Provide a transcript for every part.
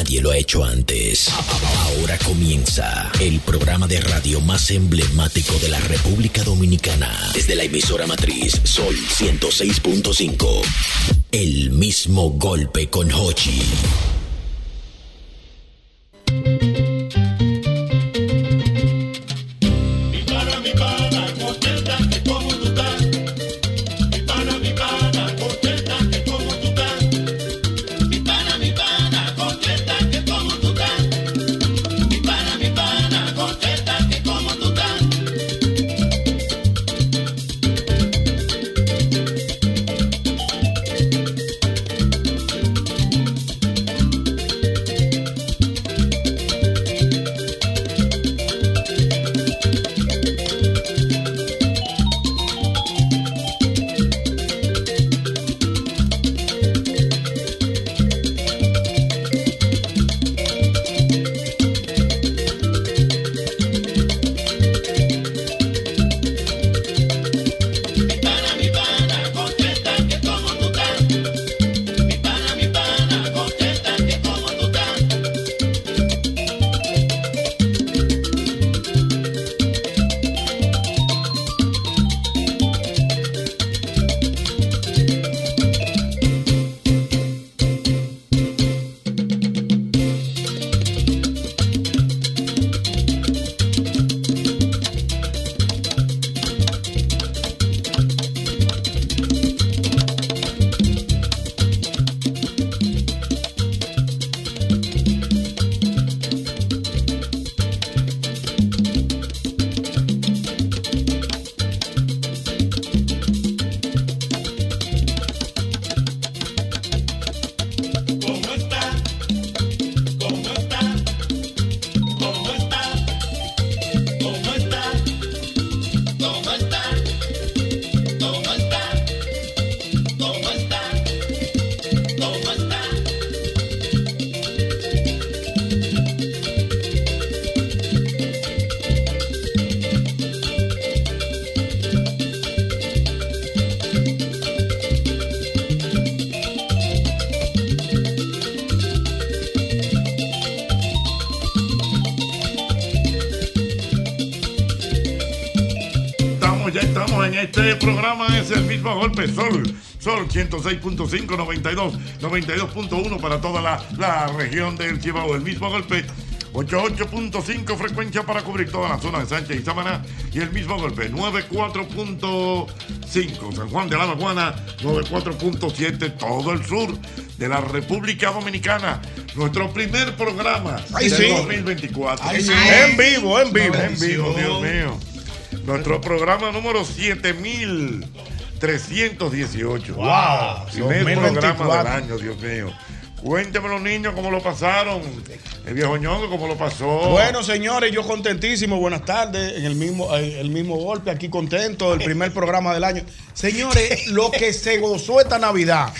nadie lo ha hecho antes. Ahora comienza el programa de radio más emblemático de la República Dominicana. Desde la emisora matriz Sol 106.5. El mismo golpe con Hochi. Mismo golpe Sol. Sol 106.5, 92, 92.1 para toda la, la región del Cibao. El mismo golpe 88.5 frecuencia para cubrir toda la zona de Sánchez y Samaná y el mismo golpe 94.5 San Juan de la Maguana 94.7 todo el sur de la República Dominicana nuestro primer programa Ay, del sí. 2024 Ay, sí. En vivo, en vivo. en vivo Dios mío nuestro programa número 7318 Wow. primer 2024. programa del año Dios mío Cuénteme los niños cómo lo pasaron. El viejo ñongo cómo lo pasó. Bueno, señores, yo contentísimo. Buenas tardes. En el mismo, eh, el mismo golpe, aquí contento. El primer programa del año. Señores, lo que se gozó esta Navidad.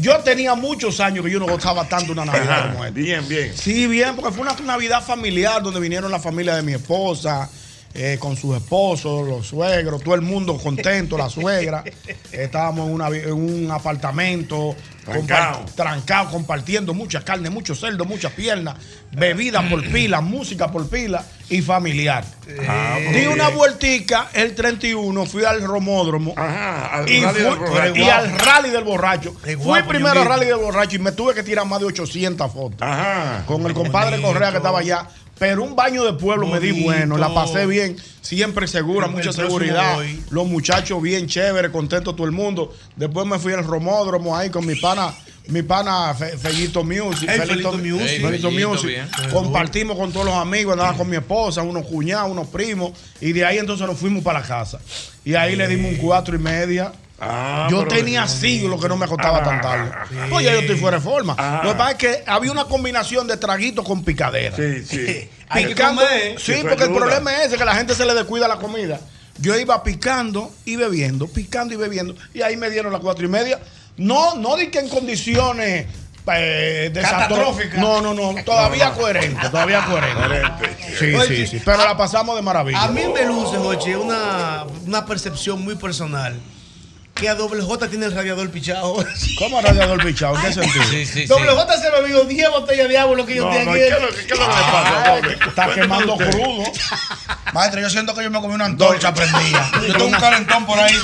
Yo tenía muchos años que yo no gozaba tanto una Navidad Ajá, como esta. bien, bien. Sí, bien, porque fue una Navidad familiar donde vinieron la familia de mi esposa. Eh, con sus esposos, los suegros, todo el mundo contento, la suegra. Estábamos en, una vi- en un apartamento Trancado. compa- trancado, compartiendo mucha carne, mucho cerdo, muchas piernas, bebida por pila, música por pila y familiar. Ah, muy Di una vueltica el 31, fui al romódromo Ajá, al y, rally fui- del borracho. y al rally del borracho. Fui primero al rally del borracho y me tuve que tirar más de 800 fotos Ajá. con el compadre. Correa que estaba allá. Pero un baño de pueblo me di bueno, la pasé bien, siempre segura, mucha seguridad. Los muchachos bien chévere, contento todo el mundo. Después me fui al romódromo ahí con mi pana, mi pana Fe- Fellito Music. Hey, Felito Music. Hey, Felito Fellito, Music. Compartimos con todos los amigos, andaba con mi esposa, unos cuñados, unos primos. Y de ahí entonces nos fuimos para la casa. Y ahí le dimos un cuatro y media. Ah, yo tenía siglos que no me acostaba Ah, tan tarde. sí. Pues ya yo estoy fuera de forma. Ah. Lo que pasa es que había una combinación de traguitos con picadera. Sí, sí. Picando-. Sí, porque el problema es ese, que la gente se le descuida la comida. Yo iba picando y bebiendo, picando y bebiendo. Y ahí me dieron las cuatro y media. No, no di que en condiciones eh, Catastróficas. No, no, no. Todavía coherente, todavía coherente. Coherente. Sí, Oye, sí, sí. Pero la pasamos de maravilla. A mí me luce, Jochi, una, una percepción muy personal. Que a doble J tiene el radiador pichado. ¿Cómo radiador pichado? ¿En qué sentido? Sí, sí, sí. doble J se bebió 10 botellas de agua lo que yo No, tenía no, aquí. ¿qué es lo que, qué es lo que le pasa, doble? Está quemando usted. crudo. Maestro, yo siento que yo me comí una antorcha prendida. Yo tengo un calentón por ahí.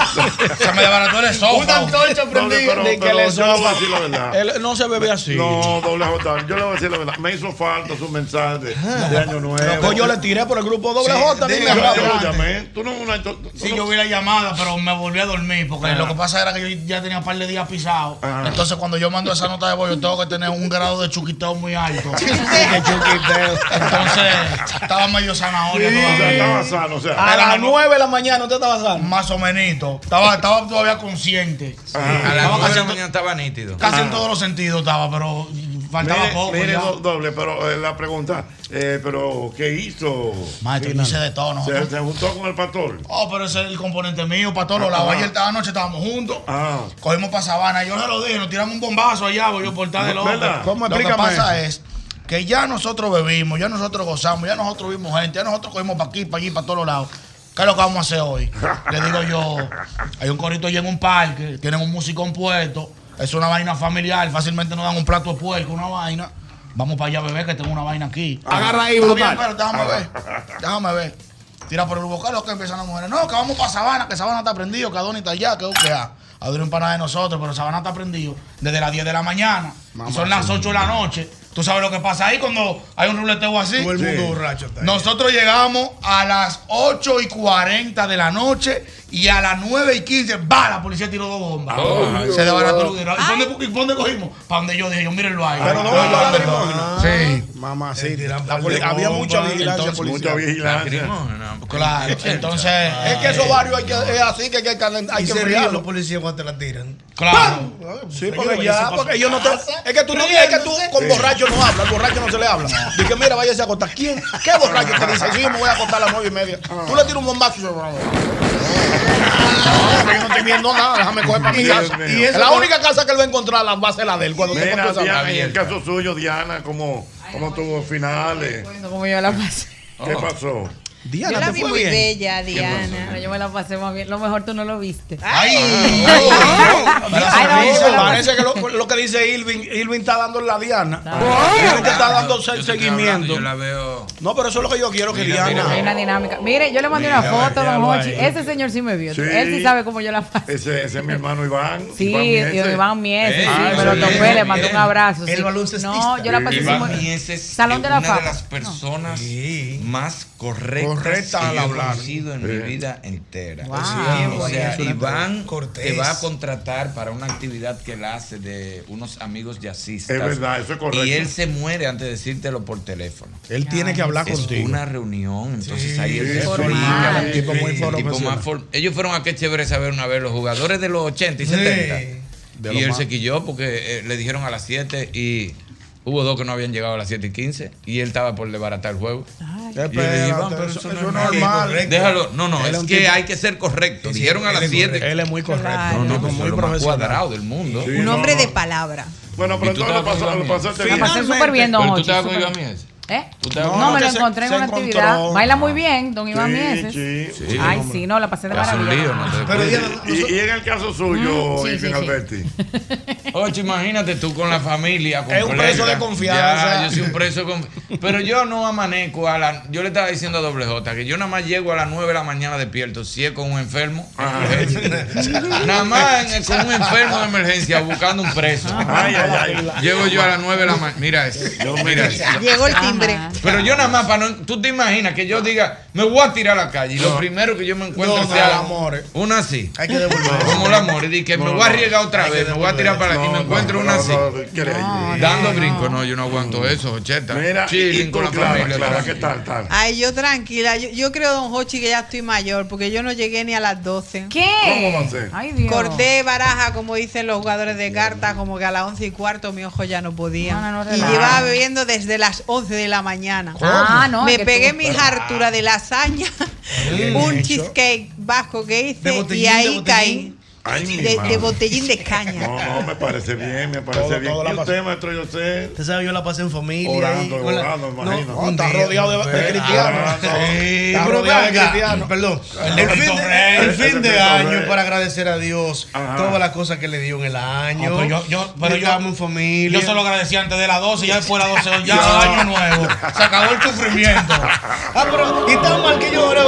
Se me desbarató el Una esófago. antorcha Doble, prendida. pero, pero yo le voy a decir la verdad. Él no se bebe así. No, doble J, yo le voy a decir la verdad. Me hizo falta su mensaje de, de Año Nuevo. Pues yo le tiré por el grupo doble Sí, J. dime, Yo, rápido. yo lo llamé. Tú no una. tú Sí, no- yo vi la llamada, pero me volví a dormir porque lo que pasa era que yo ya tenía un par de días pisado. Entonces, cuando yo mando esa nota de voz, yo tengo que tener un grado de chuquiteo muy alto. Qué chuquiteo. Entonces, estaba medio zanahoria O sea, todavía. estaba sano, o sea. A las 9 de la mañana usted estaba sano. Más o menos. Estaba, estaba todavía consciente. A las Estaba 9 de la mañana estaba nítido. Casi en todos los sentidos estaba, pero faltaba Mire, poco. mire, do- doble, pero eh, la pregunta, eh, pero ¿qué hizo? Maestro, yo hice de todo, ¿no? ¿Se, se juntó con el pastor? Oh, pero ese es el componente mío para todos los lados. Ayer esta noche estábamos juntos. Ah. Cogimos para Sabana. Yo se lo dije, nos tiramos un bombazo allá, voy yo por estar de loco. ¿Verdad? ¿Cómo? Lo que pasa eso. es que ya nosotros bebimos, ya nosotros gozamos, ya nosotros vimos gente, ya nosotros cogimos para aquí, para allí, para todos lados. ¿Qué es lo que vamos a hacer hoy? Le digo yo, hay un corito allí en un parque, tienen un musicón puesto, es una vaina familiar, fácilmente nos dan un plato de puerco, una vaina. Vamos para allá a beber, que tengo una vaina aquí. Agarra ahí, Está bien, brutal. pero déjame ver. Déjame ver. Tira por el bocal lo que empiezan las mujeres. No, que vamos para Sabana, que Sabana está prendido, que Adonis está allá, que que a Adonis un pana de nosotros, pero Sabana está prendido desde las 10 de la mañana. Y son las 8 de la noche. Tú sabes lo que pasa ahí cuando hay un ruleteo así. Todo el mundo Sí. borracho está ahí. Nosotros llegamos a las 8 y 40 de la noche y a las 9 y 15, va, la policía tiró dos bombas. Se desbarató el dinero. ¿Y dónde- ¿Y dónde cogimos? Para donde yo dije, yo mírenlo ahí. Pero no Ah, va la lagrimógena. Sí. Mamá, sí. La de había mucha vigilancia entonces. Mucha vigilancia. Claro, entonces. Es que esos barrios hay que, es así que hay que, hay Y que se ríen enfriarlos. los policías cuando te la tiran. Claro. Sí, porque ya, porque ellos no te. Es que tú no es que tú con borracho no hablas, al borracho no se le habla. Dice, mira, váyase a acostar. ¿Quién? ¿Qué borracho te dice? Sí, me voy a acostar a las nueve y media. Tú le tiras un bombazo y va. No, pero yo no estoy viendo nada, déjame coger para mi casa. la única casa que él va a encontrar la va a ser la de él cuando te Mira, esa Diana, y en el caso suyo, Diana, ¿cómo, cómo tuvo finales? Como yo la pasé. ¿Qué pasó? Diana, yo la ¿te vi fue muy bien? bella, Diana. Pero yo me la pasé más bien. Lo mejor tú no lo viste. ¡Ay! Ay, no, yo me la Parece que lo, lo que dice Irving, Irving está dando la Diana. Irving te está dando Yo seguimiento. hablando, Yo la veo. No, pero eso es lo que yo quiero que Mira, Diana. Hay una dinámica. Mire, yo le mandé una foto, mira, don Hochi. Ese señor sí me vio. Sí. Él sí sabe cómo yo la pasé. Ese, ese es mi hermano Iván. Sí. Iván, Mieses, sí, me lo topé, bien, le mandé un bien. abrazo. El baloncestista. No, yo la pasé Iván muy- Mieses Salón de la una Fama. de las personas Sí. más correctas Correcta al yo he hablar. conocido en mi vida entera. Wow. o sea, Iván cortés. te va a contratar para una actividad que él hace de unos amigos jazzistas. Es verdad, eso es correcto. Y él se muere antes de decírtelo por teléfono. Él tiene que hablar Es contigo. una reunión, entonces ahí él se formal. explica. Un tipo muy El tipo más for- Ellos fueron a qué chévere saber una vez los jugadores de los 80 y 70. De y él más- se quilló porque eh, le dijeron a las 7 y hubo dos que no habían llegado a las 7 y 15 y él estaba por desbaratar el juego. Espérate, Y yo le dije, Iván, pero eso, eso no es normal. correcto. Déjalo, no, no, Él es que tipo- hay que ser correcto. Sí, Dijeron a él las es 7. Él es muy correcto. Claro. No, no, pues muy es lo más profesional. cuadrado del mundo. Sí, Un hombre no. de palabra. Bueno, pero ¿Y tú entonces lo estabas con pasa- lo pasaste bien. súper bien, don Pero tú estabas con Iván Mies. ¿Eh? No, me lo se- encontré en una encontró. actividad. Baila muy bien, don Iván Mieses. Sí, sí. Ay, sí, no, la pasé de maravilla. no Pero Y, y en el caso suyo, Mm, sí, Irving. Alberti. Ocho, imagínate tú con la familia. Es un preso de confianza. Ya, yo soy un preso con... Pero yo no amanezco a la... Yo le estaba diciendo a Doble J que yo nada más llego a las 9 de la mañana despierto si es con un enfermo. nada más con un enfermo de emergencia buscando un preso. Ay, ay, ay. Llego yo a las 9 de la mañana. Mira eso. Mira eso. Llegó el Pero yo nada más para no. Tú te imaginas que yo diga, me voy a tirar a la calle y lo primero que yo me encuentro No, no, sea amores. una así. Hay que devolver. Como la amor, y que me voy a arriesgar otra vez, me voy a tirar para aquí y me No, encuentro no, una no, así. no, ¿qué le- Dando brinco, no, yo no aguanto eso, ocheta. Mira, y con la Clara, familia. Clara, tranquilo. ¿qué tal, tal? Ay, yo tranquila. Yo, yo creo, don Hochi, que ya estoy mayor, porque yo no llegué ni a las 12. ¿Qué? ¿Cómo va a ser? Ay, Dios. Corté baraja, como dicen los jugadores de cartas, como que a las 11 y cuarto mi ojo ya no podía. No, no, no, y llevaba bebiendo desde las 11 de la mañana. Ah, no. Me pegué tú- mi hartura de lasaña, un cheesecake vasco que hice y ahí botellín. caí. Ay, de, botellín de caña. No, no, me parece bien, me parece Todo- bien. todo ¿Y usted, maestro José? Usted sabe, yo la pasé en familia. Orando, y la- orando, imagino. un está rodeado de- de cristianos. ah, No, Sí, está rodeado de cristianos. Perdón. El El fin, de, el fin de año para agradecer a Dios Ajá. todas las cosas que le dio en el año. Ah, pero yo- yo- pero yo- en familia. Yo solo agradecí antes de las 12, ya después de las 12, ya año nuevo. Se acabó el sufrimiento. Ah, pero ¿y tan mal que yo ahora?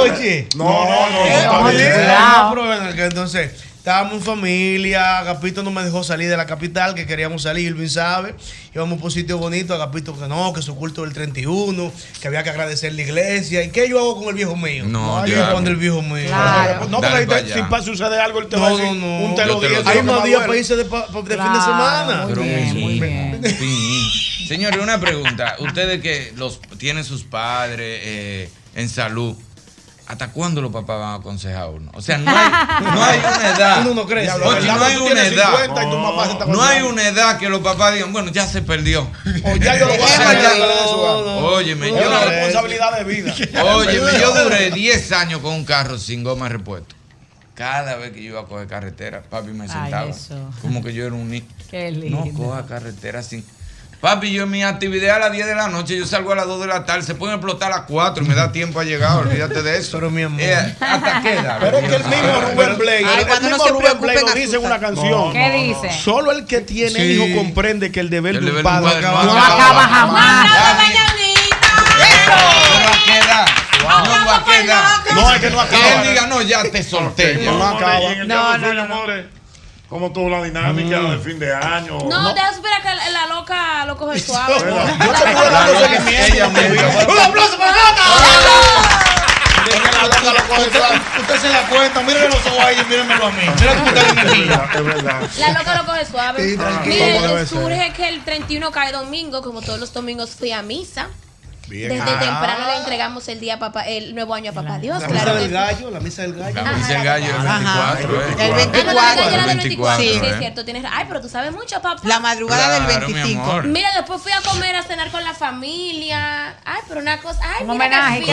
No, no, no. Eh, entonces, estábamos en familia, Agapito no me dejó salir de la capital, que queríamos salir, Irving sabe. Íbamos por un sitio bonito, Agapito que no, que su culto del 31, que había que agradecer la iglesia. ¿Y qué yo hago con el viejo mío? No, yo ya. con el viejo mío. Claro. No, pa' ahí te- si pa- sucede algo, él te va a No, decir no, no. un te lo digo. Hay más días para irse de, pa- pa- de fin de semana. muy Pero bien, muy bien. Sí. Señores, una pregunta. Ustedes que los tienen sus padres eh, en salud, ¿hasta cuándo los papás van a aconsejar a uno? O sea, no hay, no hay una edad. Uno no crece. No hay una edad. 50 y tu papá se está No hay una edad que los papás digan, bueno, ya se perdió. O ya yo lo voy a. Óyeme, Es una yo, responsabilidad de vida. óyeme, yo duré 10 años con un carro sin goma de repuesto. Cada vez que yo iba a coger carretera, papi me Ay, sentaba. eso. Como que yo era un niño. Qué No lindo. coja carretera sin. Papi, yo en mi actividad a las 10 de la noche, yo salgo a las 2 de la tarde, se pueden explotar a las 4 y me da tiempo a llegar, olvídate de eso. Pero, mi amor. Eh, ¿Hasta qué edad? Pero es que el mismo Rubén Blake, el cuando mismo no Rubén Blake lo dice en una canción. ¿Qué dice? Solo el que tiene Sí. hijo comprende que el deber El de un deber de un padre padre no no acaba acaba jamás. jamás. ¿Pero a qué edad? No. No, es que no Que acaba. él diga, no, ya te solté. No acaba. No, no, no, no. ¿Cómo tuvo la dinámica de fin de año? No, deja esperar que la, la loca lo coge suave. ¿Verdad? Yo. ¡Un aplauso para! Usted, usted se da cuenta, mírenme los ojos a ellos, mírenmelo a mí. Mira cómo está energía. verdad, es verdad. La loca lo coge suave. Sí, tranquilo. Mire, Como debe surge que el 31 cae domingo, como todos los domingos fui a misa. Bien. Desde Ah. temprano le entregamos el día papá, el nuevo año a papá Dios. La Claro misa del sí. gallo, la misa del gallo. La dice el gallo el Ajá. 24, ¿eh? El Ah, no, la 24. verdad, ya era El del 24. Sí, 24, es ¿eh? cierto. Tienes, ay, pero tú sabes mucho, papá. La madrugada Claro, del mi 25. amor. Mira, después fui a comer, a cenar con la familia. Ay, pero una cosa. Ay, Un homenaje.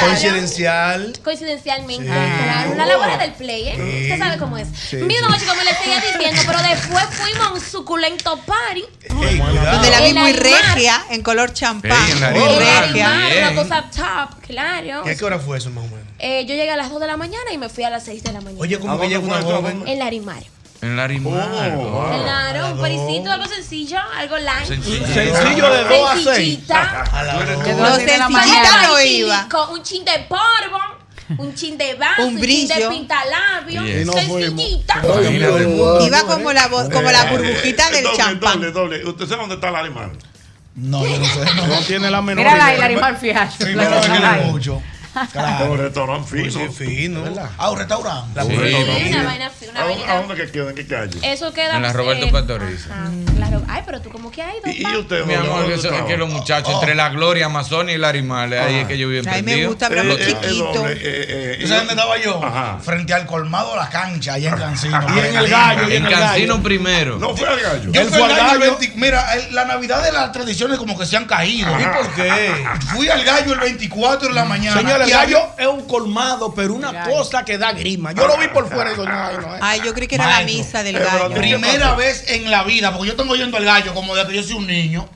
Coincidencial. Coincidencialmente, claro. Una labor del play, ¿eh? Usted sabe cómo es. Mira, don Ocho, como le seguía diciendo, pero después fuimos a un suculento party. Donde la vi muy regia, en color champán. Larimar, bien. una cosa top, claro. ¿Y a qué hora fue eso, más o menos? Eh, yo llegué a las 2 de la mañana y me fui a las 6 de la mañana. Oye, ¿A como que llega una joven. En Larimar. En Larimar. Oh, Claro, un parisito, algo sencillo, algo light. Sencillo. Sencillo de 2 a 6. Sencillita. A la dos. De No, dos de la sencillita mañana. no Ay, iba. Un chin de polvo, un chin de vaso, Un un, chin de brillo. pintalabios. Bien. Y no fuimos. Sencillita. Imagínate. Iba como la, como la burbujita Eh, del doble, champán. Doble, doble. ¿Usted sabe dónde está la alemán? No, yo no sé. No. No tiene la menor Mira la idea. Larimar, fíjate. Primero vez que le mucho. Un Claro. restaurante fino. Sí, fino. Ah, un restaurante. Sí, Sí, una vaina así, una ¿A dónde, a vainita. dónde que queda? ¿En qué calle? Eso queda. En la Roberto eh, Pastoriza. Ay, pero tú como que has ido. ¿Y, y usted? Mi amor, eso- es que los muchachos, entre la Gloria, Amazonia y Larimar, ahí es que yo vivo A mí me gusta, muy Eh, eh, chiquito. doble, eh, eh, ¿Tú sabes dónde estaba yo? Ajá. Frente al colmado de la cancha, allá en Cancino. Y en el gallo, En en el Cancino primero. No fue al gallo. Yo fui al al gallo el gallo. 20 Mira, el- la Navidad de las tradiciones como que se han caído. ¿Y por qué? Fui al gallo el 24 de la mañana. El gallo es un colmado, pero una cosa que da grima. Yo lo vi por fuera y digo, no, ay, no, eh. Ay, yo creí que era la misa del pero gallo. Primera vez en la vida, porque yo tengo yendo al gallo como desde que yo soy un niño.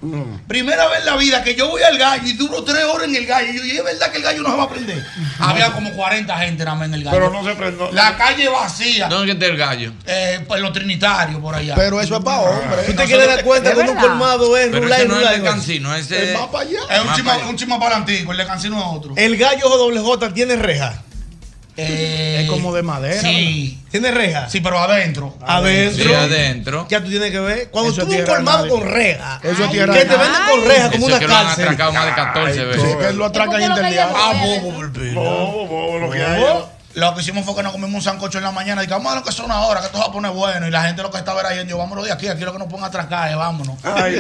Primera vez en la vida que yo voy al gallo y duro tres horas en el gallo. Y yo, ¿y es verdad que el gallo no se va a prender? Había como 40 gente nada más en el gallo. Pero no se prendó. La calle vacía. ¿Dónde está el gallo? Eh, pues los trinitarios por allá. Pero eso es para hombres. ¿Tú te quieres dar cuenta ¿Es que un colmado es rular y no es rular? el de Cancino, ese Es más para allá. es un chima, para chima palantico, el de Cancino es otro. El gallo doble J tiene reja. Eh, Es como de madera. Sí. Tiene reja. Sí, pero adentro. Adentro. Sí, adentro. Ya tú tienes que ver. Cuando Eso tú es ves un tierra colmado con reja. Eso es que te de venden con reja como Eso una que lo han cárcel. atracado más de 14 Sí, veces. que él lo atraca porque lo que hay interdiario. Ah. Bobo, bobo, lo que hay. Lo que hicimos fue que nos comimos un sancocho en la mañana y a lo que son ahora, que esto se va a poner bueno. Y la gente lo que estaba era yendo, vámonos de aquí, aquí lo que nos pongan a atracar, eh, vámonos. Ay.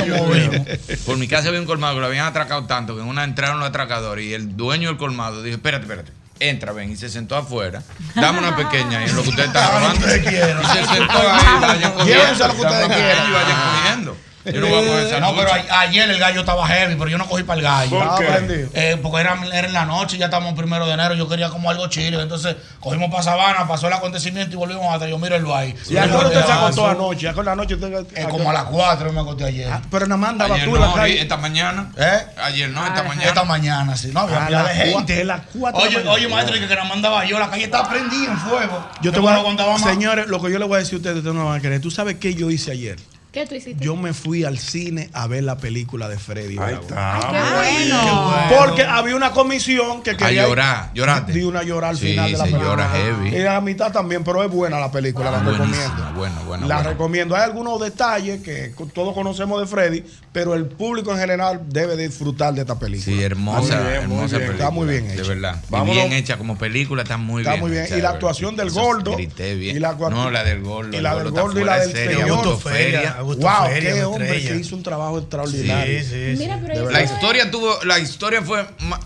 Por mi casa había un colmado que lo habían atracado tanto que en una entraron los atracadores y el dueño del colmado dijo, espérate, espérate. Entra, ven, y se sentó afuera. Dame una pequeña y lo que ustedes están quieran. Y se sentó ahí, vayan cogiendo. Llévense lo que ustedes quieran. y vayan cogiendo. Yo no voy a coger esa No, pero a- ayer el gallo estaba heavy, pero yo no cogí para el gallo. ¿Por qué? Prendido. Eh, porque era, era en la noche, ya estamos primero de enero, yo quería como algo chile. Entonces cogimos para Sabana, pasó el acontecimiento y volvimos hasta yo, mírenlo ahí. ¿Y a qué hora usted se Ah, acostó anoche? ¿A qué hora anoche usted eh, como a las 4 me acosté ayer. Ah, Pero nada más andaba Ayer tú en la no, calle. esta mañana. ¿Eh? Ayer no, esta mañana. Esta mañana, sí. No, había A pila las de cua- gente. a las cuatro de la Oye, mañana. oye, maestro, que, que nos mandaba yo, la calle está prendida en fuego. Yo te voy a contaba más. Señores, lo que yo le voy a decir a ustedes, ustedes no van a creer. ¿Tú sabes qué yo hice ayer? ¿Qué tú hiciste? Yo me fui al cine a ver la película de Freddy. Ahí Bravo. está. Bueno. Porque había una comisión que A quería. llorar, lloraste. Di una llorar al Sí, final de la se película. llora heavy. Y a la mitad también, pero es buena la película, la Buenísima, recomiendo. bueno, bueno, la bueno. recomiendo. Hay algunos detalles que todos conocemos de Freddy, pero el público en general debe disfrutar de esta película. Sí, hermosa, Muy bien, muy hermosa bien. película. Está muy bien De hecha. verdad. Y Vámonos. bien hecha como película, está muy Está bien. muy bien. hecha, Y la de actuación verdad. del gordo. Y la no, la del gordo. y la del gordo y la de del serie. señor. Augusto Wow, Feria, qué hombre estrella. que hizo un trabajo extraordinario. Sí, sí, sí. Mira, pero La es- historia tuvo, la historia fue, ma-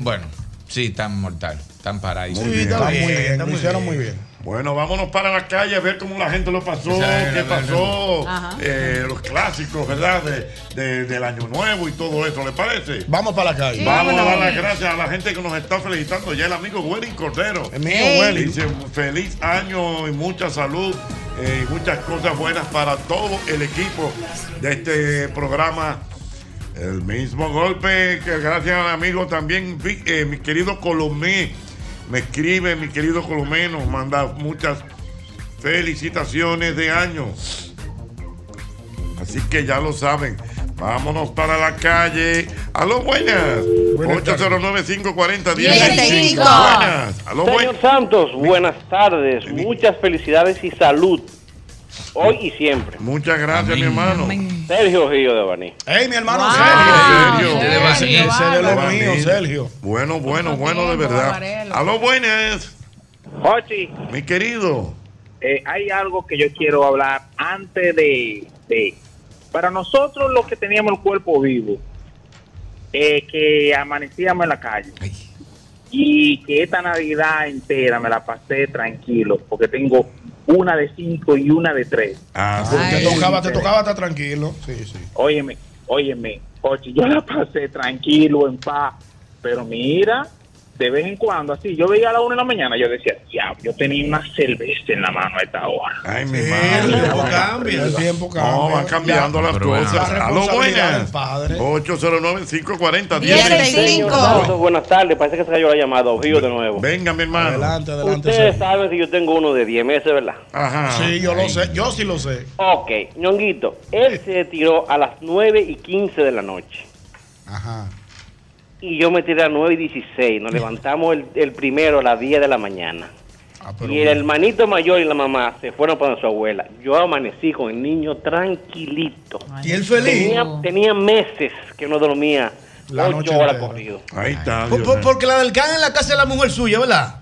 bueno, sí, tan mortal, tan paraíso. Sí, bien. está muy Está bien, bien, lo hicieron muy muy bien. Bueno, vámonos para la calle a ver cómo la gente lo pasó, qué pasó, eh, los clásicos, ¿verdad? De, de- del Año Nuevo y todo eso, ¿le parece? Vamos para la calle. Vamos a dar las gracias a la gente que nos está felicitando. Ya el amigo Welly Cordero. El mío. Dice feliz año y mucha salud eh, y muchas cosas buenas para todo el equipo de este programa. El mismo golpe que gracias al amigo también, eh, mi querido Colomé, me escribe, mi querido Colomé, nos manda muchas felicitaciones de año. Así que ya lo saben. Vámonos para la calle. Aló, buenas. Buenas tardes. 809-540-1065. 1065. Buenas. Aló, Señor buenas. Santos, buenas tardes, muchas felicidades y salud, hoy y siempre. Muchas gracias, Amén. mi hermano. Amén. Sergio Gillo de Baní. Ey, mi hermano Wow. Sergio. Sergio. De Baní. Ese de los Baní. míos, Sergio. Bueno, bueno, bueno, de verdad. Varela. Aló, buenas. Jochi, Mi querido. eh, hay algo que yo quiero hablar antes de, de- Para nosotros los que teníamos el cuerpo vivo, eh, que amanecíamos en la calle Ay, y que esta Navidad entera me la pasé tranquilo, porque tengo una de cinco y una de tres. Ah, Te Ay. tocaba, te tocaba estar tranquilo. Sí, sí. Óyeme, óyeme, Jochi, yo la pasé tranquilo, en paz, pero mira, de vez en cuando, así, yo veía a la una de la mañana, yo decía, diablo, yo tenía una cerveza en la mano a esta hora. Ay, mi Sí, madre. el tiempo cambia. El tiempo cambia. No, van cambiando las cosas. Aló, responsabilidad buenas. del padre. 809-540-1065. 1065. Santos, buenas tardes, parece que se cayó la llamada, Gillo de nuevo. Venga, mi hermano. Adelante, adelante. Ustedes saben que yo tengo uno de 10 meses, ¿verdad? Ajá. Sí, yo lo sé. Yo sí lo sé. Ok, ñonguito, él se tiró a las 9 y 15 de la noche. Ajá. Y yo me tiré a las 9 y 16. Nos levantamos el, el primero a las 10 de la mañana. Ah, Y el hermanito mayor y la mamá se fueron para su abuela. Yo amanecí con el niño tranquilito. Y él feliz. Tenía, tenía meses que no dormía La noche ocho horas entera. corrido. Ahí está. Por- por- porque la del can en la casa de la mujer suya, ¿verdad?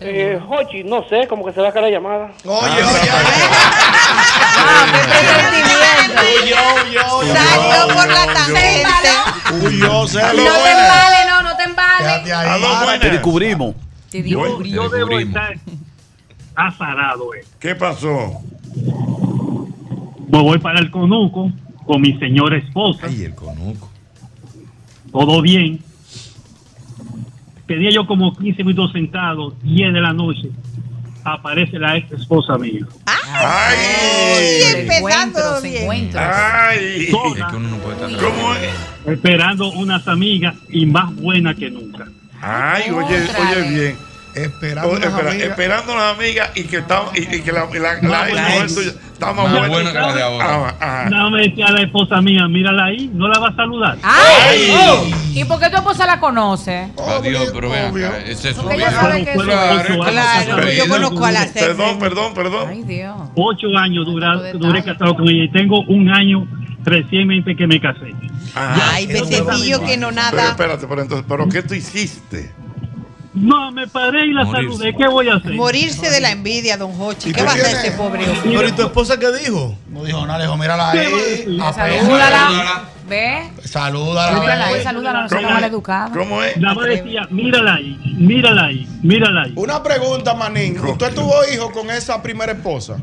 Eh, Jochi, no sé, como que se va a caer la llamada. Oye, Ah, oye, Ah, qué presentimiento. Salió por la tangente. Uy, yo sé. Aló, No te embales, no, no te embales. Buenas. Te frío. Yo debo estar azarado, eh. ¿Qué pasó? Pues voy para el conuco con mi señora esposa, Ay, el conuco. todo bien. Tenía yo como 15 minutos sentado, 10 de la noche. Aparece la ex esposa mía. ¡Ay! Sí, empezando Encuentros, bien. encuentros. ¡Ay! Es que uno no puede estar ¿Cómo es? Esperando unas amigas y más buena que nunca. Ay, oye, oye vez. bien. Esperando unas espera, amigas. esperando las amigas y que, está, y, y que la, la, la, Más ex buena. Está más, Más buena. buena que la de ahora. Ah, ah. Nada me decía la esposa mía, mírala ahí, no la va a saludar. ¡Ay! ¿Y por qué tu esposa la conoce? Adiós, pero vean acá, ese es su Pero Claro, yo conozco a la ex. Perdón, perdón, perdón. Ay, Dios. Ocho años duré detalle. casado con ella y tengo un año recientemente que me casé. Ajá. Ay, becerrillo que no Pero nada. espérate, pero entonces, ¿pero qué tú hiciste? No, me paré y la Morirse. saludé. ¿Qué voy a hacer? Morirse de la envidia, don Hochi. ¿Y ¿Qué va a hacer ese pobre hombre? Pero ¿y tu esposa qué dijo? No dijo nada, le dijo, mírala ahí. Salúdala. ¿Ve? Salúdala. Salúdala ahí, salúdala, no sea ¿Cómo mal es? educada. ¿Cómo es? Nada más decía, mírala ahí, mírala ahí, mírala ahí. Una pregunta, Manín. ¿Usted tuvo hijos con esa primera esposa?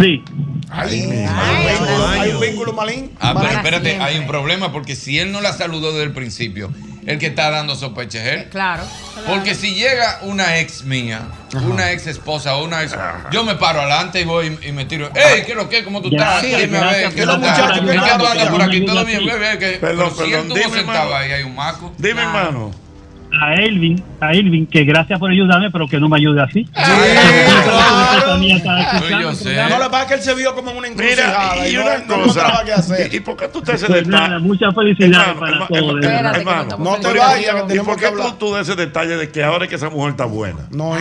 Sí, Hay un vínculo- hay un vínculo malín. Ah, pero espérate, siempre. hay un problema porque si él no la saludó desde el principio, el que está dando sospecha es él. Claro. Porque si llega una ex mía, una ex esposa o una ex. Yo me paro adelante y voy y me tiro. ¡Ey, qué es lo que? ¿Cómo tú estás? Gracias, Dime a ver, ¿qué por tú estás? ayudarme, ¿Por qué tú andas por aquí? ¿Todo bien? que- Perdón, Pero si él perdón, dime, sentado hermano. ahí, hay un maco. Dime, hermano. A Elvin, a Elvin, que gracias por ayudarme, pero que no me ayude así. No, pasa es que él se vio como una encrucijada y una cosa. ¿Y por qué tú te haces Pues detalle? muchas felicidades para todos. hermano, No te vayas, ¿Y por qué tú, tú de ese detalle de que ahora que esa mujer está buena? No,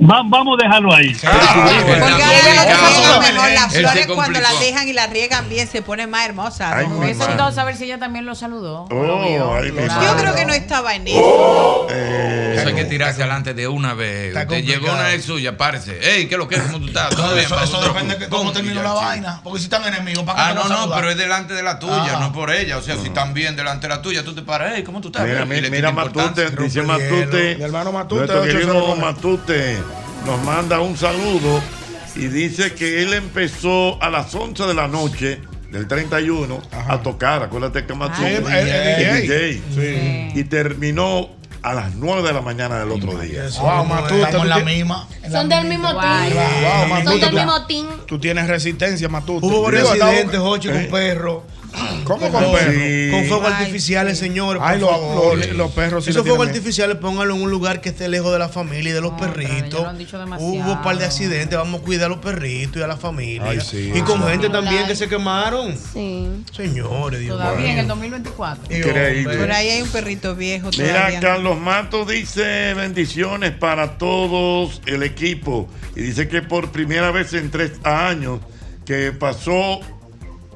vamos a dejarlo ahí. Las flores cuando las dejan y las riegan bien se ponen más hermosas. Ay, ¿no? hubiese madre. gustado saber si ella también lo saludó. Oh, Lo vio. ay, mi Yo creo que no estaba en eso. Eh, Eso hay que tirarse adelante de una vez. Usted llegó una ex suya, párese. Ey, ¿qué es lo que es? ¿Cómo tú estás? ¿Todo Eso, bien? eso, eso depende de cómo terminó la vaina. Porque si están enemigos, ¿para qué Ah, te no, a no, pero es delante de la tuya, Ah. no por ella. O sea, si están bien delante de la tuya, tú te paras, hey, ¿cómo tú estás? Mira, mira, Matute, dice Matute. Mi hermano Matute, Nuestro querido 809. Matute nos manda un saludo y dice que él empezó a las 11 de la noche del 31 a tocar. Acuérdate que el es DJ. DJ. Y terminó a las 9 de la mañana del otro día. Wow, Matute, Estamos la misma. Son del mismo team. Wow, Son del mismo team. Tú tienes resistencia, Matute. Hubo varios accidentes, Jochi, con perros. ¿Cómo con perros? Sí. Con fuegos Ay, artificiales, señores. Ay, por los, favor. los- los perros sí Esos fuegos artificiales, pónganlo en un lugar que esté lejos de la familia y de los No, perritos. lo han dicho demasiado. Hubo un par de accidentes, vamos a cuidar a los perritos y a la familia. Ay, sí. Y con gente también que se quemaron. Sí. Señores, Dios Todavía en mío. el 2024. Y, Increíble. Por ahí hay un perrito viejo Mira, todavía. Carlos Mato dice bendiciones para todos el equipo y dice que por primera vez en tres años que pasó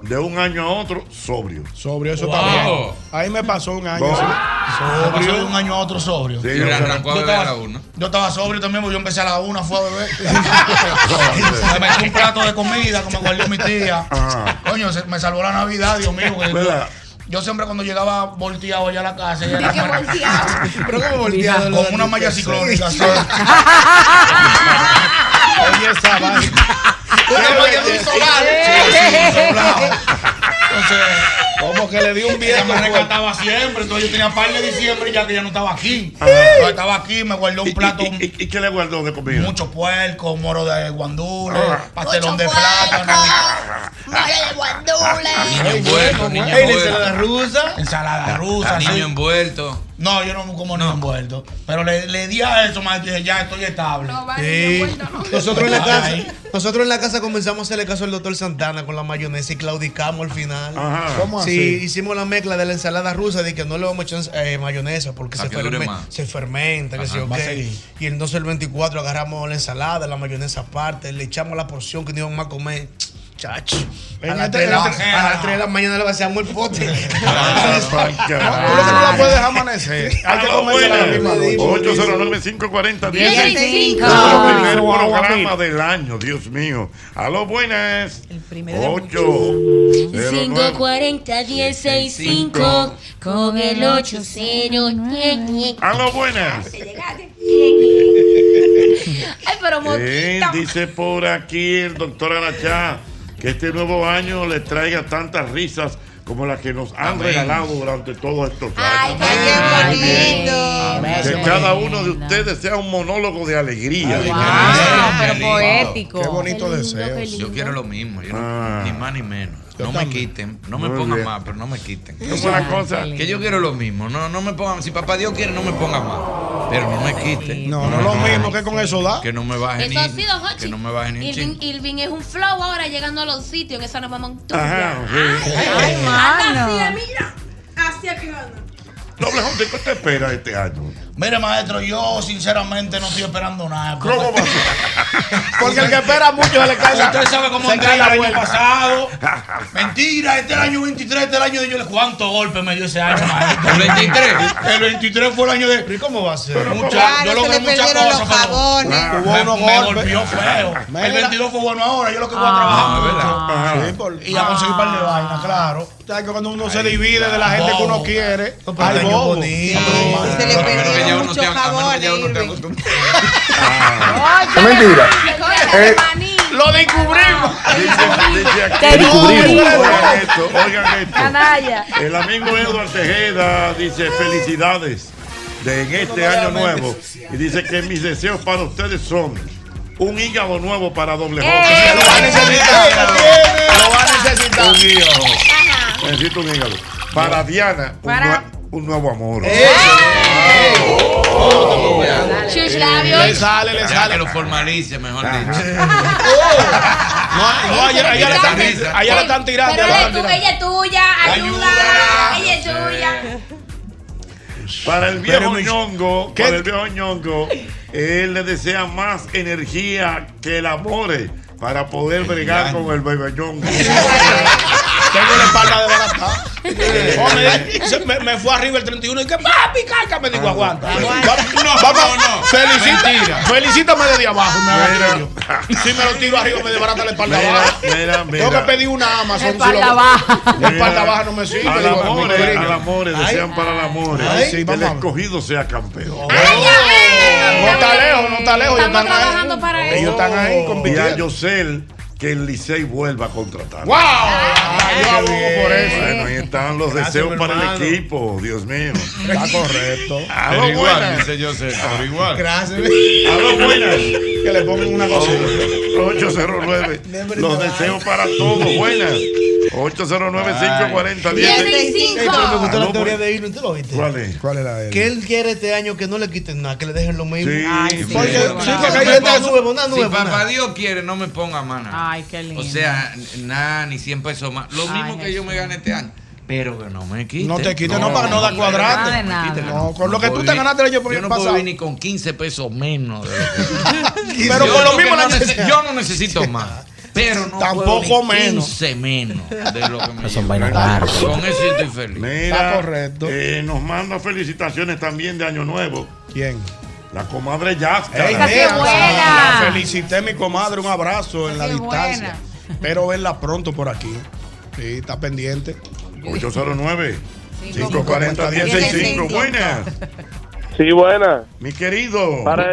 de un año a otro sobrio. Sobrio, eso Wow. también. Ahí me pasó un año. Wow. Se pasó de un año a otro sobrio. Sí, yo arrancó a beber a estaba, la una. yo estaba sobrio también, porque yo empecé a la una, fue a beber. me metí un plato de comida que me guardó mi tía. Ajá. Coño, se- me salvó la Navidad, Dios mío. que yo, ¿Verdad? yo siempre cuendo llegaba volteado allá a la casa, ¿Y qué volteado? Pero como volteado. de una malla ciclónica. Oye, esa vaina. De un solar. Entonces, Como que le di un ella viento. me fuerte. rescataba siempre. Entonces yo tenía par de diciembre ya que ella no estaba aquí. Ajá. Entonces, estaba aquí, me guardó ¿Y, un plato. y- y- y qué le guardó de comida? Mucho puerco, moro de guandule, Ah. pastelón de plátano, Mole de guandule. Niño envuelto, niño la ensalada envuelto. rusa. ensalada rusa. Niño envuelto. No, yo no como niño envuelto. Pero le, le di a eso, más dije, ya estoy estable. No, vale, Sí. no ¿no? Nosotros en la casa, nosotros en la casa comenzamos a hacerle caso al doctor Santana con la mayonesa y claudicamos al final. Ajá. ¿Cómo Sí, así? hicimos la mezcla de la ensalada rusa de que no le vamos a echar eh, mayonesa porque se, que ferme- más. se fermenta, que Ajá, sé yo seguir. Y entonces el 24 agarramos la ensalada, la mayonesa aparte, le echamos la porción que no íbamos a comer. Chacho. A las este- 3 de, la- en a las 3 de la mañana le vaciamos el pote. Tú lo que no la puedes amanecer. Hay que a la misma buenas. noche. 809-540-1065. Dieciséis. El primer Wow, programa del año, Dios mío. Aló, buenas. El primero de 8 540 165 con el 80. Aló, buenas. Ay, pero Eh, dice por aquí el doctor Arachá que este nuevo año le traiga tantas risas como las que nos han Amén. regalado durante todos estos años. Ay, qué bonito. Que cada uno de ustedes sea un monólogo de alegría. Ay, Wow, Qué pero poético. Qué bonito deseo. Yo quiero lo mismo, yo no- Ah. ni más ni menos. No me quiten, no me Muy pongan bien. más, pero no me quiten. ¿Cómo es la cosa? Que yo quiero lo mismo, no, no me pongan, si papá Dios quiere no me pongan más, pero no me quiten. No, no lo mismo que con eso da. Que no me baje Eso ha ni, sido Hochi. que no me baje ni un Irving, chin. Irving es un flow ahora llegando a los sitios en esa nueva montura. Ajá, sí. Ay, mano. mira. Hacia que anda. Doble J, ¿qué te espera este año? Mire, maestro, yo sinceramente no estoy esperando nada. ¿Cómo a ser? Porque el que espera mucho se le cae Usted sabe cómo entré el año pasado. Mentira, este es el año 23, este es el año de yo. ¿Cuántos golpes me dio ese año, maestro? ¿El 23? El 23 fue el año de. ¿Pero ¿y cómo va a ser? Mucha, Claro, yo logré muchas cosas. pero Me, me golpeó feo. El 22 fue bueno ahora. Yo lo que voy a Ah, trabajar. ¿verdad? Ajá. Sí, por- Y a conseguir par de vainas, claro. ¿Sabes que cuando uno se divide de la gente que uno quiere, No, pero hay año bobo. bonito. Sí, se le Irving. acostumbre. Oye, Es mentira. Oye, Eh. Lo descubrimos. Aquí- Te descubrimos. Oigan esto, oigan esto. Canalla. El amigo Eduardo Tejeda dice felicidades de en este año nuevo y dice que mis deseos para ustedes son un hígado nuevo para doble J. ¡Eh! Lo va a necesitar. Lo va a necesitar. Un hígado. Necesito un hígado. Para Diana, un, nue- un nuevo amor. Chuch Le labios. sale, le Ya que sale. lo formalice, mejor dicho. No, no, le están, le tirando. Pero le ella, están tú- tirando. ella es tuya, ayuda. Ella es tuya. Para el viejo Pero ñongo, ¿Qué? para el viejo ñongo, él le desea más energía que el amor para poder bregar con el ñongo. Tengo la espalda de barata. Se- me, me fue arriba el 31 y que papi, carga, me digo, aguanta. Vamos, No, vamos, no, no. Felicita, Mentira. felicítame desde abajo. Me Mira. Si me lo tiro arriba, me desbarata la espalda Mira, baja. mira, Tengo que mira. pedir una Amazon. Espalda si lo- baja. La espalda baja no me sirve. Al amor, al amor, desean para el amor Ay, el escogido sea campeón. No está lejos, no está lejos. Ellos Estamos están trabajando ahí. para eso. Ellos están ahí Y a. Yosel que el Licey vuelva a contratar. ¡Wow! Yo abogo por eso. Bueno, ahí están los Gracias, deseos para hermano. el equipo, Dios mío. Está correcto. Aló, Pero igual, buenas. dice yo sé, pero igual. Gracias. Aló, buenas. Que le pongan una cosita. 809. Los deseos para todos. Buenas. 809-540-10. Dieciséis. Ey, pero me gustó la teoría bu- de Irving, ¿tú lo viste? ¿Cuál es? ¿Cuál era él? Que él quiere este año que no le quiten nada, que le dejen lo mismo. Sí. Ay, sí. Porque, una Si papá una. Dios quiere, no me ponga más nada. Ay, qué lindo. O sea, nada, ni 100 pesos más. Lo Ay, mismo que yo me gane este año. Pero que no me quite. No te quites, no, para no dar Nada de cuadrante. nada. No, con lo que tú te ganaste el año Yo no pasado. puedo vivir ni con 15 pesos menos. de lo que- Pero con lo mismo no el año nece- Yo no necesito más. Pero no Tampoco puedo ni menos. 15 menos de lo que me Son vainas. Con eso estoy feliz. Está Mira, correcto. eh, nos manda felicitaciones también de Año Nuevo. ¿Quién? La comadre Yasca. Ey, buena. la felicité a mi comadre, un abrazo en la distancia. Espero verla pronto por aquí. Sí, está pendiente. 809 Cinco, 540 1065 1065. Buenas, Sí, buena. mi querido. Para,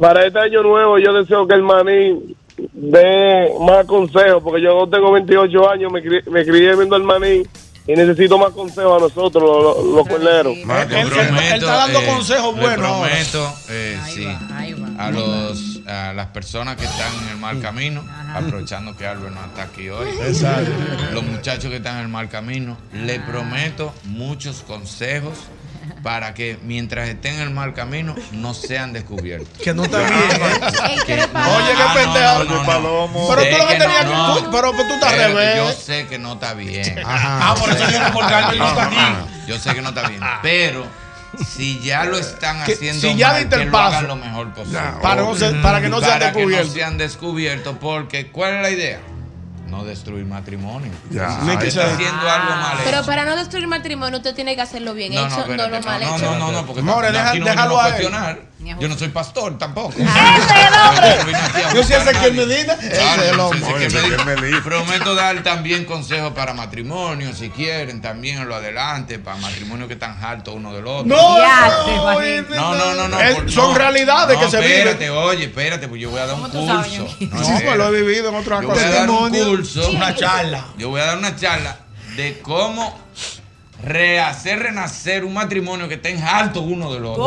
para este año nuevo yo deseo que el maní dé más consejos, porque yo tengo 28 años, me, cri- me crié viendo el maní y necesito más consejos a nosotros, los, cuerneros. Él- él- consejos. él está dando consejos le buenos prometo, eh, sí, va, ahí va. a, los, a las personas que están en el mal camino, aprovechando que Albert no está aquí hoy. Exacto. Los muchachos que están en el mal camino, le prometo muchos consejos para que mientras estén en el mal camino no sean descubiertos. Que no está bien. Oye, qué no, pendejo. no, no, no. Palomo. Pero tú lo que tenías no, que. no. tú- Pero tú estás revés. Yo sé que no está bien. Ah, por eso yo porque Albert no está aquí. Yo sé que no está bien. Pero si ya lo están haciendo si ya mal, diste el que lo paso. hagan lo mejor posible. Para, no ser- para que no sean Para que descubiertos. no sean descubiertos. Porque, ¿cuál es la idea? No destruir matrimonio. Ya. Que está haciendo algo mal Pero hecho. para no destruir matrimonio, usted tiene que hacerlo bien No, no, hecho, no, espérate, lo mal no, hecho. no, no, no, porque More, no, deja- aquí no déjalo a cuestionar. Yo no soy pastor tampoco. Yo sí sé que Medina. Claro, Ese es el hombre. Prometo dar también consejos para matrimonio, si quieren, también en lo adelante, para matrimonios que están hartos uno del otro. No, Ya, no. No, no, no, no. Es- por- son realidades No, que se viven. Espérate, oye, espérate, pues yo voy a dar un ¿Cómo tú sabes, curso. No, pues lo he vivido en otras Yo voy a cosas. dar un curso, Una charla. Yo voy a dar una charla de cómo rehacer renacer un matrimonio que estén hartos uno del otro.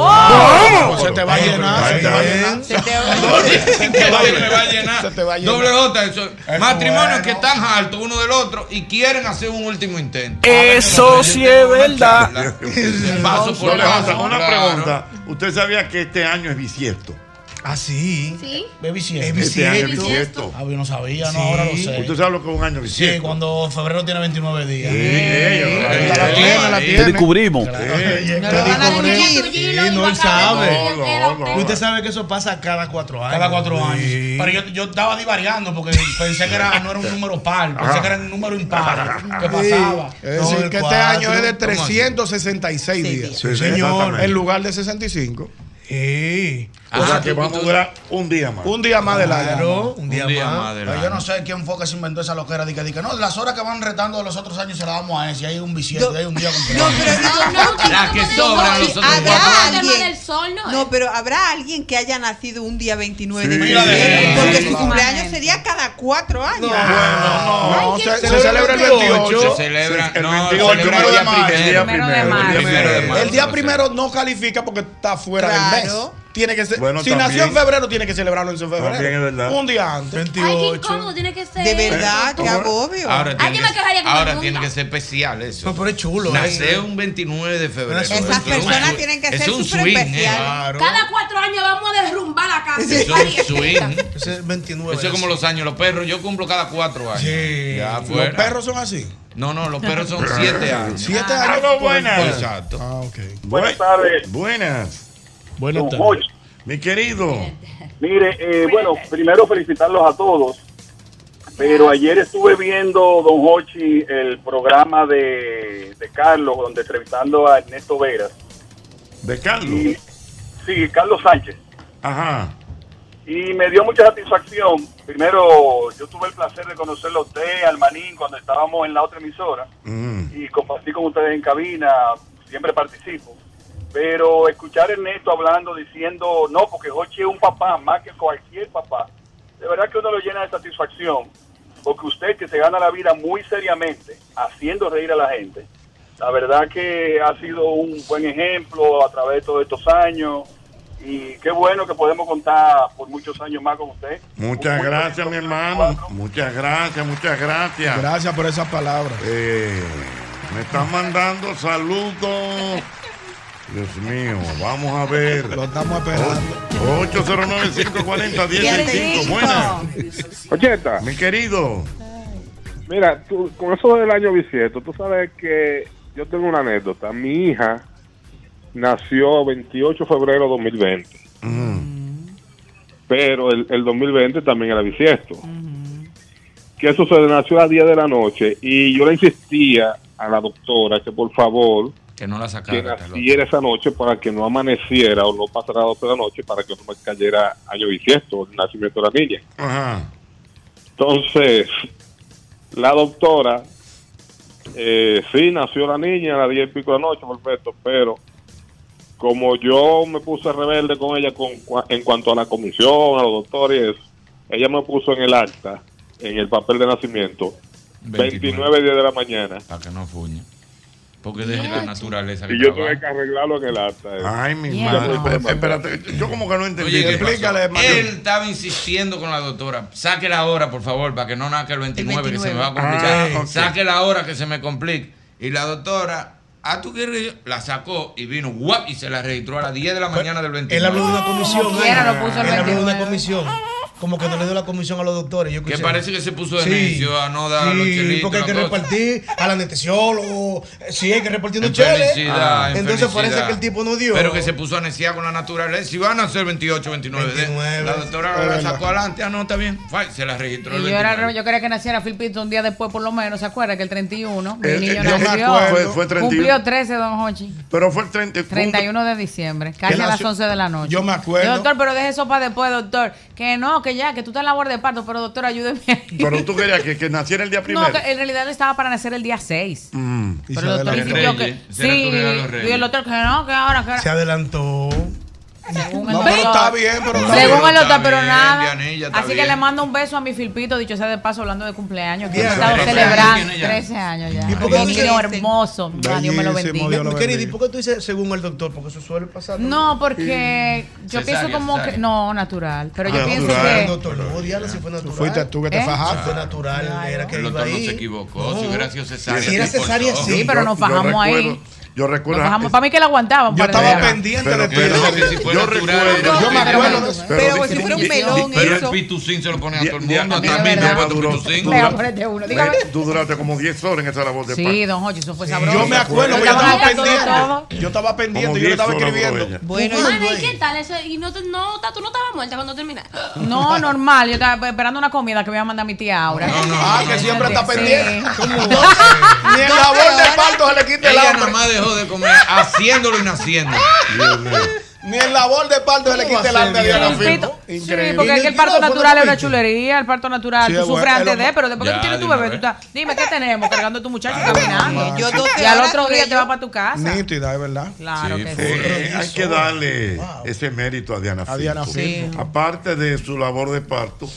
Pues se te va a llenar. Se te va a llenar. Se te Se te va, a llenar. Se te va a llenar. Doble J, eso. Matrimonios bueno. que están hartos uno del otro y quieren hacer un último intento. Eso sí es verdad. Paso por Doble J, paso. una pregunta. ¿Usted sabía que este año es bisiesto? Ah, sí. ¿Sí? Baby Es siete. Este año es bisiesto. bisiesto. Ah, yo no sabía, no, Sí. ahora lo sé. ¿Usted sabe lo que es un año Sí, bisiesto? cuando febrero tiene 29 días. Sí, ella, Eh, La tiene, la eh, tiene. descubrimos. No Te digo, descubrir, sí, no, va él sabe. No, no, no. Usted sabe que eso pasa cada cuatro años. Cada cuatro años. Sí. Pero yo, yo estaba divariando porque pensé que era, no era un número par, pensé Ajá. que era un número impar. ¿Qué pasaba? Es No, decir, que este año es de ¿Cómo así? 366 días. Sí, señor. En lugar de 65. Sí. O sea que vamos a durar un día más. Un día más del año. Un día, Un día más. más del Pero año. yo no sé quién fue que se inventó esa loquera. Dice que, no, las horas que van retando de los otros años se las damos a ese. y Hay un billete, hay un día completo. Las que sobran los otros Habrá cuatro años. alguien- del sol, ¿no? No, pero habrá alguien que haya nacido un día 29 de Sí. diciembre. Sí. Porque su cumpleaños sería cada cuatro años. No, No, se, se, se celebra el 28. Se celebra, el no, 28, se celebra el el día día primero. primero. El día Primero de marzo. el día Primero de primero. El día Marzo, primero no califica porque está fuera del mes. Tiene que ser. Bueno, si también. nació en febrero, tiene que celebrarlo en febrero. También es verdad. Un día antes. Ay, qué tiene que ser. De verdad, qué agobio. Ahora, tiene, que, el ahora tiene que ser especial eso. No, pero es chulo. Nacer eh. un 29 de febrero. Esas Esto es un personas swing- tienen que es ser un súper swing, ¿eh? especiales. Claro. Cada cuatro años vamos a derrumbar la casa. Eso es un swing. Ese es 29. Eso es como los años. Los perros, yo cumplo cada cuatro años. Sí. Ya Los perros son así. No, no, los perros son siete años. Siete años. Algo buenas. Exacto. Ah, ok. Buenas tardes, Buenas. Buenas don tardes. Mi querido. Mire, eh, bueno, primero felicitarlos a todos, pero ayer estuve viendo, don Hochi, el programa de, de Carlos, donde entrevistando a Ernesto Veras. De Carlos. Y, sí, Carlos Sánchez. Ajá. Y me dio mucha satisfacción. Primero, yo tuve el placer de conocerlo a usted, al Manín, cuando estábamos en la otra emisora. Mm. y compartir con ustedes en cabina, siempre participo. Pero escuchar a Ernesto hablando, diciendo, no, porque Hochi es un papá, más que cualquier papá, de verdad que uno lo llena de satisfacción, porque usted que se gana la vida muy seriamente, haciendo reír a la gente, la verdad que ha sido un buen ejemplo a través de todos estos años, y qué bueno que podemos contar por muchos años más con usted. Muchas Un gracias, mi hermano. Muchas gracias, muchas gracias. Gracias por esas palabras. Eh, me están mandando saludos. Dios mío, vamos a ver. Lo estamos esperando. 809-540-1065. Buenas. Ocheta, Mi querido. mira, tú, con eso del año bisiesto, tú sabes que yo tengo una anécdota. Mi hija nació 28 de febrero de 2020, pero el, el 2020 también era bisiesto. ¿Qué sucede? Nació a 10 de la noche y yo le insistía a la doctora que por favor Que no la que sacara. naciera esa noche para que no amaneciera o no pasara 12 de la noche para que no me cayera año bisiesto, el nacimiento de la niña. Ajá. Entonces, la doctora, eh, sí, nació la niña a las 10 y pico de la noche, perfecto, pero como yo me puse rebelde con ella con, cua- en cuanto a la comisión, a los doctores y eso, ella me puso en el acta, en el papel de nacimiento, 29 días de la mañana. Para que no fuñe. Porque deje la naturaleza. que Y yo tuve que arreglarlo en el acta. eh. Ay, mi Yeah. madre. Puede Espérate, yo como que no entendí. Oye, ¿qué Explícale. Él estaba insistiendo con la doctora. Saque la hora, por favor, para que no nazca el 29, que se me va a 29. complicar. Ah. Saque la hora que se me complique. Y la doctora, ah, tú quieres que yo-?" La sacó y vino, guap, y se la registró a las 10 de la mañana del 29. Él habló de una comisión. ¿eh? quiera, lo puso el Él habló de una 29. comisión. Como que no le dio la comisión a los doctores. Yo Que parece que se puso de necio a no dar sí, los chelitos. porque hay que repartir al anestesiólogo. Sí, hay que repartir los cheles. felicidad, en Entonces felicidad. parece que el tipo no dio. Pero que se puso a neciar con la naturaleza. Si van a ser 28, 29. de- 29. La doctora la sacó adelante. Ah, no, está bien. Se la registró el Y yo, era, al 29. revés, yo quería que naciera Phil Pinto un día después, por lo menos. ¿Se acuerda que el 31? Mi Eh, niño eh, yo me nació. acuerdo. Fue- fue 31. Cumplió 13, don Hochi. Pero fue el 30. 31 de diciembre, casi a las nació? 11 de la noche. Yo me acuerdo. Doctor, pero deje eso para después, doctor. Que no, que ya, que tú estás en labor de parto, pero doctor, ayúdeme. ahí. Pero tú querías que, que naciera el día primero. No, que en realidad estaba para nacer el día 6. Mm. Pero se el doctor insistió que. Sí, y el doctor que no, que ahora, que Se ahora. adelantó. Según No, el pero doctor. está bien, pero está Según bien. el doctor, Está pero bien, nada. Dianilla, está Así que bien. le mando un beso a mi Filpito, dicho sea de paso, hablando de cumpleaños, que he estado ¿Trece celebrando años tiene ya? 13 años ya. ¿Y por qué Un no niño hermoso, Dios me lo bendiga. Lo Mi querido, ¿y por qué tú dices según el doctor? Porque eso suele pasar. No, porque yo pienso como que. No, natural. Pero yo Ah, pienso natural. El que. doctor, no, diablo, si fue natural. Fuiste tú que te ¿Eh? fajaste. Fue natural, era que El iba doctor no ahí. se equivocó. Si hubiera sido cesárea. Si era cesárea. Sí, pero nos fajamos ahí. Yo recuerdo. Para mí que la aguantaban. Yo de estaba pendiente Pero- de No, si yo recuerdo- Yo me acuerdo. Pero si fuera un melón, Pero eso. el pituzín se lo pone a todo el mundo. a mí me duró-. Tú duraste como 10 horas en esa labor de. Sí, don Jochi, eso fue sabroso. Yo me acuerdo, Yo yo estaba pendiente. Yo estaba pendiente, yo le 10 estaba escribiendo. Bueno, ¿y qué tal eso? Y no, te- no, tú no estabas muerta cuando terminaste. No, normal. Yo estaba esperando una comida que me iba a mandar mi tía Aura. Ah, que siempre está pendiente. Como Ni en labor de parto se le quita el hambre. Dejó de comer haciéndolo y naciendo. Ni el labor de parto se le quita el alma a Diana Filpo. Sí, porque es que el parto natural es una chulería, el parto natural. Sí, tú es sufres antes de, pero después que tú tienes tu bebé, tú estás, dime qué tenemos, cargando a tu muchacho y mamá. caminando. Yo y al otro día te vas para tu casa. Nítida, es verdad. Claro que sí. Eh, hay que darle ese mérito a Diana A Diana Filpo. Filpo. Aparte de su labor de parto,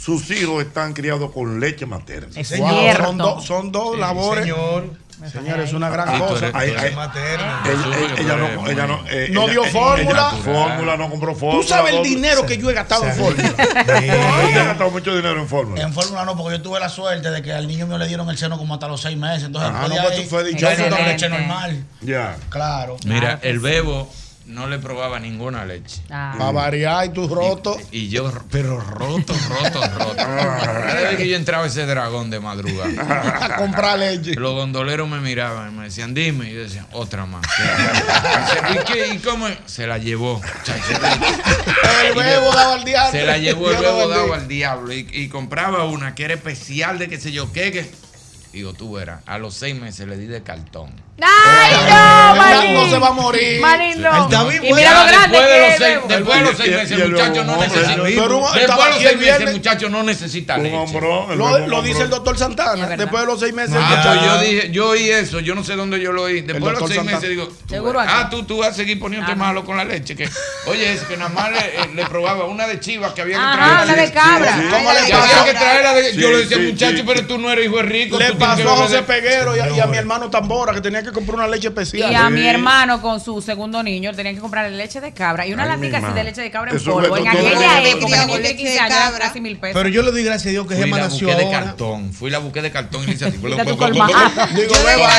sus hijos están criados con leche materna. Es Wow, son, dos son dos labores. Señor. Señores, es una gran Sí, tú cosa. eres- Ay, tú ay, eres materna. Ella, ella- ella no, ella no, eh, No dio fórmula. ella- fórmula, no compró fórmula. Tú sabes el dinero que yo he gastado en fórmula. Ella ha gastado mucho dinero en fórmula. En fórmula no, porque yo tuve la suerte de que al niño mío le dieron el seno como hasta los seis meses. Entonces, Ah, después no, de pues tú fue ya dichoso. yo leche normal. Ya. Claro. Mira, el bebo no le probaba ninguna leche. Ah. Para variar y tú roto. Y yo, pero roto, roto, roto. Cada vez que yo entraba ese dragón de madrugada, a comprar leche. los gondoleros me miraban y me decían, dime. Y yo decía, otra más. ¿Y, qué, ¿Y cómo? Se la llevó. El bebo daba al diablo. Se la llevó el bebo dado bendiga. al diablo. Y, y compraba una que era especial de qué sé yo qué. que Digo, tú verás, a los seis meses le di de cartón. ¡Ay, no, Marín! no se va a morir. Marín, no. Está Y mira lo grande después de que los es, seis, Bebo. después de los seis Y- y- meses el muchacho no necesita. un- Después de los seis meses el muchacho no necesita Un leche. Lo, dice el doctor Santana. Después de los seis meses. Ah, pues yo dije, yo oí eso, yo no sé dónde yo lo oí. Después de los seis Santana. meses digo, tú Seguro ah, tú, tú vas a seguir poniéndote Ajá. malo con la leche. Que, oye, es que nada más le, eh, le probaba una de chiva que había que Ajá, traerla una de cabra. sí. ¿Cómo le yo le decía, muchacho, pero tú no eres hijo de rico. Pasó a José Peguero y a, y a mi hermano Tambora que tenía que comprar una leche especial. Y a Sí. mi hermano con su segundo niño tenían que comprarle leche de cabra y una latica así de leche de cabra en Eso polvo. En aquella época, cuando de 15 años, eran casi mil pesos. Pero yo le doy gracias a Dios que Fui Gemma la nació busqué de cartón. Fui la busqué de cartón y le hice así. Digo, beba.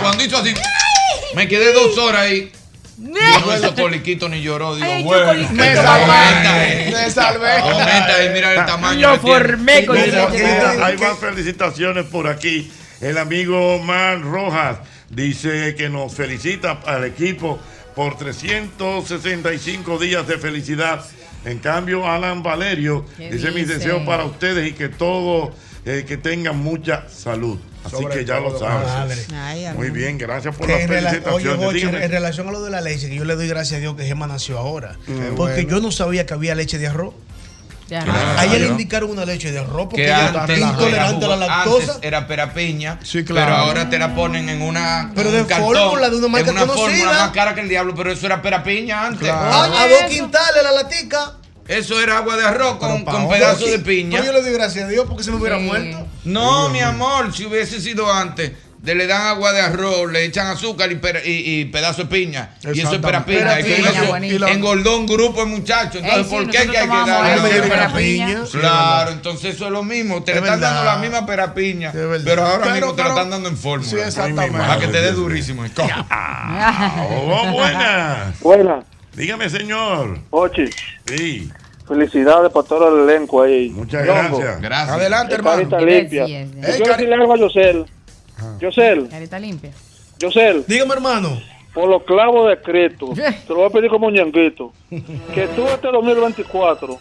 Cuando hizo así, me quedé dos horas ahí. No hizo coliquito ni lloró. Digo, Ay, bueno. Me salvé. Me salvé. Aumenta ahí, mira el tamaño. Lo formé con cabra. hay más felicitaciones por aquí. El amigo Man Rojas dice que nos felicita al equipo por 365 días de felicidad. En cambio, Alan Valerio ¿Qué dice mis dice? deseos para ustedes y que todos eh, que tengan mucha salud. Así que ya lo madre. Ay. Muy bien, gracias por las oye, felicitaciones. Jochi, Dígame. en relación a lo de la leche, que yo le doy gracias a Dios que Gemma nació ahora. Mm. porque bueno. yo no sabía que había leche de arroz. Ya, Claro. A ella le indicaron una leche de arroz porque que ella intolerante a la lactosa. antes era perapiña, Sí, claro. pero ahora te la ponen en una Pero en de un cartón, fórmula, de una marca en una conocida. fórmula más cara que el diablo, pero eso era perapiña antes. Claro. a, Oye, a dos quintales la latica. Eso era agua de arroz con, Pero con pedazos de piña. Pues yo le doy gracias a Dios porque se me hubiera Sí. muerto. No, mi amor, si hubiese sido antes, de le dan agua de arroz, le echan azúcar y, pera- y, y pedazo de piña. Y eso es perapiña. Buenísimo. engordó un grupo de muchachos. Entonces, Ey, sí, ¿por qué que hay que darle? perapiña. Claro, entonces eso es lo mismo. Te le Es están verdad. dando la misma perapiña, pero ahora Pero- mismo te la pero- están dando en fórmula. Sí, exactamente. Para que te dé durísimo. Oh, buenas. Buena, Dígame, señor. Ochi, Sí, felicidades para todo el elenco ahí. muchas gracias. Gracias. Adelante, de hermano. Carita limpia. Yo quiero cari- decirle algo a Yosel. Yosel, Carita limpia. Yosel, Dígame, hermano. por los clavos de Cristo, te lo voy a pedir como ñanguito, que tú este 2024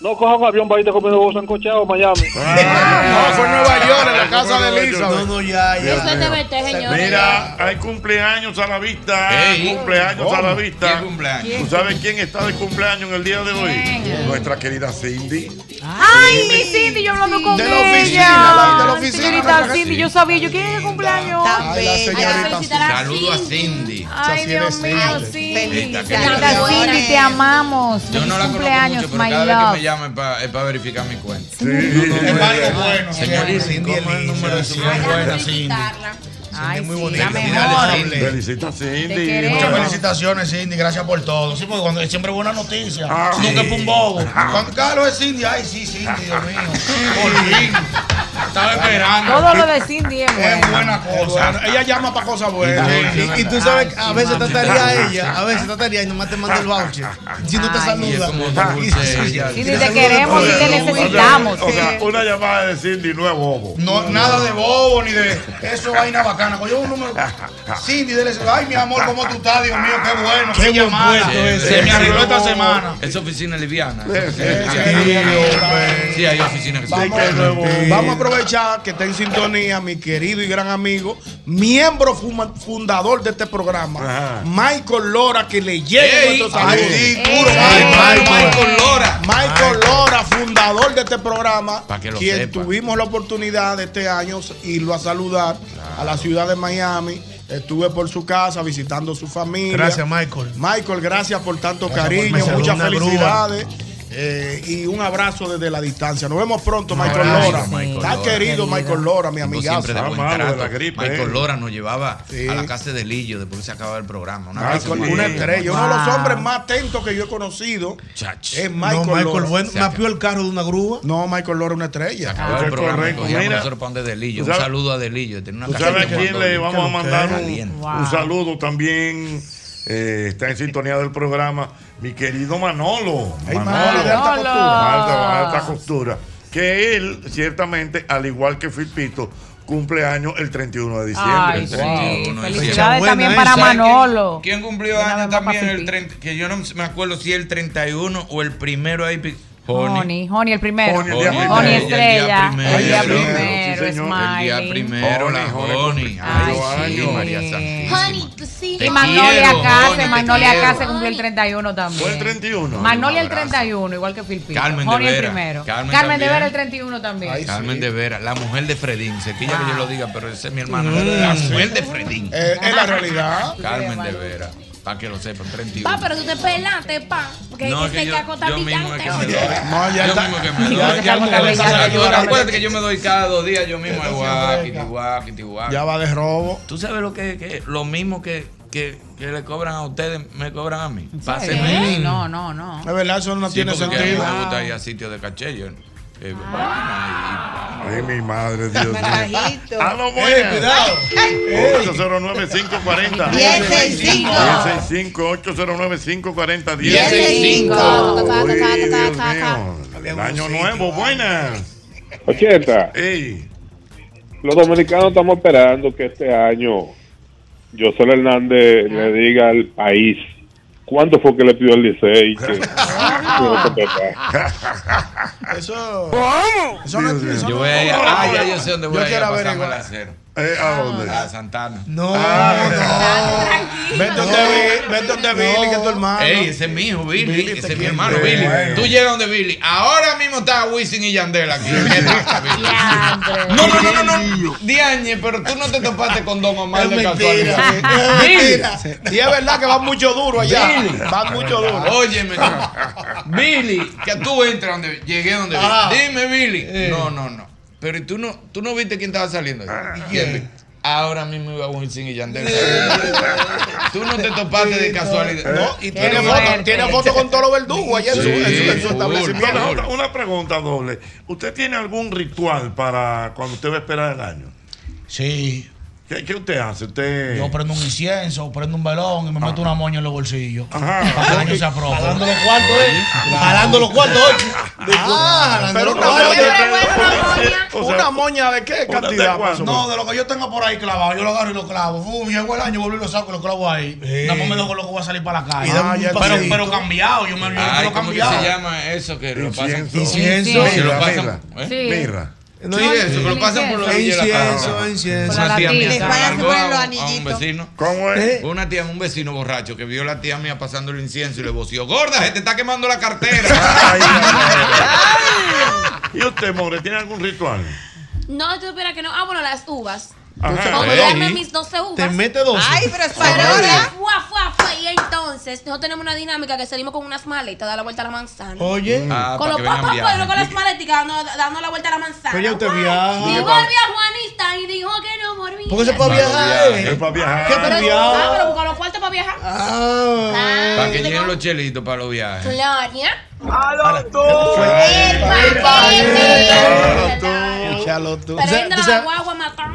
no cojas un avión para irte comiendo huevos sancochados a Miami. No, fue en Nueva York, en la casa de Elisa. No, no, ya, ya. Eso es de vete, señores. Mira, hay cumpleaños a la vista. Ey. cumpleaños a la vista. ¿Quién cumpleaños? ¿Tú sabes quién está de cumpleaños en el día de hoy? ¿Quién? Nuestra querida Cindy. Ay, mi Cindy, yo hablando con De ella. la oficina, la- de la oficina, Señorita nuestra Cindy, yo sabía, yo quién es el cumpleaños. Ay, la señorita. Saludo a Cindy. Ay, Dios de mío, Cindy. Señorita Cindy, te amamos. Yo no la conozco cumpleaños, mucho, pero cada vez que me es para verificar mi cuenta. Sí. Es algo bueno. Señorita, Cindy ¿cómo es el número de su cuenta? Ay, muy sí, bonita. la. Felicita Cindy. Te. Muchas felicitaciones, Cindy. Gracias por todo. Sí, porque cuando siempre buena noticia. Ah, Nunca sí. es un bobo. Cuando Carlos es Cindy, ay, sí, Cindy, Dios mío. Por fin. Estaba esperando. Todo lo de Cindy es Es buena cosa. Bueno, ella llama para cosas buenas. Y, y tú sabes, Ay, a sí, veces mami. trataría a ella, a veces trataría y nomás te manda el voucher. Si no te Ay, Y saluda. dulce ella. Cindy, te queremos y te necesitamos. O sea, una llamada de Cindy no es bobo. No, nada de bobo ni de eso vaina bacana. Cogió un número. Cindy, dele ese- Ay, mi amor, ¿cómo tú estás? Dios mío, qué bueno. Qué, llamada. Se me arregló esta semana. Esa oficina es liviana. Sí, esa oficina liviana. sí, hay oficinas que son bobo. Vamos a aprovechar que está en sintonía mi querido y gran amigo, miembro fuma- fundador de este programa, Michael Lora, que le llegue Ey, nuestro saludo. ay, sí, duro, Ay, Michael. Michael Lora. Michael Lora, fundador de este programa, que lo quien sepa. tuvimos la oportunidad de este año irlo a saludar a la ciudad de Miami. Estuve por su casa visitando su familia. Gracias, Michael. Michael, gracias por tanto Gracias cariño, muchas grúa. Eh, y un abrazo desde la distancia. Nos vemos pronto, Michael Lora. Michael Está Lora. querido Michael Lora, mi amigazo. siempre de buen trato. Michael eh. Lora nos llevaba Sí. a la casa de Lillo después que se acababa el programa. Una, Michael, casa una estrella, uno de los hombres más atentos que yo he conocido Chach. es No, Michael, Michael, Lora. bueno, mapeó el carro de una grúa. No, Michael Lora es una estrella. El programa y correcto. cogíamos Mira, nosotros para donde Delillo. ¿tú Un saludo a Delillo. Tiene una ¿Tú casa sabes a quién le vamos a mandar un saludo también? eh, está en sintonía del programa mi querido Manolo. Manolo, Manolo, de alta costura. Alta- alta costura. Que él, ciertamente, al igual que Filpito, cumple años el 31 de diciembre. Ay, El sí. 31 de Felicidades diciembre. también para ¿Sabe quién- Manolo. ¿Quién cumplió Una años también el 30? Que yo no me acuerdo si el 31 o el primero ahí. Honey, Honey el primero. Honey, Honey, el día primero. estrella. El El día día primero. Sí, señor. El día primero, la Honey, Honey. Ay, Ay, sí, sí. María Santísima. Honey, tú sí. Te Y Magnolia Case, Honey, Magnolia. Case cumplió el 31 también. ¿Fue el 31? Magnolia el Un abrazo. 31, igual que Filipino. Carmen de Honey el Vera. primero. Carmen Carmen, de también. Vera el 31 también. Carmen de Vera, la mujer de Fredín. Se quilla que yo lo diga, pero esa es mi hermana. Mm, la sí. mujer de Fredín. Eh, es la realidad. Carmen de Vera. Para que lo sepan, 31. Pa, pero tú te pelaste, pa. Porque No, es que yo, yo mismo es que me doy. No, ya yo está. mismo que me Ya- doy. ya cabeza Acuérdate, que yo me doy cada dos días yo mismo. Ya va de robo. Tú sabes lo que, que lo mismo que, que, que le cobran a ustedes, me cobran a mí. Pásenme. No, no, no. Es verdad, eso no Sí, tiene porque a mí sentido. me gusta ir a sitios de caché. Yo, eh, Ay, mi madre, Dios mío. Carajito. ¡A lo Eh, cuidado. 809-540. 1065. 1065, 809-540, 1065. 1065. El año nuevo, buenas. 80. Ey, Los dominicanos estamos esperando que este año José Hernández le diga al país cuánto fue que le pidió el Licey. Que, Eso. Eso no, eso Yo no- voy a ir. Ah, ya yo sé dónde voy Yo a ir quiero averiguar. Eh, ¿a dónde? A Santana. No, Ah, Vete donde Billy, vete donde Billy, que es tu hermano. Ey, ese es mi hijo, Billy. Ese es mi hermano, Eh, Billy. bueno. Tú llegas donde Billy. Ahora mismo está Wisin y Yandel aquí. ¿Qué pasa, Billy? No, no, no, no, no. Diañe, pero tú no te topaste con Don Omar Es de mentira. casualidad. Es Billy. Y es verdad que van mucho duro allá. Billy. Van mucho duro. Óyeme, Billy, que tú entras donde llegué donde Ah. Billy. Dime, Billy. No, no, no. Pero ¿y tú no, tú no viste quién estaba saliendo. ¿Quién? Ahora mismo iba Wisin y Yandel. tú no te topaste de casualidad. No, y tiene foto, tiene foto con todos los verdugos allá en su, en su- en su Sí, establecimiento. Otra- una pregunta doble. ¿Usted tiene algún ritual para cuando usted va a esperar el año? Sí. ¿Qué, qué usted hace? Usted... Yo prendo un incienso, prendo un velón y me meto una moña en los bolsillos. Ajá. Para que el año se aprobe. Jalando los cuartos, ¿eh? Jalando los cuartos, ¿eh? Ah, jalando Pero los una cuartos. moña, una moña de qué ¿una de cantidad. No, de lo que yo tengo por ahí clavado, yo lo agarro y lo clavo. Fu, llegó el año, vuelvo y lo saco y lo clavo ahí. Nada más me dejo lo que voy a salir para la calle. Pero, pero cambiado, yo me lo ¿cómo cambiado. se llama eso que lo pasan? Incienso. Mirra, pasan. mirra. No, Sí, eso, que lo pasan por los Incienso, incienso, incienso. Con la Una tía mía se a agarró poner a un, a vecino. ¿Cómo es? ¿Eh? Una tía, un vecino borracho que vio a la tía mía pasando el incienso y le voció, gorda, se te está quemando la cartera. Ay, ay, ay. ¿Y usted, More, tiene algún ritual? No, tú esperas que no. Ah, bueno, las uvas. Ajá. Como Ey. darme mis 12 uvas. Te mete dos. Ay, pero es para ahora. fua, fua, fua. Y entonces, nosotros tenemos una dinámica que salimos con unas maletas, dar la vuelta a la manzana. Oye. Ah, con para los papás pueblos, con las maleticas, dando, dando la vuelta a la manzana. Pero ya usted viaja. Y volvió a Juanita y dijo que no volvía. Porque para Para viajar. viajar. Es para viajar. ¿Qué Pero, tú ah, pero busca los cuartos para viajar. Ah. Para que Ah, lleguen los chelitos para los viajes. Gloria. Tú. Pero O sea, tú la sabes- guagua.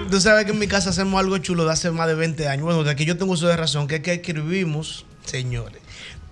Tú sabes que en mi casa hacemos algo chulo de hace más de 20 años. Bueno, de que yo tengo uso de razón, que es que escribimos, señores,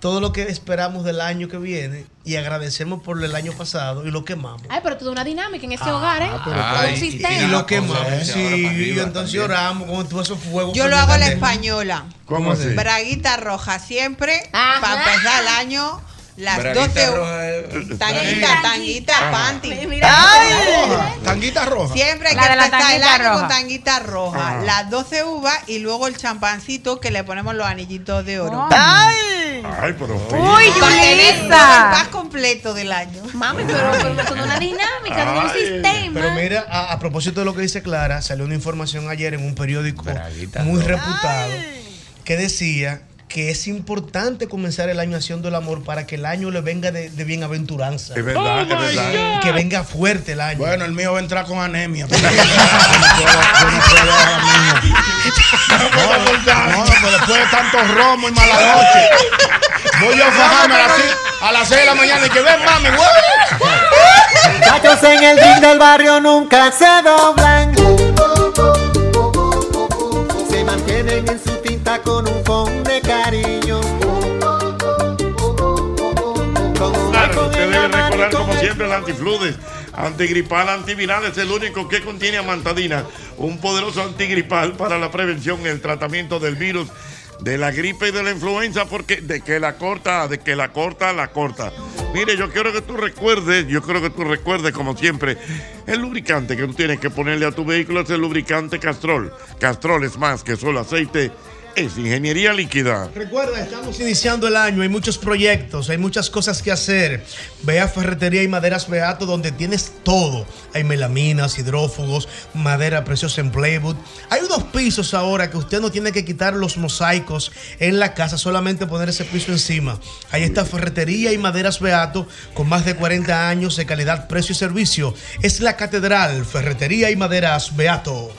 todo lo que esperamos del año que viene y agradecemos por el año pasado y lo quemamos. Ay, pero toda una dinámica en ese hogar, ¿eh? pero- Todo Ay, un y- sistema. Y lo cosa quemamos. Sí, y arriba entonces también. oramos con todos esos fuegos. Yo lo hago a la española. ¿Cómo así? Braguita roja siempre. Ajá. Para empezar el año. Las Braguita 12 roja, eh. Tanguita, tanguita, Ajá. panty. Roja, Tanguita roja. Siempre hay La que la empezar el año con tanguita roja. Ajá. Las 12 uvas y luego el champancito que le ponemos los anillitos de oro. ¡Ay! Ay, pero. ¡Uy, todo el paz completo del año. Mami, pero, pero es una dinámica, de un Ay, sistema. Pero mira, a, a propósito de lo que dice Clara, salió una información ayer en un periódico Braguita muy roja. reputado que decía que es importante comenzar el año haciendo el amor para que el año le venga de, de bienaventuranza. Es verdad, es verdad. Que venga fuerte el año. Bueno, el mío va a entrar con anemia. Yo no puedo- no. No, pues después de tanto romo y mala noche. Voy yo a fajarme a las seis- a las 6 de la mañana y que ven, mami. Muchachos en el ring del barrio nunca se doblan. Se mantienen en su tinta con un fondo siempre el antifludes, antigripal, antiviral es el único que contiene amantadina, un poderoso antigripal para la prevención y el tratamiento del virus de la gripe y de la influenza, porque de que la corta, de que la corta, la corta. Mire, yo quiero que tú recuerdes, yo quiero que tú recuerdes como siempre, el lubricante que tú tienes que ponerle a tu vehículo es el lubricante Castrol. Castrol es más que solo aceite, es ingeniería líquida. Recuerda, estamos iniciando el año, hay muchos proyectos, hay muchas cosas que hacer. Ve a Ferretería y Maderas Beato donde tienes todo. Hay melaminas, hidrófugos, madera preciosa en Playwood. Hay unos pisos ahora que usted no tiene que quitar los mosaicos en la casa, solamente poner ese piso encima. Ahí está Ferretería y Maderas Beato con más de 40 años de calidad, precio y servicio. Es la catedral, Ferretería y Maderas Beato.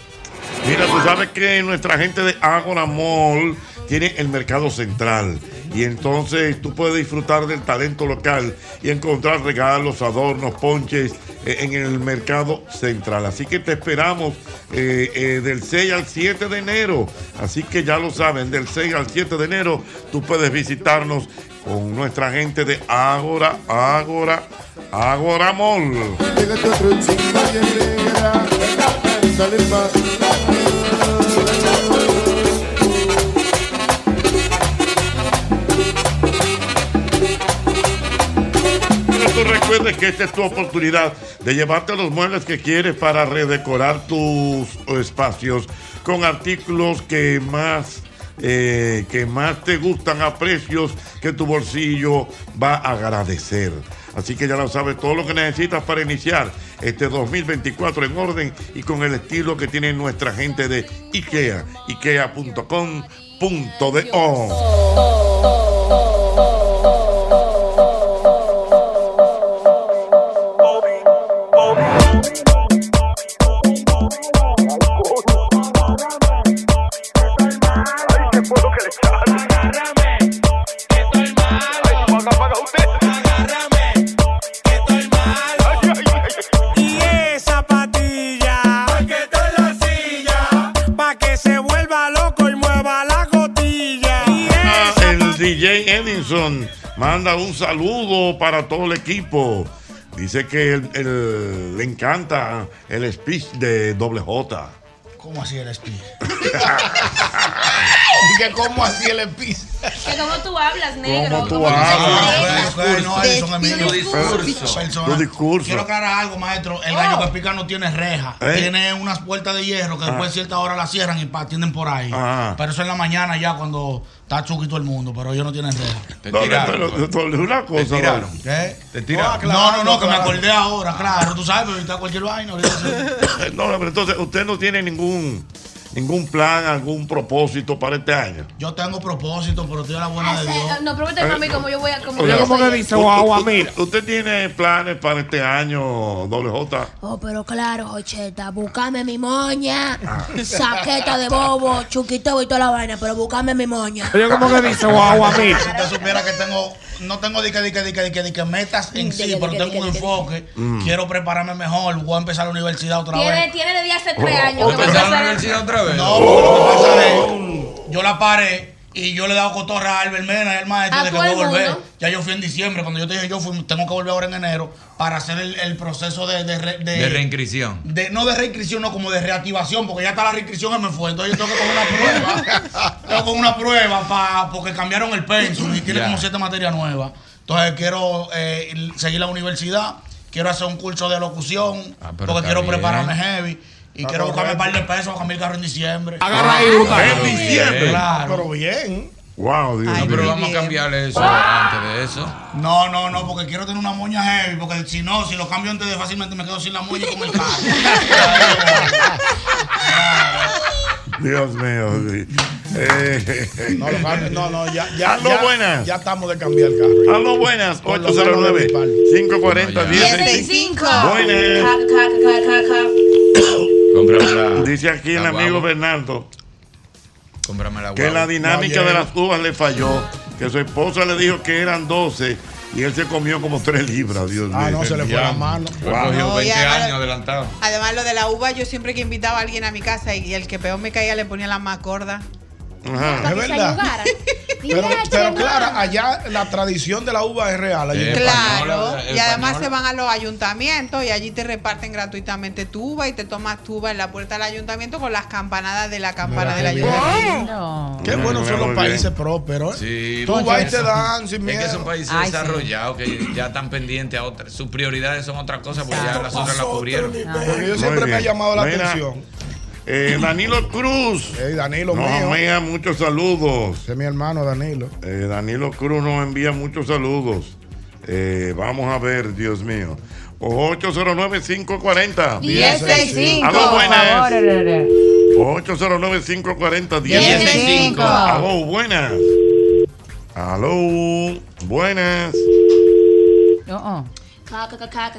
Mira, tú sabes que nuestra gente de Agora Mall tiene el mercado central. Y entonces tú puedes disfrutar del talento local y encontrar regalos, adornos, ponches eh, en el mercado central. Así que te esperamos eh, eh, del 6 al 7 de enero. Así que ya lo saben, del 6 al 7 de enero tú puedes visitarnos con nuestra gente de Agora, Agora, Agora Mall. Sale que esta es tu oportunidad de llevarte los muebles que quieres para redecorar tus espacios con artículos que más, eh, que más te gustan a precios que tu bolsillo va a agradecer. Así que ya lo sabes, todo lo que necesitas para iniciar este 2024 en orden y con el estilo que tiene nuestra gente de IKEA, ikea.com.do. Manda un saludo para todo el equipo. Dice que le encanta el speech de Doble J. ¿Cómo así el speech? que cómo así el piso. Que como tú hablas, negro. ¿Cómo tú como hablas? Pues, no, Edison es mío. Tu discurso. Quiero aclarar algo, maestro. El gallo que pica no tiene reja. ¿Eh? Tiene unas puertas de hierro que Ah. después de cierta hora la cierran y pa, tienen por ahí. Ah. Pero eso en la mañana ya cuando está chuki todo el mundo, pero ellos no tienen reja. Doble, pero, doble, una cosa. tiraron. doble. ¿Qué? Te tiraron. No, no, no, que me acordé ahora, claro. Tú sabes, pero está cualquier vaina. No, pero entonces usted no tiene ningún ningún plan, algún propósito para este año. Yo tengo propósito, pero estoy a la buena de Dios. No, pregúntame a mí cómo yo voy a. Como Oiga, yo soy- usted- ¿Usted tiene planes para este año, doble J? Oh, pero claro, Jocheta, buscame mi moña, saqueta de bobo, chuquito y toda la vaina, pero buscame mi moña. Oye, ¿cómo que dice guau a mí? Si usted supiera que tengo, no tengo de que, de que, de que, de que, de que metas en sí, que, pero que, tengo un que, que. enfoque. Mm. Quiero prepararme mejor, voy a empezar la universidad otra Tiene, vez. tiene de día hace Oh, tres años. que va a empezar- otra vez? No, porque lo que pasa es, yo la paré y yo le he dado cotorra a Albert Mena y al maestro A de que voy a volver. mundo. Ya yo fui en diciembre, cuando yo te dije yo fui, tengo que volver ahora en enero para hacer el, el proceso de, de, re- de- De reinscripción. de- no de reinscripción, no como de reactivación, porque ya está la reinscripción y me fue. Entonces yo tengo que coger una prueba. tengo que coger una prueba pa- porque cambiaron el pensum y tiene como siete materias nuevas. Entonces quiero eh, seguir la universidad, quiero hacer un curso de locución, Ah, porque quiero bien. prepararme heavy. Y Está quiero buscarme un par de pesos para cambiar el carro en diciembre. Agarra ahí, busca. En diciembre. Claro. Pero bien. Wow, Dios No, mío. pero vamos a cambiarle eso antes de eso. No, no, no, porque quiero tener una moña heavy, porque si no, si lo cambio antes de fácilmente me quedo sin la moña y con el carro. Dios mío. sí. Eh, No, no, no, ya, ya, Aló, ya, buenas. ya estamos de cambiar el carro. Aló, buenas. Con la mano de 809 Bipal. 540 No, ya. 1065 Ca, Buenas. La, Dice aquí el amigo guagua. Bernardo Cómprame la que la dinámica No, de las uvas le falló. Que su esposa le dijo que eran 12 y él se comió como 3 libras. Dios mío. Ah, no, se le fue la mano. Cogió No, y 20 además- años adelantado. Además, lo de la uva, yo siempre que invitaba a alguien a mi casa y el que peor me caía le ponía la más gorda. Ajá. Para Es que verdad. Pero, pero. Clara, allá la tradición de la uva es real. allí Eh. Claro, española, y además española. se van a los ayuntamientos y allí te reparten gratuitamente tu uva y te tomas tu uva en la puerta del ayuntamiento con las campanadas de la campana del ayuntamiento. No. Qué buenos son los países prósperos. ¿eh? Sí, Tú vas y te dan sin Es que son miedo. países Ay, sí. desarrollados que ya están pendientes a otras. Sus prioridades son otras cosas, porque ya las otras las cubrieron. Porque yo siempre me ha llamado la atención. Eh, Danilo Cruz. Ey, Danilo Nos mío. envía muchos saludos. Ese es mi hermano Danilo. Eh, Danilo Cruz nos envía muchos saludos. Eh, vamos a ver, Dios mío. 809-540. 1065. Aló, buenas. favor, re, re. 809-540. 1065. Aló, buenas. Aló, buenas. No, oh.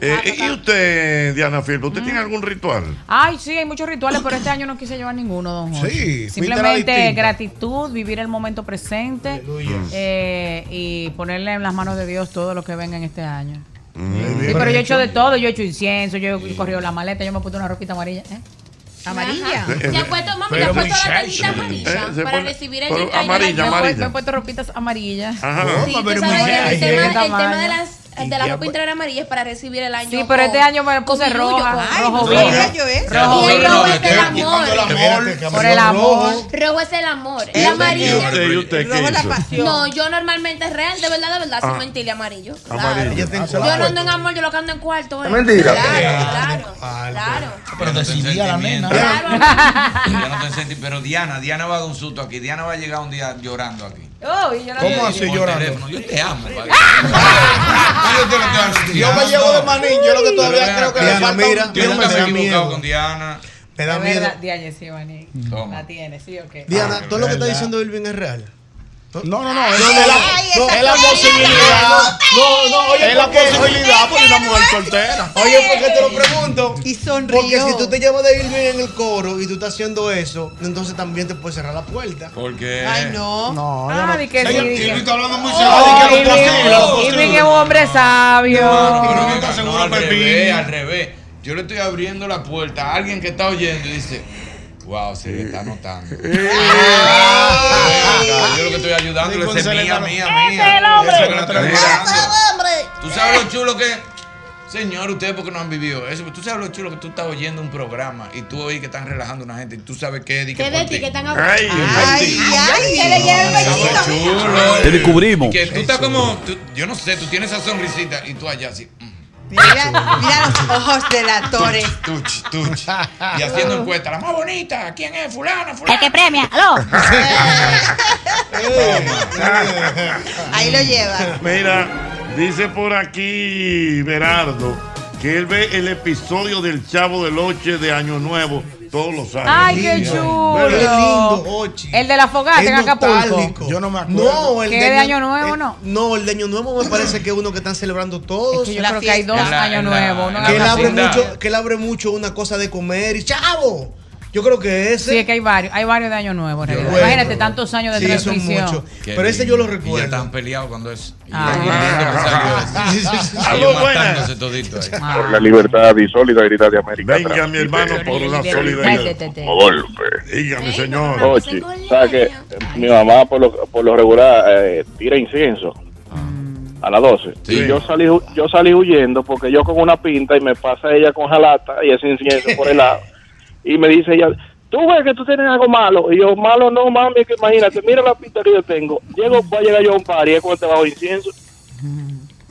Eh, ¿Y usted, Diana Filpo, usted tiene algún ritual? Ay, sí, hay muchos rituales, pero este año no quise llevar ninguno, don Jorge. Sí, Simplemente gratitud, vivir el momento presente eh, y ponerle en las manos de Dios todo lo que venga en este año. Mm. Sí, pero yo he hecho de todo. Yo he hecho incienso, yo he corrido la maleta, yo me he puesto una ropita amarilla. ¿eh? Amarilla. Ajá. ¿Te has puesto, mami, te has puesto la amarilla Eh, se para pone- recibir el amarilla, amarilla. me he puesto ropitas amarillas. Ajá. Sí, Pero sabes el tema, ¿Qué el tema de las de la ropa pues. interior amarilla es para recibir el año. Sí, pero este año me puse roja, rojo no vino. yo eso. Rojo Y el vino. rojo es el amor. el Por el. Rojo es el amor. El ¿Y amarillo. El rojo es la pasión. No, yo normalmente es real, de verdad, de verdad, sin Ah. mentirle amarillo. Claro. Amarillo. La Yo no ando en amor, yo lo que ando en cuarto. ¿eh? mentira. Claro, claro. Pero decidía la nena. Claro. Ya no te sentí, pero Diana, Diana va a dar un susto aquí. Diana va a llegar un día llorando aquí. Oh, y yo no ¿Cómo así llorando? teléfono. Yo te amo. Yo me llevo de manín, yo lo que todavía creo que le Diana, falta mira, un Yo nunca me he equivocado con Diana. Me da Es miedo. Diana, sí. Toma. La tiene, ¿sí o qué? Diana, todo lo que está diciendo Irving es real. No, no, no. Es, No, no, la, Ay, no, esa es la cosa. posibilidad. No, no, oye, Es la ¿por qué? posibilidad porque una mujer soltera. Oye, ¿por qué te lo pregunto? Y sonrió. Porque si tú te llevas de Irving en el coro y tú estás haciendo eso, entonces también te puedes cerrar la puerta. Porque. Ay, no. No, Ah, no. di que sí, Y está hablando muy serio. di que lo Irving- posible, lo posible. Irving es un hombre sabio. No venga, está seguro, no, al revés, al revés. Yo le estoy abriendo la puerta a alguien que está oyendo y dice, wow, se le está notando. Yo lo que estoy ayudando es mía, está- mía, ¡Ese mía. es el hombre! ¿Tú sabes lo chulo que... Señor, ustedes porque no han vivido eso, tú sabes lo chulo que tú estás oyendo un programa y tú oís que están relajando a una gente y tú sabes qué es ¿Qué de ti ti. que están Ay, Ay, ay, le chulo. Te descubrimos. Que tú estás como, yo no sé, tú tienes esa sonrisita y tú allá así. Mira, mira los ojos del actor. Tuch, tuch. Y haciendo encuesta, la más bonita, ¿quién es? Fulana, El fulana. que premia, aló. Ahí lo lleva. Mira, dice por aquí Berardo que él ve el episodio del Chavo del Oche de Año Nuevo todos los años. Ay, qué chulo. Qué lindo, Ochi. El de la fogata Es en Acapulco. Yo no me acuerdo. No, el ¿Qué de Año Nuevo, eh, no? No, el de Año Nuevo me parece que es uno que están celebrando todos. Es que yo La creo que hay dos años nuevos. en ¿no? la que él abre mucho, que él abre mucho una cosa de comer y chavo. Yo creo que ese. Sí, es que hay varios, hay varios de año nuevo. Imagínate tantos años de Sí, son transmisión. muchos. Qué Pero ese yo lo lindo. Y ya recuerdo. estaban peleados cuando eso. Y Ah. Ah. Por la libertad y solidaridad de América. Venga, mi hermano, por una solidaridad. Golpe. Dígame, señor. Ochi, ¿sabes que Mi mamá, por lo, por lo regular, eh, tira incienso a las 12. Sí. Y yo salí, yo salí huyendo porque yo con una pinta y me pasa ella con jalata y ese incienso por el lado. Y me dice ella, tú ves que tú tienes algo malo. Y yo, malo no, mami, que imagínate, mira la pinta que yo tengo. Llego, voy a llegar yo a un par y es cuando te bajo incienso.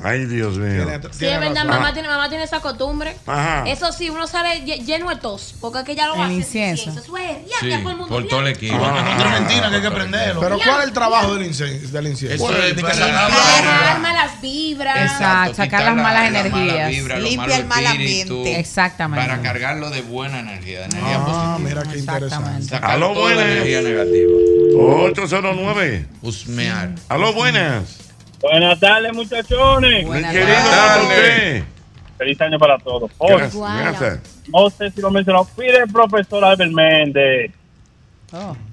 Ay, Dios mío. Sí, es verdad, mamá tiene, mamá tiene esa costumbre. Ajá. Eso sí, uno sale lle- lleno de tos, porque es que ya lo hace. incienso. Eso es, ya, Sí, el mundo. por todo el equipo. Ah, otra mentira que hay que prenderlo. Pero ¿cuál es el trabajo del incienso? Del incienso? Eso es para- Alejar malas vibras. Exacto, sacar las malas la- la mala energías. Limpia el mal ambiente. Exactamente. Para cargarlo de buena energía, de energía Ah, positiva. mira qué interesante. Aló, buenas. energía negativa. 809. Husmear. Aló, buenas. Buenas tardes, muchachones. ¿para usted? Feliz año para todos. Oh, Gracias. gracias. no sé si lo mencionó. Pide el profesor Albert Méndez.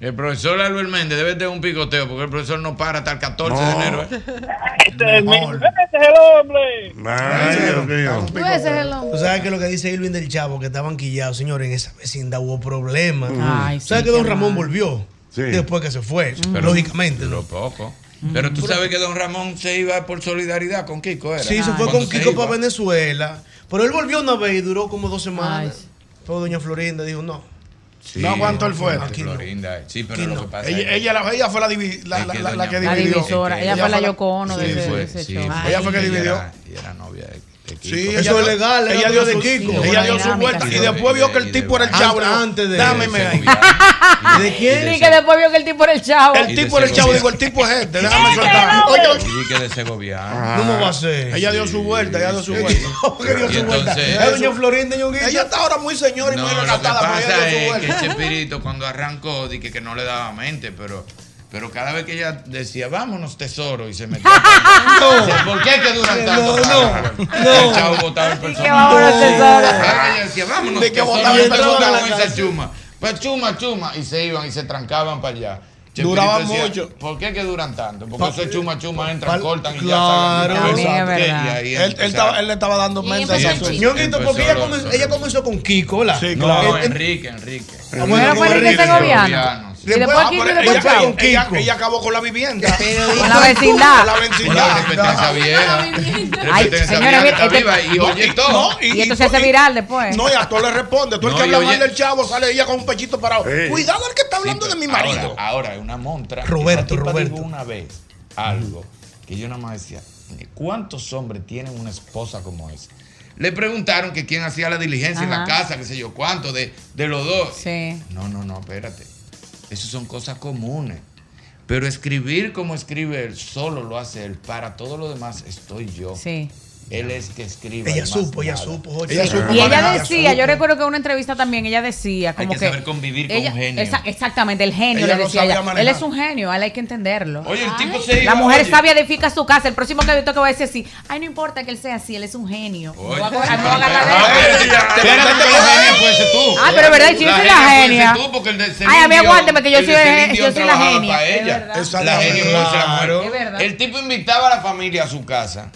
El profesor Albert Méndez debe tener un picoteo porque el profesor no para hasta el 14 de enero. ¿eh? Este es, mi- este es el hombre. Ay, Dios mío. Tú ese es el hombre. ¿Tú sabes que lo que dice Irving del Chavo? Que estaban quillados, señores, en esa vecindad hubo problemas. Ay, ¿Sabes sí, que don Ramón mal. volvió? Sí. Después que se fue, Pero- lógicamente. Pero poco. Pero tú sabes que don Ramón se iba por solidaridad con Kiko, ¿era? Sí, se fue con Kiko para Venezuela. Pero él volvió una vez y duró como dos semanas. Pero doña Florinda dijo, no. Sí, No aguantó el fuerte. Aquí no. Florinda, Sí, pero Aquí lo no. que pasa Ella, es que- ella, la- ella fue la, divi- la, que la- la dividió. divisora. Ella fue la Yoko Ono de Sí, ese- fue, ese sí, show. fue. Ella fue que dividió. era- ella era novia de, de Kiko. Sí, Eso es legal, Ella dio de Kiko. Ella dio su vuelta. Y Y de- después vio que el tipo era el chavo. antes de- Dame, de me ahí. ¿De quién? Y que después vio que el tipo era el chavo. El tipo era el chavo. Digo, el tipo es este. Déjame soltar. Y Oye, que de Segovia. ¿Cómo va a ser? ella dio su vuelta. Ella dio su vuelta. ¿Qué dio su vuelta? Ella está ahora muy señora y muy lo que recatada. pero pasa ella dio su es que. Chespirito cuando arrancó dije que no le daba mente, pero pero cada vez que ella decía, vámonos tesoro, y se metía. no. ¿Por qué que duran tanto? No, para- El chavo botaba el personaje. vámonos, tesoro. Cada vez que ella decía, vámonos De que tesoro, y la con esa chuma. Pues chuma, chuma. Y se iban y se trancaban para allá. Duraban decía, mucho. ¿Por qué que duran tanto? Porque eso es chuma, chuma, entran, cortan y ya claro. sacan. Ahí Él, le estaba dando. Ñonguito, porque ella comenzó, lo- ella comenzó con Kiko, ¿verdad? Sí, No, claro. Enrique, Enrique. Primero fue Enrique Segoviano. Y después ah, y pero ella, Chavo. ella, ella acabó con la vivienda. Con la vecindad. Con la vecindad. Ay, señora, este- viva y oye todo. No, Y esto se hace viral después. No, y a todo le responde. Tú el que y habla oye- mal del chavo sale ella con un pechito parado. Cuidado el que está hablando Sí, de mi marido. Ahora, es una montra. Roberto, Roberto. dijo una vez algo que yo nada más decía, ¿cuántos hombres tienen una esposa como esa? Le preguntaron que quién hacía la diligencia en la casa, qué sé yo, cuánto, de, de los dos. Sí. No, no, no, espérate. Esas son cosas comunes. Pero escribir como escribe él, solo lo hace él. Para todo lo demás estoy yo. Sí. Él es que escribe. Ella supo, ella supo. Ella supo Y ella decía, yo recuerdo que en una entrevista también ella decía como que saber convivir con un genio. esa- exactamente, el genio Ella le decía sabía ella. Él es un genio, a él hay que entenderlo. Oye, el tipo se iba. La mujer oye, sabia edifica su casa. El próximo que visto que va a decir así, ay, no importa que él sea así, él es un genio. Oye. me voy a Ah, espérate, tú. Ah, pero es verdad, si yo soy la genia. Ay, a mí aguánteme que yo soy- la genia. La genia. Es verdad. El tipo invitaba a la familia a su casa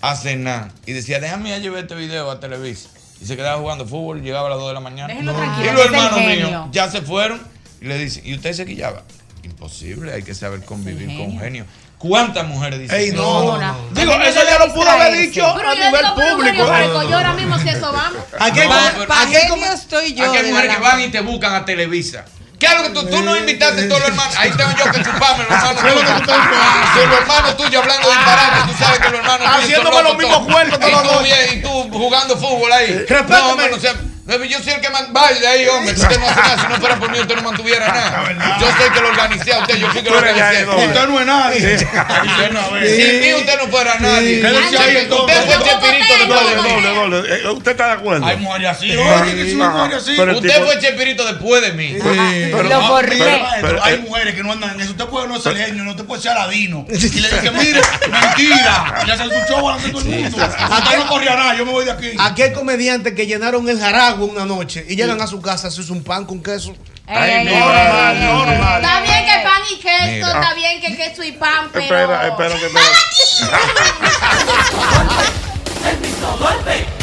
a cenar y decía, déjame ya llevar este video a Televisa. Y se quedaba jugando fútbol, llegaba a las 2 de la mañana. Déjenlo Y tranquilo, los hermanos míos ya se fueron y le dicen, ¿y usted se quillaba? Imposible, hay que saber convivir con un genio. ¿Cuántas mujeres dicen Ey, eso? no, no. Digo, eso ya lo pudo haber dicho Pero a nivel público. yo ahora mismo si eso vamos. Aquí hay pero- aquí hay ¿Qué como- estoy yo? Aquí hay mujeres que van y te buscan a Televisa. ¿Qué es lo que tú, tú no invitaste a todos los hermanos? Ahí tengo yo que chuparme los hermanos ¿Qué es lo que tú tuyos. estás esperando? Si los hermanos tuyos hablando disparate, tú sabes que los hermanos tuyos Haciéndome los mismos cuernos todos Y los Y tú jugando fútbol ahí. Respétame. No. Yo soy el que man... Vaya de ahí, hombre, que usted no hace nada. Si no fuera por mí, usted no mantuviera nada. Yo soy el que lo organicé a usted, yo fui que lo ya organicé. Usted no es nadie. Usted no, a ver. Sin mí usted no fuera nadie. ¿Qué decía ahí, Usted fue el Doble, después de mí. Eh, ¿Usted está de acuerdo? Hay mujeres así, sí, Usted tipo- fue el chespirito después de mí. Pero- Lo borré. pero, hay eh, mujeres que no andan en eso. Usted puede no ser genio, no te puede ser aladino. Y le dice, mire, mentira. Y hacen su show delante de todo el mundo. Hasta no corría nada, yo me voy de aquí. Aquí hay comediantes que llenaron el una noche y llegan a su casa hacerse un pan con queso. Ay, no, normal, no, normal. Está bien que pan y queso, Mira. está bien que queso y pan, pero. Espera, espera, que espera. Los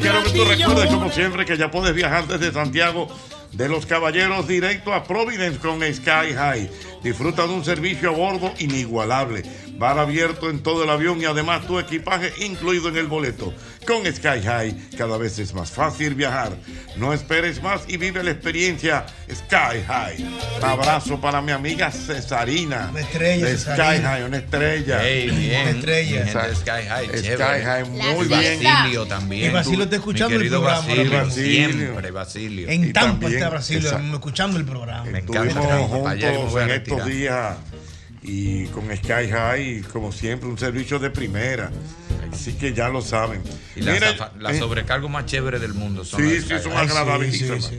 quiero que tú recuerdes, como siempre, que ya puedes viajar desde Santiago de los Caballeros directo a Providence con Sky High. Disfruta de un servicio a bordo inigualable. Bar abierto en todo el avión y además tu equipaje incluido en el boleto. Con Sky High cada vez es más fácil viajar. No esperes más y vive la experiencia Sky High. Un abrazo para mi amiga Cesarina. Una estrella, de Sky Cesarina. High, una estrella. Bien. Una estrella. Mi gente de Sky High, Sky chévere. High, muy Y bien. Basilio también. Y Basilio está escuchando Mi el programa, Basilio. Basilio. Siempre Basilio. En Tampa también, está Brasil, exacto. escuchando el programa. Me encanta. Juntos en estos días y con Sky High, como siempre, un servicio de primera. Así que ya lo saben. Y la, Mira, zafa- la eh, sobrecargo más chévere del mundo son Sí, las sí, son agradabilísimas.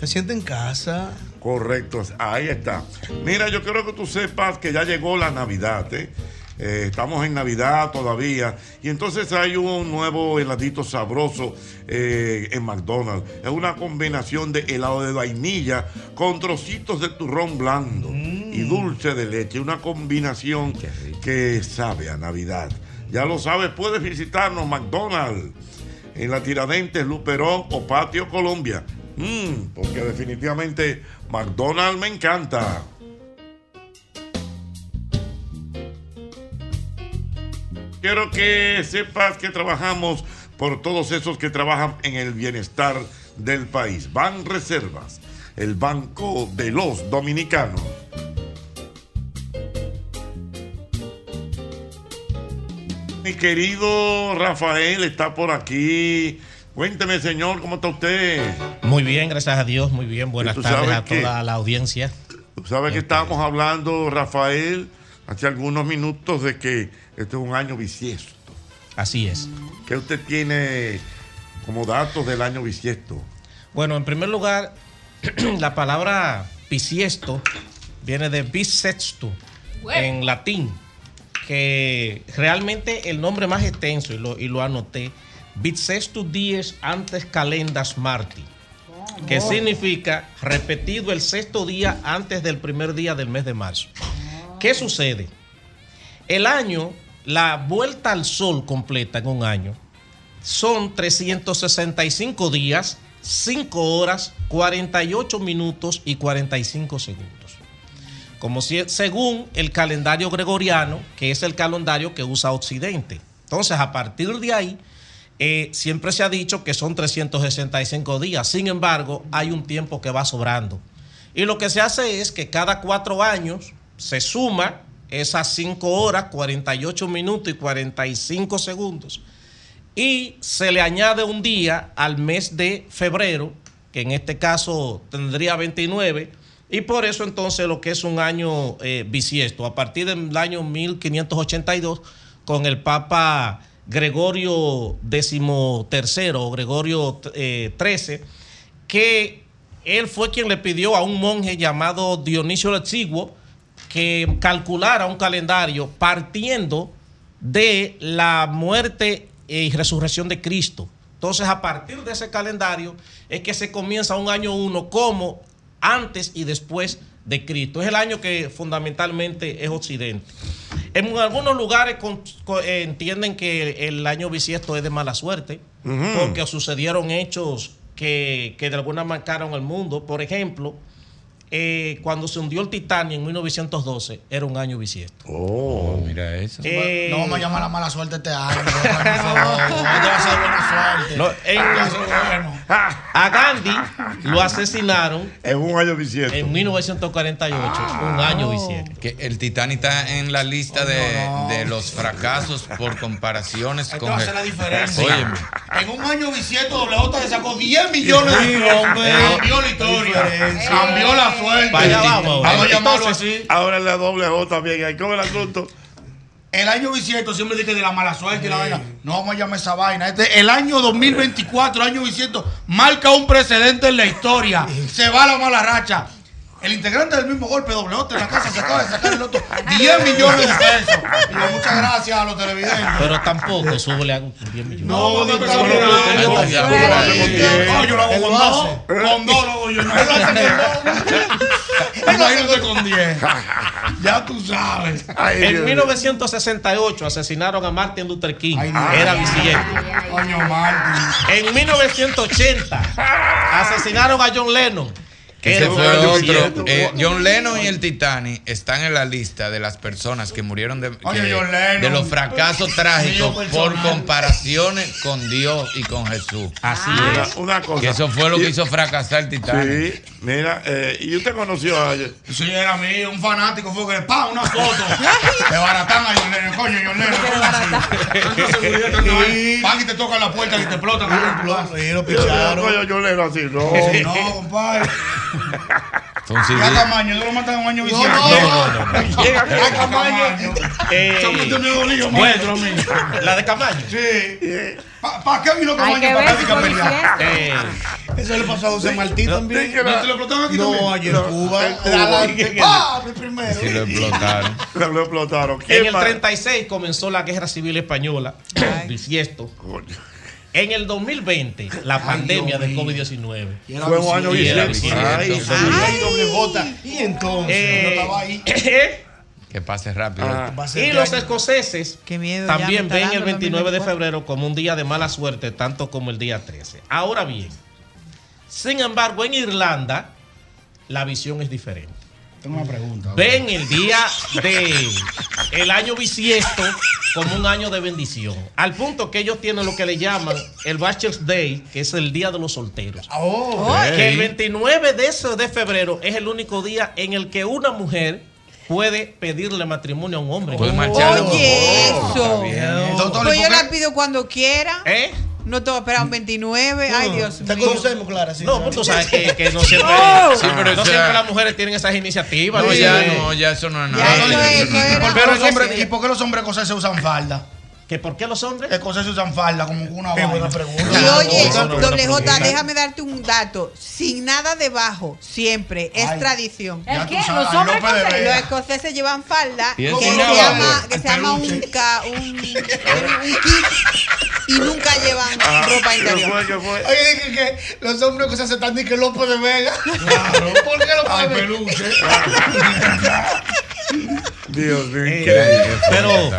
Te sientes en casa. Correcto, ahí está. Mira, yo quiero que tú sepas que ya llegó la Navidad, ¿eh? Eh, estamos en Navidad todavía y entonces hay un nuevo heladito sabroso eh, en McDonald's. Es una combinación de helado de vainilla con trocitos de turrón blando y dulce de leche. Una combinación que sabe a Navidad. Ya lo sabes, puedes visitarnos McDonald's en la Tiradentes, Luperón o Patio Colombia. Mm, porque definitivamente McDonald's me encanta. Quiero que sepas que trabajamos por todos esos que trabajan en el bienestar del país. Ban Reservas, el banco de los dominicanos. Mi querido Rafael está por aquí. Cuénteme, señor, ¿cómo está usted? Muy bien, gracias a Dios, muy bien. Buenas tardes a que- toda la audiencia. Tú sabes que estábamos hablando, Rafael, hace algunos minutos de que este es un año bisiesto. Así es. ¿Qué usted tiene como datos del año bisiesto? Bueno, en primer lugar, la palabra bisiesto viene de bisexto en latín, que realmente el nombre más extenso, y lo, y lo anoté, bisextus dies antes calendas marti, que Oh. significa repetido el sexto día antes del primer día del mes de marzo. ¿Qué sucede? El año, la vuelta al sol completa en un año, son 365 días, 5 horas, 48 minutos y 45 segundos. Como si, según el calendario gregoriano, que es el calendario que usa Occidente. Entonces, a partir de ahí, eh, siempre se ha dicho que son 365 días. Sin embargo, hay un tiempo que va sobrando. Y lo que se hace es que cada cuatro años se suma esas 5 horas, 48 minutos y 45 segundos. Y se le añade un día al mes de febrero, que en este caso tendría 29. Y por eso entonces lo que es un año eh, bisiesto, a partir del año 1582, con el Papa Gregorio XIII o Gregorio eh, XIII, que él fue quien le pidió a un monje llamado Dionisio el Exiguo que calculara un calendario partiendo de la muerte y resurrección de Cristo. Entonces, a partir de ese calendario es que se comienza un año uno como antes y después de Cristo. Es el año que fundamentalmente es Occidente. En algunos lugares con- con- eh, entienden que el año bisiesto es de mala suerte, porque sucedieron hechos que, que de alguna manera marcaron el mundo. Por ejemplo, eh, cuando se hundió el Titanic en 1912, era un año bisiesto. Oh, mira eso. Eh, no vamos a llamar la mala suerte este año. Esto va a ser buena suerte. No, en- Va a ser bueno. a Gandhi lo asesinaron en un año bisiesto. En 1948, un año bisiesto. Que el Titanic está en la lista de, de los fracasos por comparaciones Esto con. va a ser la diferencia. Óyeme, En un año bisiesto, doble J le sacó 10 millones de dólares. Cambió la historia. Cambió la suerte. Allá vamos. Vamos a llamarlo así. Ahora la doble J también. Hay como el asunto. El año bisiesto siempre dice de la mala suerte y la vaina. No vamos a llamar esa vaina. Este, el año 2024, año bisiesto, marca un precedente en la historia. Se va la mala racha. El integrante del mismo golpe doble otro en la casa se acaba de sacar el otro 10 millones de pesos. Y yo, muchas gracias a los televidentes. Pero tampoco, súbele a 10 millones. No, no, no, no, yo lo hago con dos. Con dos lo hago yo. Imagínate con 10. Ya tú sabes. En 1968 asesinaron a Martin Luther King. Era bisiesto. Coño, Martín. En 1980 asesinaron a John Lennon. Ese fue otro. Eh, John Lennon y el Titanic están en la lista de las personas que murieron de, Oye, que- John Lennon. de los fracasos trágicos por comparaciones con Dios y con Jesús. Así Una, es. una cosa. Que eso fue lo Y- que hizo fracasar el Titanic. Sí, mira, eh, y usted conoció a Sí, era mío, un fanático fue que le pa una foto de baratán a John Lennon. Coño, John Lennon. Pan y te tocan la puerta y te explotan con un plazo. Sí, lo picharon. yo leo así, no. No, compadre. CD. Ya Camaño, no lo matan en un año No, viciado. no, no, no. Llega Ya Camaño. Eh, Se bueno, la de Camaño. Sí. ¿Para qué vino Camaño para acá a pelear? Eh, Eso le pasó a José Martí también. ¿No te lo explotaron aquí también? No, ayer en Cuba. en Cuba. Adelante. ¡Ah! El primero. Sí, lo explotaron. Lo explotaron. en ¿Quién el más? 36 comenzó la Guerra Civil Española. Bisiesto. Coño. En el 2020, la pandemia del COVID-19. Fue un año Y era. Ay, Ay. Y entonces, Eh, estaba ahí. Que pase rápido. Ah. Y los. Eh, escoceses miedo. también ven el 29 de 2024. febrero como un día de mala suerte, tanto como el día 13. Ahora bien, sin embargo, en Irlanda la visión es diferente. Tengo una pregunta. Ven el día de el año bisiesto como un año de bendición. Al punto que ellos tienen lo que le llaman el Bachelor's Day, que es el día de los solteros. Oh, Que el 29 de, ese- de febrero es el único día en el que una mujer puede pedirle matrimonio a un hombre. Puede marchar. Oye, Oh, eso. bien. Doctor, Pues ¿y yo la pido cuando quiera. ¿Eh? No que esperar un 29. Ay, Dios Te mío. conocemos, Clara. sí, No, pues tú sabes que, que no siempre. Sí, pero no o sea- siempre las mujeres tienen esas iniciativas. No, ya no, ya eso no es nada. ¿Y por qué Pero los hombres- ese día- ¿Y por qué los hombres escoceses usan falda? ¿Que ¿Por qué los hombres? Escoceses usan falda como una Qué buena pregunta. Y oye, doble J, déjame darte un dato. Sin nada debajo, siempre. Es Ay. tradición. ¿El qué? Los hombres. Los escoceses llevan falda Y que se llama, que se llama un, ca- un, un kit y nunca llevan ropa ¿Qué interior. fue? ¿Qué fue? Oye, dije que los hombres que se hacen tan ni que López de Vega. Claro. ¿Por qué López Al de Vega? peluche. Dios mío, Eh, increíble. pero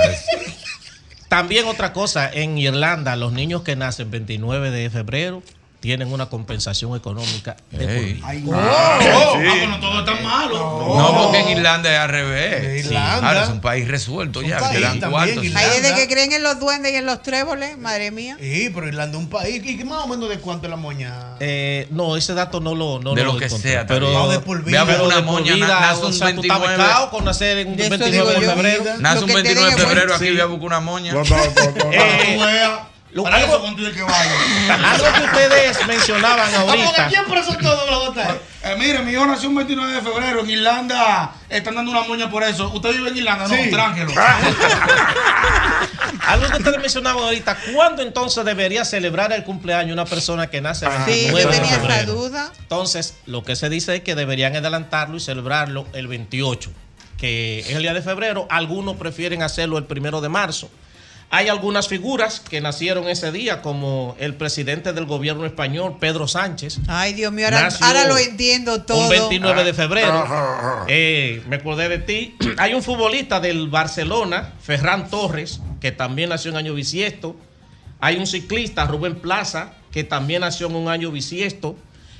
también otra cosa, en Irlanda los niños que nacen 29 de febrero tienen una compensación económica de por vida. Ay, Oh, no. Ah, sí. pues no todo es tan malo. No, porque en Irlanda es al revés. Irlanda. Ahora es un país resuelto ya, país dan también, cuartos. Hay desde que creen en los duendes y en los tréboles, madre mía. Sí, pero Irlanda es un país. ¿Y qué más o menos de cuánto es la moña? Eh, no, ese dato no lo no De lo lo que encontré, sea, pero. No, de por Ve vida. a ver pero una de por moña, vida, na- nace o un sea, tú estás 29. becado con nacer en un De eso 29 de febrero. Nace Lo un que te 29 de febrero, bueno. aquí Sí. voy a buscar una moña. No, no, no, no, no. Lo- Para algo- eso que vaya. Algo que ustedes mencionaban Ah, ahorita. siempre son todos los J. Eh, mire, mi hijo nació un 29 de febrero. En Irlanda están dando una moña por eso. ¿Usted vive en Irlanda? No, Sí. trángelo. Algo que ustedes mencionaban ahorita, ¿cuándo entonces debería celebrar el cumpleaños una persona que nace el Sí, 29 yo de tenía esa febrero? duda. Entonces, lo que se dice es que deberían adelantarlo y celebrarlo el 28, que es el día de febrero. Algunos prefieren hacerlo el primero de marzo. Hay algunas figuras que nacieron ese día, como el presidente del gobierno español, Pedro Sánchez. Ay, Dios mío, ahora, lo entiendo todo. Un 29 de febrero. Eh, me acordé de ti. Hay un futbolista del Barcelona, Ferran Torres, que también nació en año bisiesto. Hay un ciclista, Rubén Plaza, que también nació en un año bisiesto.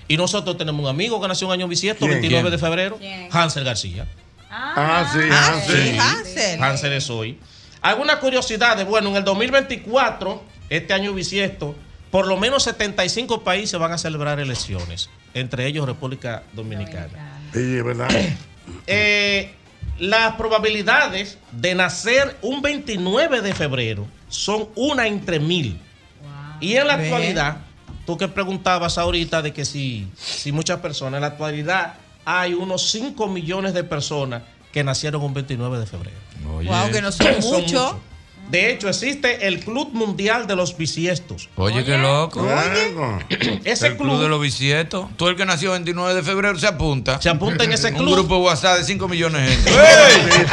Y nosotros tenemos un amigo que nació en año bisiesto, ¿Quién? 29 ¿Quién? de febrero, ¿Quién? Hansel García. Ah, sí, Ah, sí, sí. Hansel. Hansel es hoy. Algunas curiosidades. Bueno, en el 2024, este año bisiesto, por lo menos 75 países van a celebrar elecciones, entre ellos República Dominicana. Sí, verdad. Eh, las probabilidades de nacer un 29 de febrero son una entre mil. Y en la actualidad, tú que preguntabas ahorita de que si, si muchas personas, en la actualidad hay unos 5 millones de personas que nacieron un 29 de febrero. Oye. Wow, que no son Son muchos. De hecho, existe el Club Mundial de los Bisiestos. Oye, qué loco. Ese el club, club- de los bisietos. Tú el que nació 29 de febrero se apunta. Se apunta en ese Un club. grupo de WhatsApp de 5 millones de gente. ¡Ey!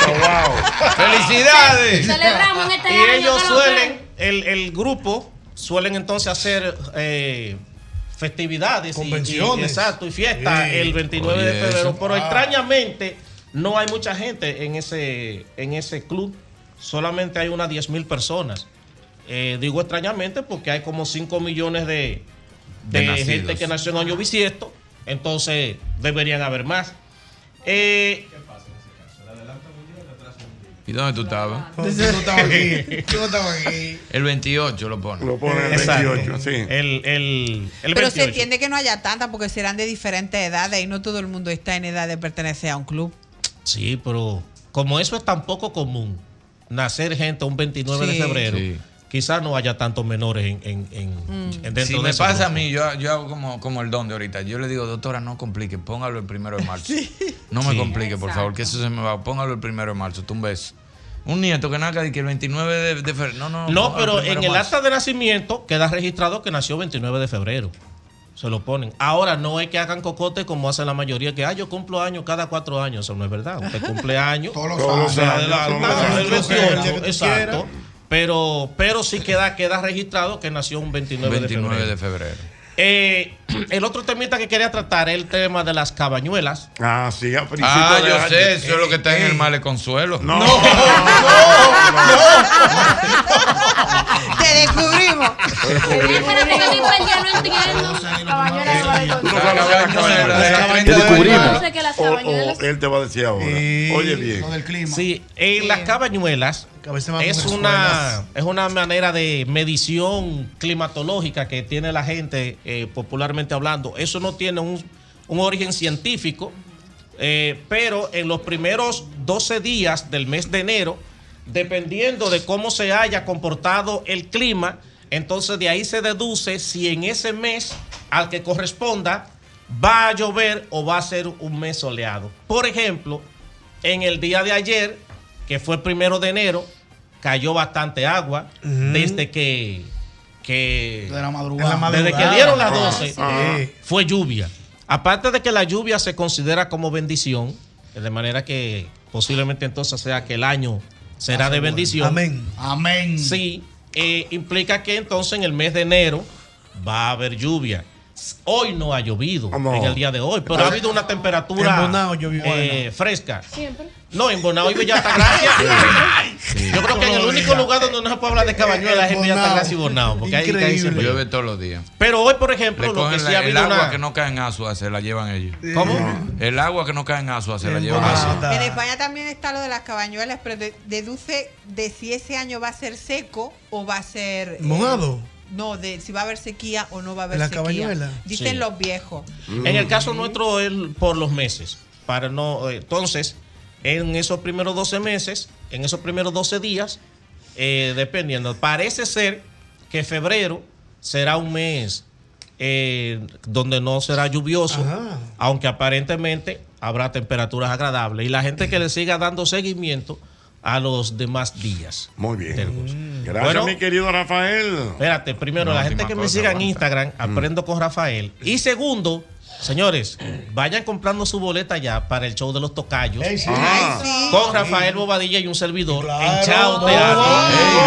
¡Felicidades! Celebramos en este Y año. ellos suelen, el, el grupo, suelen entonces hacer eh, festividades. y- Convenciones. Y, exacto, y fiestas Sí. el 29 de Oye, febrero. eso. Pero Ah. extrañamente, no hay mucha gente en ese, en ese club. Solamente hay unas 10 mil personas. Eh, digo extrañamente porque hay como 5 millones de, de gente que nació en año bisiesto. Entonces deberían haber más. Eh, ¿Y dónde tú estabas? Tú no estabas aquí. Tú no estabas aquí. El 28 lo pone. Lo pone el Exacto. 28, sí. El, el, el Pero se 28. entiende que no haya tantas porque serán de diferentes edades y no todo el mundo está en edad de pertenecer a un club. Sí, pero como eso es tan poco común, nacer gente un 29 Sí. de febrero, Sí. quizás no haya tantos menores en, en, en- Mm. en dentro Si de me pasa a mí, yo, yo hago como, como el don de ahorita. Yo le digo, doctora, no complique, póngalo el primero de marzo. No me Sí. complique, por favor, que eso se me va. Póngalo el primero de marzo, tú un beso. Un nieto que naca y que el 29 de, de febrero. No, no, No, póngalo pero en el acta de nacimiento queda registrado que nació 29 de febrero. Se lo ponen. Ahora no es que hagan cocote como hacen la mayoría, que ah, yo cumplo años cada cuatro años. Eso no es verdad. Usted cumple años. Todos los años, adelanta todos los el años. 28, que tú exacto. Pero, pero sí queda, queda registrado que nació un 29, 29 de de febrero. febrero. Eh, el otro temita que quería tratar es el tema de las cabañuelas. Ah, sí, a principios Ah, de yo año. sé, eso es lo que está en el Male Consuelo. No, ¡Te descubrimos! No no cabañuela. Te Te descubrimos. No o cabañuelas. él te va a decir ahora. Oye bien. Lo del clima. Sí, en las cabañuelas es una, es una manera de medición climatológica que tiene la gente, eh, popularmente hablando. Eso no tiene un, un origen científico, eh, pero en los primeros 12 días del mes de enero, dependiendo de cómo se haya comportado el clima, entonces de ahí se deduce si en ese mes al que corresponda va a llover o va a ser un mes soleado. Por ejemplo, en el día de ayer, que fue el primero de enero, cayó bastante agua desde que, que De la madrugada. desde que dieron las Ah, 12 sí. fue lluvia. Aparte de que la lluvia se considera como bendición, de manera que posiblemente entonces sea que el año será de bendición. Amén. Amén. Sí, eh, implica que entonces en el mes de enero va a haber lluvia. Hoy no ha llovido en el día de hoy, pero ha habido una temperatura En Bonao llovió. eh, fresca. Siempre. No, en Bonao y Bella Altagracia. Yo creo que en el único lugar donde no se puede hablar de cabañuelas es en Bonao. Altagracia y Bonao. Porque ahí, ahí Increíble. siempre- Llueve todos los días. Pero hoy, por ejemplo, Le lo que cogen sí la- ha el agua una... que no cae en Asua, se la llevan ellos. ¿Cómo? El agua que no cae en Asua, se la En llevan Bonao. ellos. En España también está lo de las cabañuelas, pero de- deduce de si ese año va a ser seco o va a ser... eh, Mojado. No, de si va a haber sequía o no va a haber ¿En la sequía. cabañuela? Dicen Sí. los viejos. En el caso nuestro es por los meses. Para no, eh, entonces, en esos primeros 12 meses, en esos primeros 12 días, eh, dependiendo, parece ser que febrero será un mes eh, donde no será lluvioso, Ajá. aunque aparentemente habrá temperaturas agradables. Y la gente que le siga dando seguimiento a los demás días. Muy del bien. curso. Gracias, Bueno, mi querido Rafael. Espérate, primero, Una la gente que me siga en. Instagram, aprendo con Rafael. Y segundo, señores, vayan comprando su boleta ya para el show de los tocayos. Sí. Ah. Sí. Con Rafael Bobadilla y un servidor Claro. en Chao Teatro.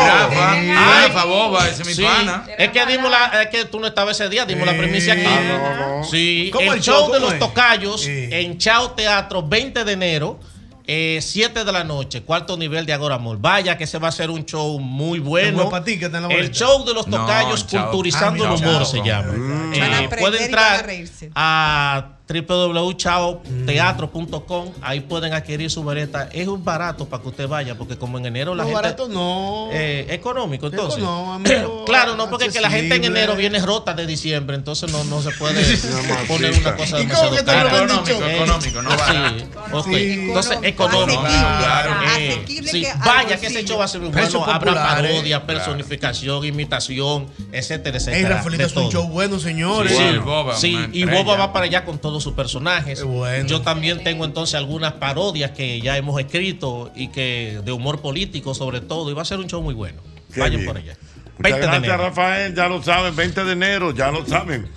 Rafa, Ay. Rafa Boba, ese es mi Sí, pana. es que dimos la, es que tú no estabas ese día, dimos la primicia aquí. Ah, no, no. Sí, ¿Cómo el el show show? de ¿Cómo los es? tocayos en Chao Teatro, 20 de enero. Eh, 7 de la noche, cuarto nivel de Agora Mall. Vaya que se va a hacer un show muy bueno. Seguro para ti que está en la el show de los tocayos culturizando Ah, el humor Chao. se llama. Mm. Eh, a puede a entrar reírse. a www.chaoteatro.com. Ahí pueden adquirir su boleta. Es un barato para que usted vaya, porque como en enero la No, gente. barato no. Eh, económico, entonces. Claro, no, porque es que la gente en enero viene rota de diciembre, entonces no, no se puede poner una cosa ¿Y cómo demasiado que te lo cara. han dicho? Económico, económico, no barato. Sí, ok. Sí. Entonces, económico. Asequible. Claro. Eh, Asequible sí, que al vaya que ese show va a ser muy bueno. Habrá parodia, personificación, imitación, etcétera, etcétera. Ey, Rafaelito de es un show bueno, señores. Sí, Sí, el Boba, sí, una y. Boba va para allá con todo todos sus personajes. Yo también tengo entonces algunas parodias que ya hemos escrito y que de humor político sobre todo. Y va a ser un show muy bueno. Qué Vayan bien. por allá. Muchas 20 de gracias, enero. Rafael. Ya lo saben, 20 de enero, ya lo saben.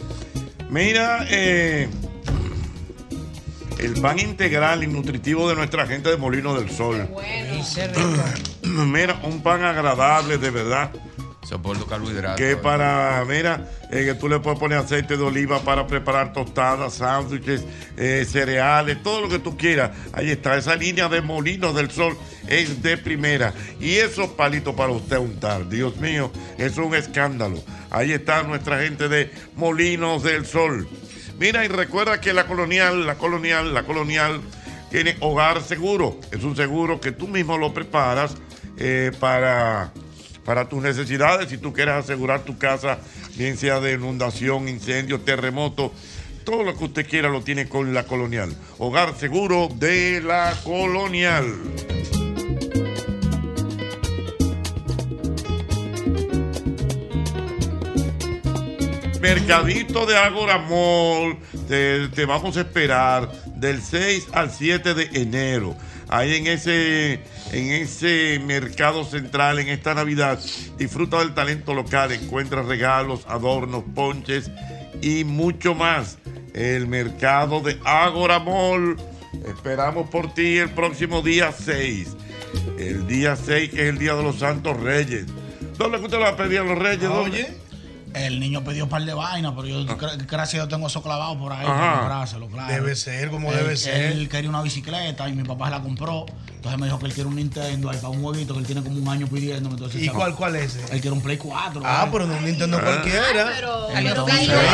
Mira, eh, el pan integral y nutritivo de nuestra gente de Molino del Sol. Mira, un pan agradable, de verdad. Soporto carbohidratos. Que para, mira, eh, que tú le puedes poner aceite de oliva para preparar tostadas, sándwiches, eh, cereales, todo lo que tú quieras. Ahí está, esa línea de molinos del sol es de primera. Y esos palitos para usted untar, Dios mío, es un escándalo. Ahí está nuestra gente de Molinos del Sol. Mira, y recuerda que la colonial, la colonial, la colonial tiene hogar seguro. Es un seguro que tú mismo lo preparas eh, para para tus necesidades, si tú quieres asegurar tu casa, bien sea de inundación, incendio, terremoto, todo lo que usted quiera lo tiene con la colonial. Hogar seguro de la colonial. Mercadito de Agora Mall, te, te vamos a esperar del 6 al 7 de enero. Ahí en ese, en ese mercado central, en esta Navidad, disfruta del talento local, encuentra regalos, adornos, ponches y mucho más. El mercado de Agora Mall. Esperamos por ti el próximo día 6. El día 6, que es el Día de los Santos Reyes. ¿Dónde usted lo va a pedir a los Reyes? ¿Dónde? El niño pidió un par de vainas, pero yo, gra- gracias a Dios, tengo eso clavado por ahí Ajá. para comprárselo, claro. Debe ser como Él- debe ser. Él quería una bicicleta y mi papá se la compró. Entonces me dijo que él quiere un Nintendo ahí para un huevito que él tiene como un año pidiendo. Entonces, ¿Y cuál, cuál es ese? Él quiere un Play 4. Ah, pero no un Nintendo cualquiera. Pero, Entonces, pero Play Play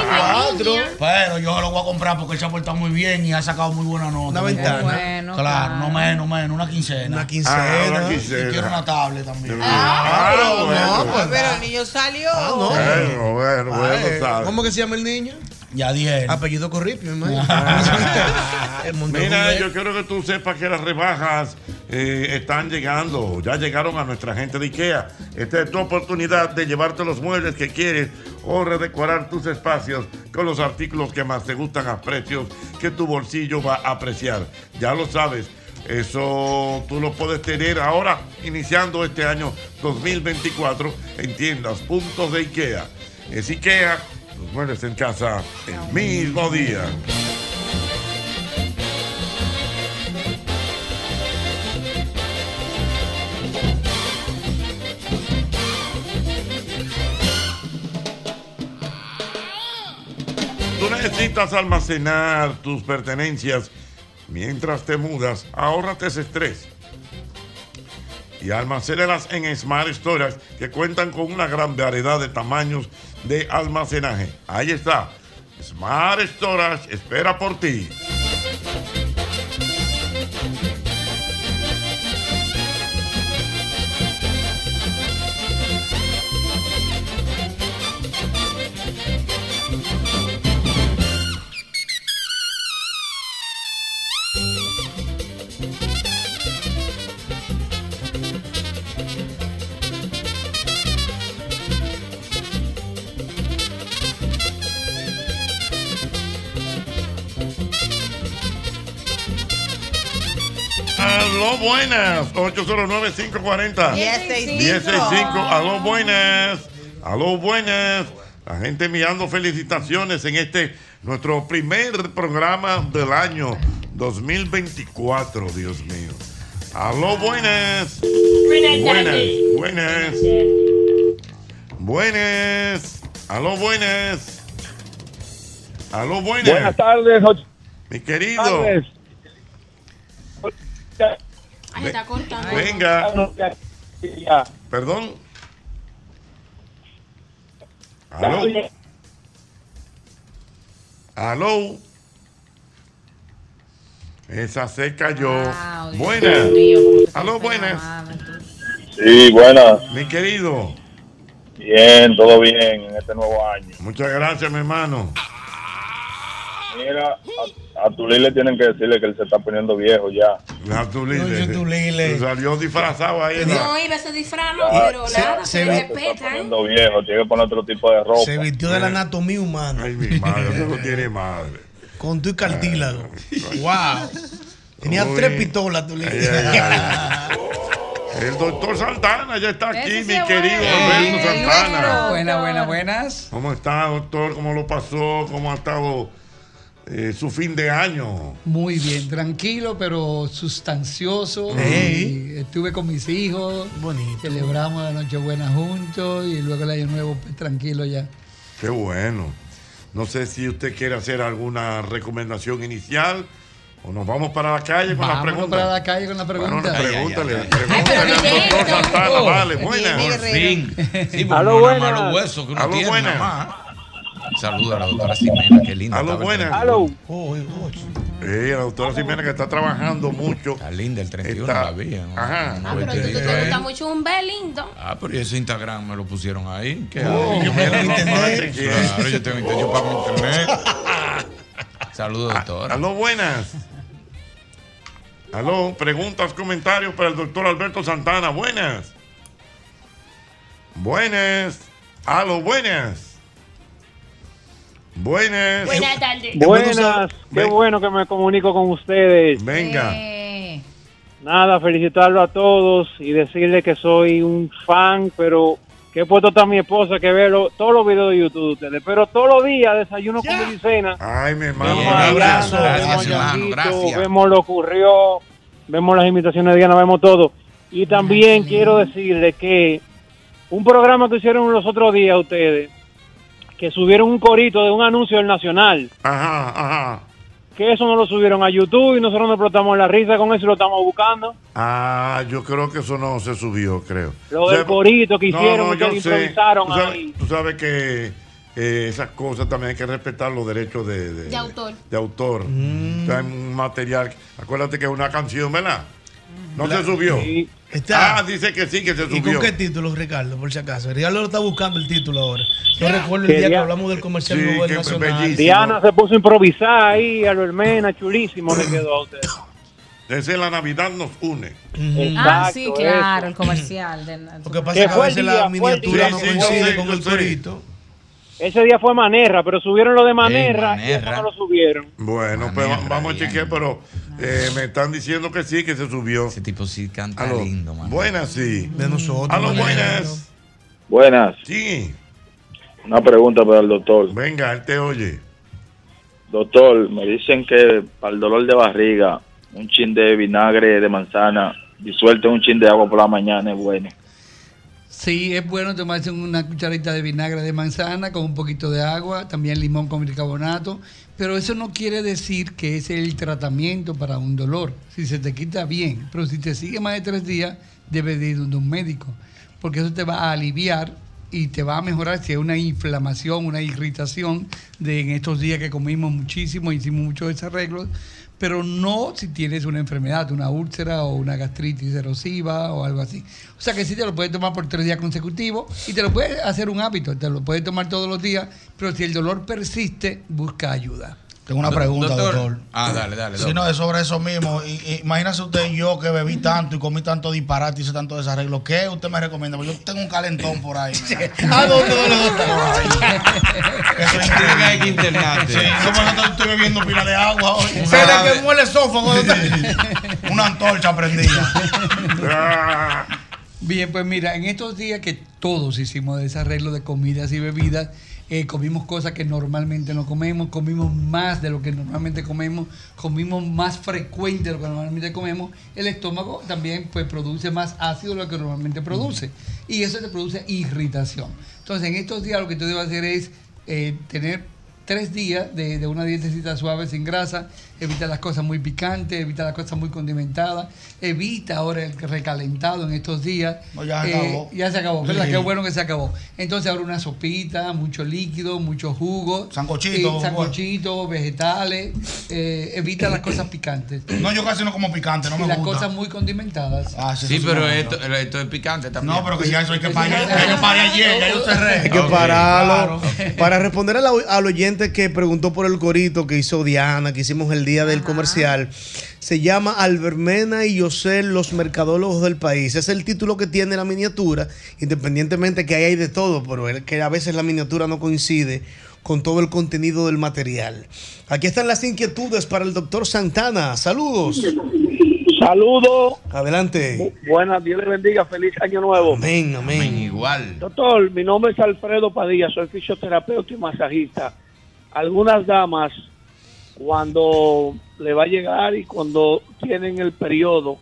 4. Pero yo lo voy a comprar porque él se ha portado muy bien y ha sacado muy buena nota. Una ventana. Bueno, claro, no menos, menos, una quincena. Una quincena. Ah, una Y quiero una tablet también. Ah, pero bueno. no, pues, Pero el niño salió. Ah, no. Bueno, bueno, bueno. ¿Cómo que se llama el niño? Yadiel. Apellido Corripio. El Monte Mira, yo quiero que tú sepas que las rebajas eh, están llegando, ya llegaron a nuestra gente de IKEA. Esta es tu oportunidad de llevarte los muebles que quieres o redecorar tus espacios con los artículos que más te gustan a precios que tu bolsillo va a apreciar. Ya lo sabes. Eso tú lo puedes tener ahora, iniciando este año 2024 en tiendas, puntos de IKEA. Es IKEA, los muebles en casa el mismo día. Tú necesitas almacenar tus pertenencias mientras te mudas. Ahórrate ese estrés. Y almacénalas en Smart Storage que cuentan con una gran variedad de tamaños de almacenaje. Ahí está. Smart Storage espera por ti. Buenas. 809-540. 1065. Aló, buenas. Aló, buenas. La gente enviando felicitaciones en este, nuestro primer programa del año 2024, Dios mío. Aló, buenas. Buenas, buenas. Buenas. Aló, buenas. Aló, buenas. Buenas tardes, Mi querido. tardes. Ay, está cortando. Venga. Perdón. Aló. Aló. Esa se cayó. Wow, Dios buenas. mío, cómo se Aló, buenas. Sí, buenas. Mi querido. Bien, todo bien en este nuevo año. Muchas gracias, mi hermano. Mira, a, a Tulí le tienen que decirle que él se está poniendo viejo ya. La Tulile. Tulile. Salió disfrazado ahí. ¿no? No iba a ser disfraz, no, Ya, pero se- nada, se se, ve- Se está respetan. poniendo viejo, tiene que poner otro tipo de ropa. Se vistió de la anatomía humana. Ay, mi madre, eso no tiene madre. Con tu cartílago. wow. Tenía Uy. tres pistolas, tú le Ay, ay, ay. El doctor Santana ya está aquí, mi querido bueno. Alberto Eh, Santana. Buenas, buenas, buenas. ¿Cómo está, doctor? ¿Cómo lo pasó? ¿Cómo ha estado eh, su fin de año? Muy bien, tranquilo, pero sustancioso. Y estuve con mis hijos. Bonito. Celebramos la Nochebuena juntos y luego el Año Nuevo, pues tranquilo ya. Qué bueno. No sé si usted quiere hacer alguna recomendación inicial o nos vamos para la calle con la pregunta. para la calle con la Bueno, pregunta. pregúntale, pregúntale al doctor Santana. Vale, buenas. Por fin. Sí, no es nada buenas. más los huesos que uno Aló, tiene. buenas. Saluda a la doctora Ximena, qué linda. Aló, estaba el buenas. 31. Eh, la doctora Ximena que está trabajando mucho. Está linda el 31, Está- la vi. ¿no? Ajá. Ah, pero tú te gusta mucho un B lindo. Ah, pero ¿y ese Instagram me lo pusieron ahí. ¿Qué Oh, yo me lo internet. Claro, yo tengo internet, yo pago mi internet. Saludos, doctora. Aló, buenas. Aló, preguntas, comentarios para el doctor Alberto Santana. Buenas. Buenas. Aló, buenas. Buenas. Buenas tardes. Buenas, qué bueno que me comunico con ustedes. Venga. Eh, Nada, felicitarlo a todos y decirle que soy un fan, pero que he puesto a mi esposa que ve lo- todos los videos de YouTube de ustedes. Pero todos los días desayuno con mi cena. Ay, mi hermano. Un abrazo. Gracias, hermano, gracias. Vemos lo ocurrió, vemos las imitaciones de Diana, vemos todo. Y también quiero decirle que un programa que hicieron los otros días ustedes, que subieron un corito de un anuncio del Nacional. Ajá, ajá. que eso no lo subieron a YouTube y nosotros nos explotamos la risa con eso y lo estamos buscando. Ah, yo creo que eso no se subió, creo. Lo del corito que hicieron, yo ustedes sé. improvisaron Tú sabes, ahí. tú sabes que eh, esas cosas también hay que respetar los derechos de, de, De autor. de autor. Mm. O sea, hay un material. Acuérdate que es una canción, ¿verdad? No La- se subió. Está. Ah, dice que sí, que se ¿Y subió. con qué título, Ricardo, por si acaso? Ricardo lo está buscando el título ahora. Yo recuerdo el día que hablamos del comercial Sí, nuevo del que Nacional. Diana se puso a improvisar ahí, a lo hermena, chulísimo le quedó a usted. Desde la Navidad nos une. ah, sí, claro, eso. el comercial. Del, Lo que pasa Que es que a fue el veces día, la fue el miniatura día. no Sí, coincide con el sé. corito. Ese día fue Manerra, pero subieron lo de Manerra y Manerra. eso no lo subieron. Bueno, pues va- vamos a chequear, pero eh, me están diciendo que sí, que se subió. Ese tipo sí canta Aló. lindo, man. Buenas, sí. De nosotros. Manero. buenas. Buenas, Sí, una pregunta para el doctor. venga, él te oye. Doctor, me dicen que para el dolor de barriga, un chin de vinagre de manzana disuelto en un chin de agua por la mañana es bueno. Sí, es bueno tomarse una cucharita de vinagre de manzana con un poquito de agua, también limón con bicarbonato, pero eso no quiere decir que es el tratamiento para un dolor. Si se te quita bien, pero si te sigue más de tres días, debes de ir donde un médico, porque eso te va a aliviar y te va a mejorar si hay una inflamación, una irritación de en estos días que comimos muchísimo, hicimos muchos desarreglos, pero no si tienes una enfermedad, una úlcera o una gastritis erosiva o algo así. O sea que sí te lo puedes tomar por tres días consecutivos y te lo puedes hacer un hábito, te lo puedes tomar todos los días, pero si el dolor persiste, busca ayuda. Tengo una pregunta, doctor. Ah, dale, dale. Si no, es sobre eso mismo. Y, y imagínese usted y yo que bebí tanto y comí tanto disparate y hice tanto desarreglo. ¿Qué usted me recomienda? Porque yo tengo un calentón por ahí. ¿A dónde, dónde, dónde? Por ahí. Eso es que hay que internarte. Sí, yo estoy bebiendo pila de agua hoy. Se le quemó el esófago. Una antorcha prendida. Ah, Bien, pues mira, en estos días que todos hicimos desarreglo de comidas y bebidas, eh, comimos cosas que normalmente no comemos, comimos más de lo que normalmente comemos, comimos más frecuente de lo que normalmente comemos, el estómago también pues produce más ácido de lo que normalmente produce y eso te produce irritación. Entonces en estos días lo que tú debes hacer es eh, tener tres días de, una dietecita suave sin grasa, evita las cosas muy picantes, evita las cosas muy condimentadas, evita ahora el recalentado en estos días. No, ya se Eh, acabó. ya se acabó, ¿verdad? Sí. Qué bueno que se acabó. Entonces ahora una sopita, mucho líquido, mucho jugo. Sancochito, eh, sancochito, vegetales, eh, evita las cosas picantes. No, yo casi no como picante, no y me las gusta. cosas muy condimentadas. Ah, Sí, pero esto, esto es picante también. No, pero que ya eso hay que parar. Ya yo paré ayer, ya yo cerré. Hay que Ok, pararlo. claro. Para responder al, al oyente que preguntó por el corito que hizo Diana, que hicimos el día del comercial, se llama Albermena y Yosel, los mercadólogos del país. Es el título que tiene la miniatura, independientemente que ahí hay de todo, pero es que a veces la miniatura no coincide con todo el contenido del material. Aquí están las inquietudes para el doctor Santana. Saludos. Saludos. Adelante. Buenas, Dios le bendiga. Feliz año nuevo. Amén, amén. Igual. Doctor, mi nombre es Alfredo Padilla, soy fisioterapeuta y masajista. Algunas damas, cuando le va a llegar y cuando tienen el periodo,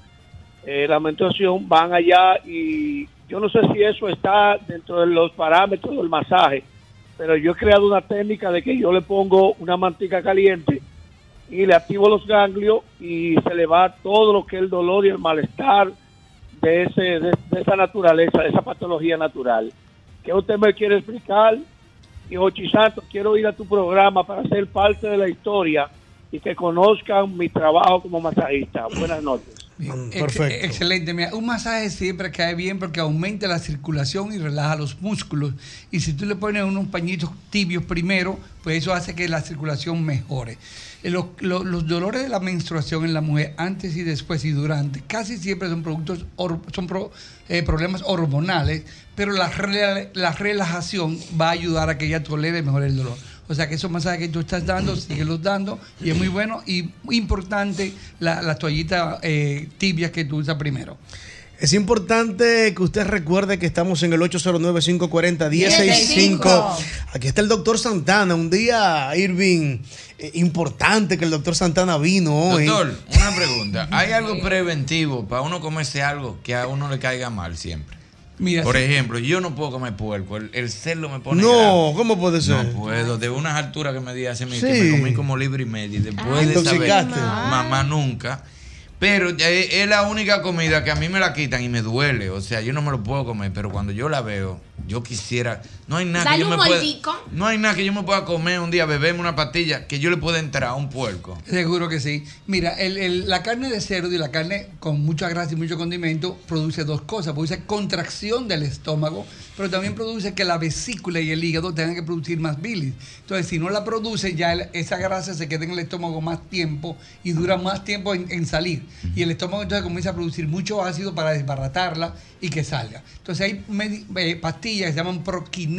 eh, la menstruación, van allá y yo no sé si eso está dentro de los parámetros del masaje, pero yo he creado una técnica de que yo le pongo una mantica caliente y le activo los ganglios y se le va todo lo que es el dolor y el malestar de, ese, de, de esa naturaleza, de esa patología natural. ¿Qué usted me quiere explicar? Y Ochi Santos, quiero ir a tu programa para ser parte de la historia y que conozcan mi trabajo como masajista. Buenas noches. Ex- excelente. Mira, un masaje siempre cae bien porque aumenta la circulación y relaja los músculos. Y si tú le pones unos pañitos tibios primero, pues eso hace que la circulación mejore. Eh, Los, lo- los dolores de la menstruación en la mujer antes y después y durante casi siempre son productos son pro- eh, problemas hormonales, pero la, la relajación va a ayudar a que ella tolere mejor el dolor. O sea que esos masajes que tú estás dando, síguelos dando y es muy bueno y muy importante la, la toallita eh, tibia que tú usas primero. Es importante que usted recuerde que estamos en el 809-540-1065. Aquí está el doctor Santana. Un día, Irving, eh, importante que el doctor Santana vino hoy. Doctor, una pregunta. ¿Hay algo preventivo para uno comerse algo que a uno le caiga mal siempre? Mira, Por sí. ejemplo, yo no puedo comer puerco. El, el cerdo me pone. No, grave. ¿cómo puede ser? No puedo. De unas alturas que me di hace Sí. que me comí como libre y medio. Y después Ay, de saber, intoxicaste. mamá nunca. Pero es la única comida que a mí me la quitan y me duele. O sea, yo no me lo puedo comer, pero cuando yo la veo, yo quisiera. No hay nada Dale que yo un me pueda. No hay nada que yo me pueda comer un día, beberme una pastilla, que yo le pueda entrar a un puerco. Seguro que sí. Mira, el- el- la carne de cerdo y la carne con mucha grasa y mucho condimento produce dos cosas. Produce contracción del estómago, pero también produce que la vesícula y el hígado tengan que producir más bilis. Entonces, si no la produce, ya el- esa grasa se queda en el estómago más tiempo y dura más tiempo en, en salir. Y el estómago entonces comienza a producir mucho ácido para desbaratarla y que salga. Entonces, hay eh, pastillas que se llaman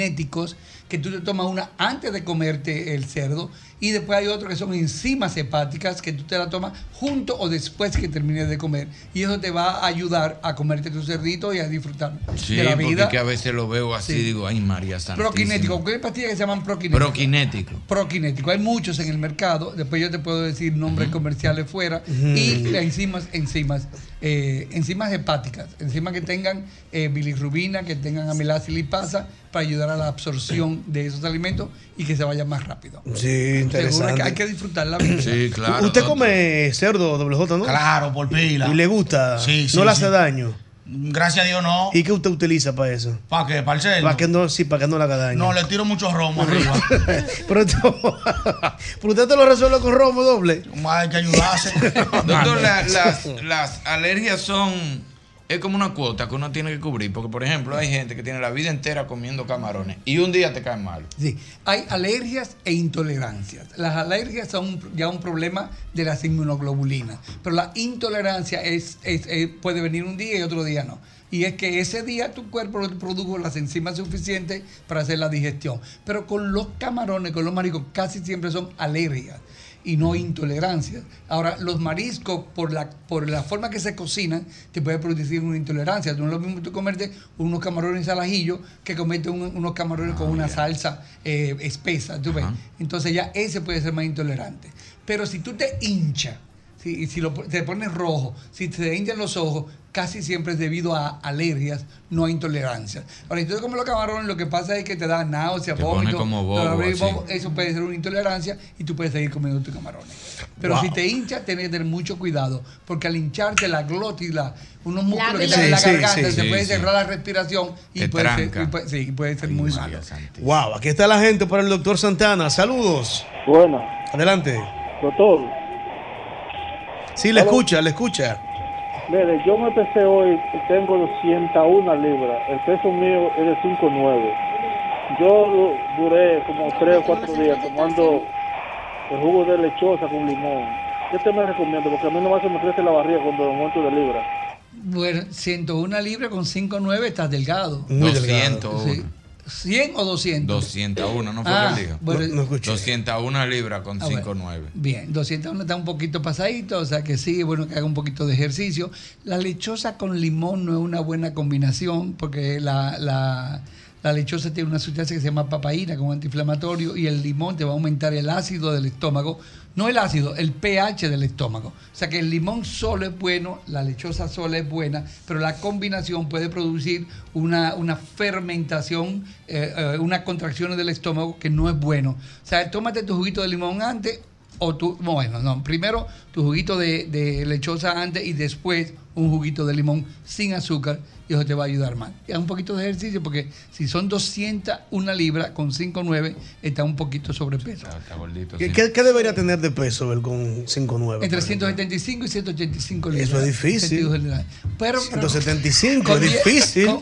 proquinéticos que tú te tomas una antes de comerte el cerdo y después hay otro que son enzimas hepáticas que tú te la tomas junto o después que termines de comer y eso te va a ayudar a comerte tu cerdito y a disfrutar Sí, de la porque vida. que a veces lo veo así, Sí. digo, ay María Santísima. Proquinético, ¿qué pastillas que se llaman proquinéticos? Proquinético. Proquinético, hay muchos en el mercado, después yo te puedo decir nombres comerciales fuera y las enzimas, enzimas, eh, enzimas hepáticas, enzimas que tengan eh, bilirrubina, que tengan amilasa y lipasa para ayudar a la absorción de esos alimentos y que se vaya más rápido. Sí, Seguro interesante. que hay que disfrutar la vida. Sí, claro. Usted come cerdo, doble J, ¿no? Claro, por pila. ¿Y le gusta? Sí, sí, ¿No le sí. hace daño? Gracias a Dios no. ¿Y qué usted utiliza para eso? ¿Para qué? ¿Para el cerdo? Para que no, sí, para que no le haga daño. No, le tiro mucho romo arriba. pero, esto- pero usted te lo resuelve con romo doble. Hay que ayudarse. Doctor, la- las, las alergias son. Es como una cuota que uno tiene que cubrir. Porque, por ejemplo, hay gente que tiene la vida entera comiendo camarones y un día te caen mal. Sí, hay alergias e intolerancias. Las alergias son ya un problema de las inmunoglobulinas, pero la intolerancia es, puede venir un día y otro día no. Y es que ese día tu cuerpo produjo las enzimas suficientes para hacer la digestión. Pero con los camarones, con los mariscos, casi siempre son alergias y no intolerancias. Ahora, los mariscos, por la, por la forma que se cocinan, te puede producir una intolerancia. No es lo mismo tú comerte unos camarones al ajillo que comerte un- unos camarones con una salsa eh, espesa. ¿tú ves? Entonces ya ese puede ser más intolerante. Pero si tú te hinchas, si, si lo, te pones rojo, si te hinchan los ojos, casi siempre es debido a alergias, no a intolerancias. Ahora, si tú comes los camarones, lo que pasa es que te da náusea, Te pone vómito, como bobo, eso puede ser una intolerancia y tú puedes seguir comiendo tus camarones. Pero Wow. si te hinchas, tienes que tener mucho cuidado, porque al hincharte la glotis, la- unos músculos que Sí, están en la sí, garganta, sí, se sí, puede sí. cerrar la respiración y Te puede, ser, y puede- sí, puede ser muy malo. Wow, aquí está la gente para el doctor Santana. Saludos. Bueno. Adelante. Doctor, Sí, le Hola. escucha, le escucha. mire, yo me pesé hoy y tengo 201 libras. El peso mío es de 5'9". Yo du- duré como 3 o 4 días tomando el jugo de lechosa con limón. ¿Qué te me recomiendo? Porque a mí no me me crece la barriga cuando me aumento de libras. Bueno, 101 libras con 5,9 estás delgado. Muy delgado. 201. Sí. ¿100 o 200? 201, ¿no fue Ah, que él dijo? bueno, No- no escuché. 201 libras con Ah, bueno. 5,9. Bien, 201 está un poquito pasadito, o sea que sí, es bueno que haga un poquito de ejercicio. La lechosa con limón no es una buena combinación porque la, la- la lechosa tiene una sustancia que se llama papaína como antiinflamatorio y el limón te va a aumentar el ácido del estómago. No el ácido, el pH del estómago. O sea que el limón solo es bueno, la lechosa sola es buena, pero la combinación puede producir una, una fermentación, eh, eh, unas contracciones del estómago que no es bueno. O sea, tómate tu juguito de limón antes o tu, bueno, no, primero tu juguito de, de lechosa antes y después un juguito de limón sin azúcar y eso te va a ayudar más. Y haz un poquito de ejercicio porque si son 201 libras con 5,9 está un poquito sobrepeso. Está gordito. ¿Qué, qué- qué debería tener de peso él con 5'9"? Entre 175 y 185 libras. Eso es difícil. Pero, pero 175, con es difícil. Con,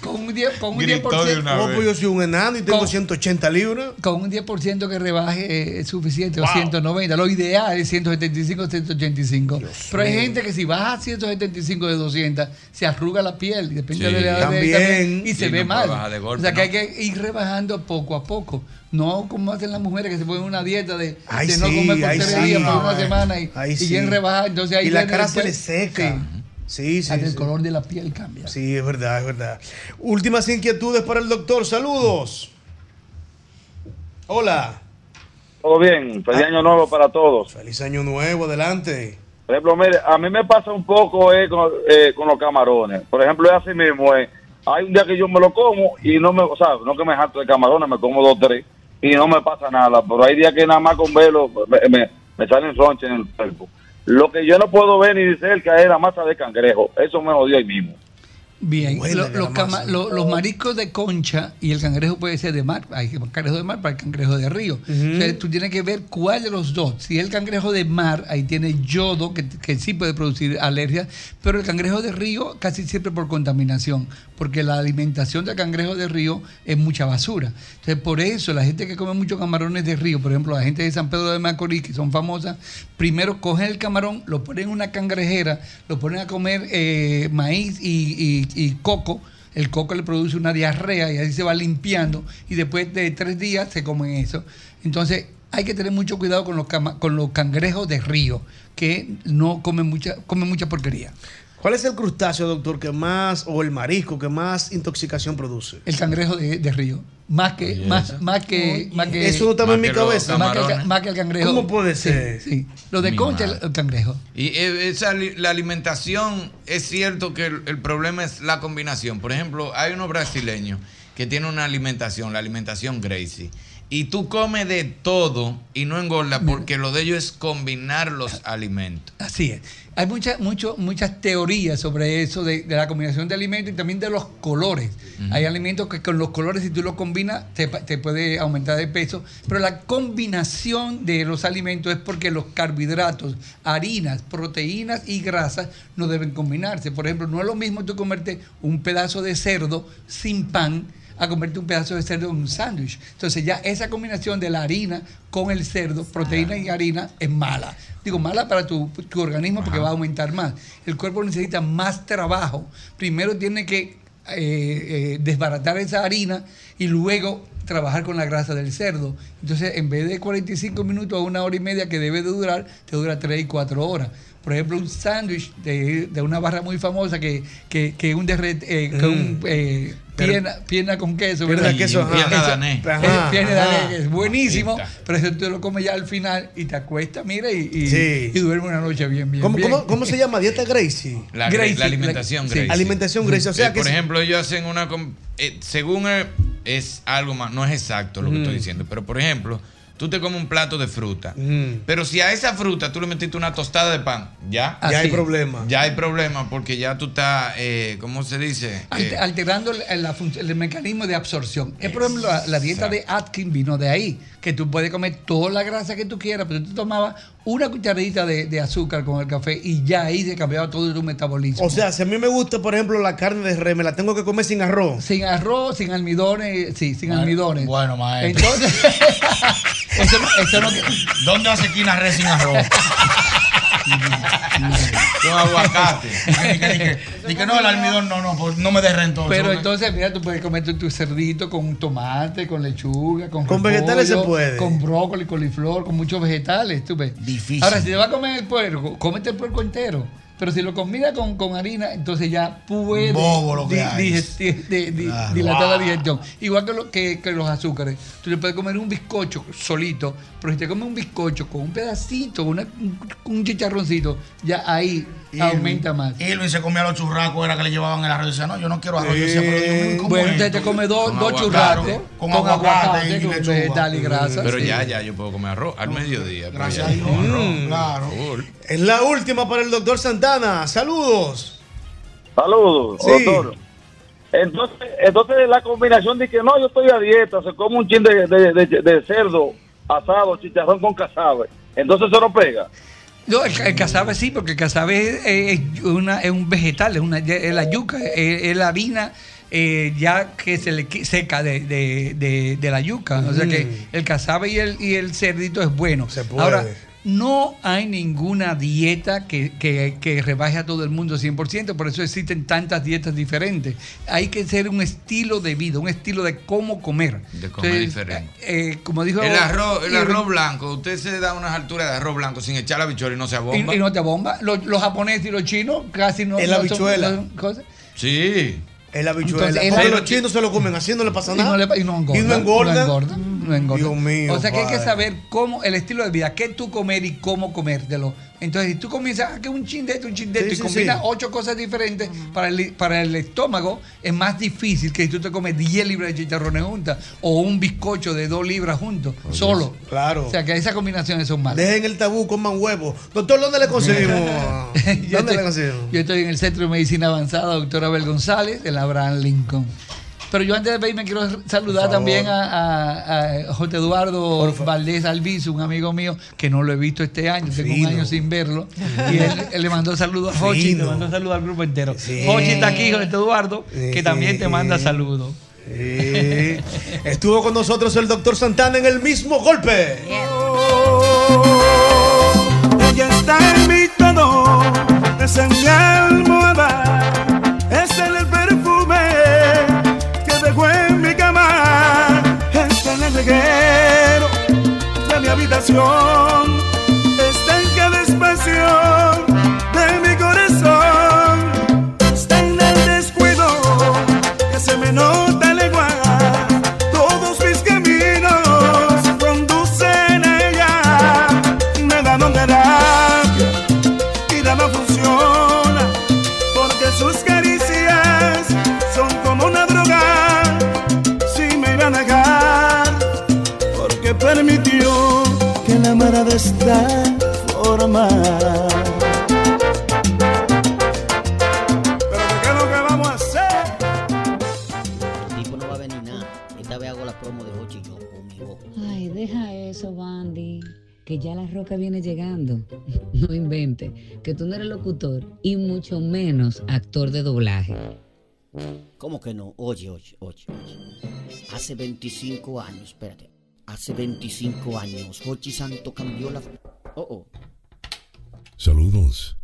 con un 10%, con un Gritó 10%, de una No, vez. pues yo soy un enano y tengo Con- 180 libras. Con un 10% que rebaje eh, es suficiente, Wow. o 190. Lo ideal es 175 o 185. Pero hay mío. gente que si baja a 175 de 200, se arruga la piel, y depende Sí. de la edad de él También. y se Sí, ve no mal. de golpe, o sea que ¿no? hay que ir rebajando poco a poco. No como hacen las mujeres que se ponen una dieta de, Ay, de no sí, comer por ay, tres sí. días por una semana y, Ay, y quieren rebajar. Entonces ahí Y la cara se le seca. Sí, sí. Hasta el sí. color de la piel cambia. Sí, es verdad, es verdad. Últimas inquietudes para el doctor. Saludos. Hola. Todo bien, feliz año nuevo para todos. Feliz año nuevo, adelante. Por ejemplo, mire, a mí me pasa un poco eh, con, eh, con los camarones. Por ejemplo, es así mismo. eh, hay un día que yo me lo como y no me, o sea, no que me harto de camarones, me como dos tres y no me pasa nada. Pero hay días que nada más con verlo me, salen ronches en el cuerpo. Lo que yo no puedo ver ni de cerca es la masa de cangrejo. Eso me jodió ahí mismo. Bien, lo- los, cama- lo- los mariscos de concha y el cangrejo puede ser de mar. Hay cangrejo de mar para el cangrejo de río. O sea, tú tienes que ver cuál de los dos. Si es el cangrejo de mar, ahí tiene yodo, que, que sí puede producir alergias, pero el cangrejo de río casi siempre por contaminación, porque la alimentación del cangrejo de río es mucha basura. Entonces, por eso la gente que come muchos camarones de río, por ejemplo, la gente de San Pedro de Macorís, que son famosas, primero cogen el camarón, lo ponen en una cangrejera, lo ponen a comer eh, maíz y, y- y coco. El coco le produce una diarrea y así se va limpiando y después de tres días se comen eso. Entonces hay que tener mucho cuidado con los, con los cangrejos de río, que no comen mucha, comen mucha porquería. ¿Cuál es el crustáceo, doctor, que más, o el marisco que más intoxicación produce? El cangrejo de, de río. Más que, Oye, más, más que, más que. Eso no estaba en mi cabeza. Más que, el, más que el cangrejo. ¿Cómo puede ser? Sí, Lo de Mi concha, el, madre. el cangrejo. Y eh, esa, la alimentación, es cierto que el, el problema es la combinación. Por ejemplo, hay unos brasileños que tienen una alimentación, la alimentación Gracie. Y tú comes de todo y no engordas porque lo de ellos es combinar los alimentos. Así es. Hay muchas muchas teorías sobre eso, de, de la combinación de alimentos y también de los colores. Hay alimentos que con los colores, si tú los combinas, te, te puede aumentar de peso. Pero la combinación de los alimentos es porque los carbohidratos, harinas, proteínas y grasas no deben combinarse. Por ejemplo, no es lo mismo tú comerte un pedazo de cerdo sin pan a comerte un pedazo de cerdo en un sándwich. Entonces ya esa combinación de la harina con el cerdo, proteína y harina, es mala. Digo, mala para tu, tu organismo porque va a aumentar más. El cuerpo necesita más trabajo. Primero tiene que eh, eh, desbaratar esa harina y luego trabajar con la grasa del cerdo. Entonces, en vez de 45 minutos a una hora y media que debe de durar, te dura 3 y 4 horas. Por ejemplo, un sándwich de, de una barra muy famosa que, que, que un derret, eh, que un, eh, Pero- pierna, pierna con queso. Pierna queso, ajá. Pierna danés. Ajá, pierna que es buenísimo, pero eso tú lo comes ya al final y te acuestas, mira, y, y, Sí. y duerme una noche bien, bien. ¿Cómo, bien. cómo, cómo se llama? ¿Dieta Gracie? La, Gracie, la alimentación la- sí. Gracie. Alimentación Gracie. O sea Eh, que por si- ejemplo, ellos hacen una. com- eh, según eh, es algo más, no es exacto lo que Mm. estoy diciendo, pero por ejemplo, tú te comes un plato de fruta, Mm. pero si a esa fruta tú le metiste una tostada de pan, ya. Ya hay problema. Ya hay problema porque ya tú estás, eh, ¿cómo se dice? Alter- Eh, alterando el mecanismo de absorción. Es, por ejemplo, la, la dieta de Atkins vino de ahí, que tú puedes comer toda la grasa que tú quieras, pero tú tomabas una cucharadita de, de azúcar con el café y ya ahí se cambiaba todo tu metabolismo. O sea, si a mí me gusta, por ejemplo, la carne de res, me la tengo que comer sin arroz. sin arroz, sin almidones, sí, sin Bueno, almidones. bueno, maestro. Entonces, eso, eso no, ¿Dónde hace esquina res sin arroz? Con aguacate. Y que no, el almidón no, no, pues no me derrento. Pero entonces, mira, tú puedes comerte tu cerdito con un tomate, con lechuga, con Con vegetales se puede. Con brócoli, coliflor, con muchos vegetales, tú ves. Difícil. Ahora, si te vas a comer el puerco, cómete el puerco entero. Pero si lo combinas con, con harina, entonces ya puede Bobo lo que di- hay. digesti- di- di- Claro. dilatar la digestión. Igual que, lo- que, que los azúcares. Tú le puedes comer un bizcocho solito, pero si te comes un bizcocho con un pedacito, una- un, un chicharroncito, ya ahí aumenta más. Irving se comía los churrascos, era que le llevaban el arroz. Decía, no, yo no quiero arroz. Yo decía, pero Dios mío, ¿cómo bueno, entonces te come dos, Con dos aguacate, churrascos con aguacate y con lechuga. vegetal y grasa. Pero sí. ya, ya, yo puedo comer arroz al mediodía. Gracias a Dios, arroz, claro. Es la última para el doctor Santana. Saludos. Saludos, Sí. doctor. Entonces, entonces la combinación de que no, yo estoy a dieta, se come un chin de, de, de- de cerdo asado, chicharrón con casabe. Entonces eso no pega. No, el, el casabe sí, porque el casabe es, es una, es un vegetal, es, una, es la yuca, es, es la harina eh, ya que se le seca de, de- de- de la yuca. O sea que Mm. el casabe y el, y el cerdito es bueno. puede. Ahora, no hay ninguna dieta que, que, que rebaje a todo el mundo 100%, por eso existen tantas dietas diferentes. Hay que ser un estilo de vida, un estilo de cómo comer. De comer Entonces, diferente. eh, como dijo El arroz, el arroz blanco, usted se da unas alturas de arroz blanco sin echar la bichuela y no se y, abomba. y no te bomba. Los, los japoneses y los chinos casi no. Es la no son- habichuela. no son cosas. Sí. Es la bichuela. Entonces, Porque los chinos se lo comen así, no pasa Y nada. no, le- y no engorda. Y no engorda. No engorda, no engorda. Dios mío, O sea que hay que saber cómo, el estilo de vida, qué tú comer y cómo comértelo. Entonces, si tú comienzas a que un chin de esto, un chin de Sí, esto, y sí, combinas sí. ocho cosas diferentes, para, el, para el estómago es más difícil que si tú te comes 10 libras de chicharrones juntas o un bizcocho de 2 libras juntos, solo. Claro. O sea que esas combinaciones son malas. Dejen el tabú, coman huevos. Doctor, ¿dónde le conseguimos? Yo ¿Dónde estoy, le conseguimos? yo estoy en el Centro de Medicina Avanzada, doctor Abel González, de la Abraham Lincoln. Pero yo antes de irme quiero saludar también a, a- a José Eduardo Valdés Albizu, un amigo mío que no lo he visto este año, tengo un año sin verlo. Y él, él le mandó saludos a Jochi, le mandó saludos al grupo entero. Jochi está aquí, José Eduardo, que también te manda saludos. Sí. Estuvo con nosotros el doctor Santana en el mismo golpe. Ella está en mi todo, es en mi almohada, está en cada amara de esta forma pero ¿qué es lo que vamos a hacer? El tipo no va a venir nada. Esta vez hago la promo de Hochi y yo conmigo. Ay, deja eso, Bandy. Que ya la roca viene llegando. No invente. Que tú no eres locutor y mucho menos actor de doblaje. ¿Cómo que no? Oye, oye, oye, oye. Hace 25 años, espérate. Hace 25 años, Hochi Santo cambió la... Oh, oh. Saludos.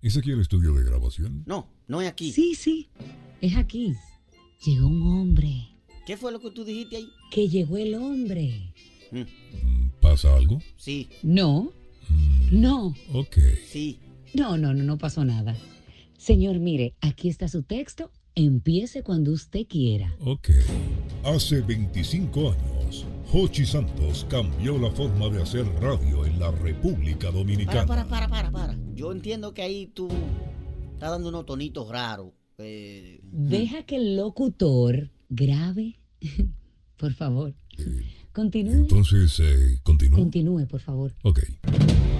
¿Es aquí el estudio de grabación? No, no es aquí. Sí, sí. Es aquí. Llegó un hombre. ¿Qué fue lo que tú dijiste ahí? Que llegó el hombre. ¿Pasa algo? Sí, No. No. Ok. sí. No, no, no, no pasó nada. Señor, mire, aquí está su texto. Empiece cuando usted quiera. Ok. Hace 25 años, Hochi Santos cambió la forma de hacer radio en la República Para, Dominicana. para, para, para, para. Yo entiendo que ahí tú estás dando unos tonitos raros. Eh, Deja que el locutor grabe. por favor. Continúe. Entonces, eh, continúo. Continúe, por favor. Ok.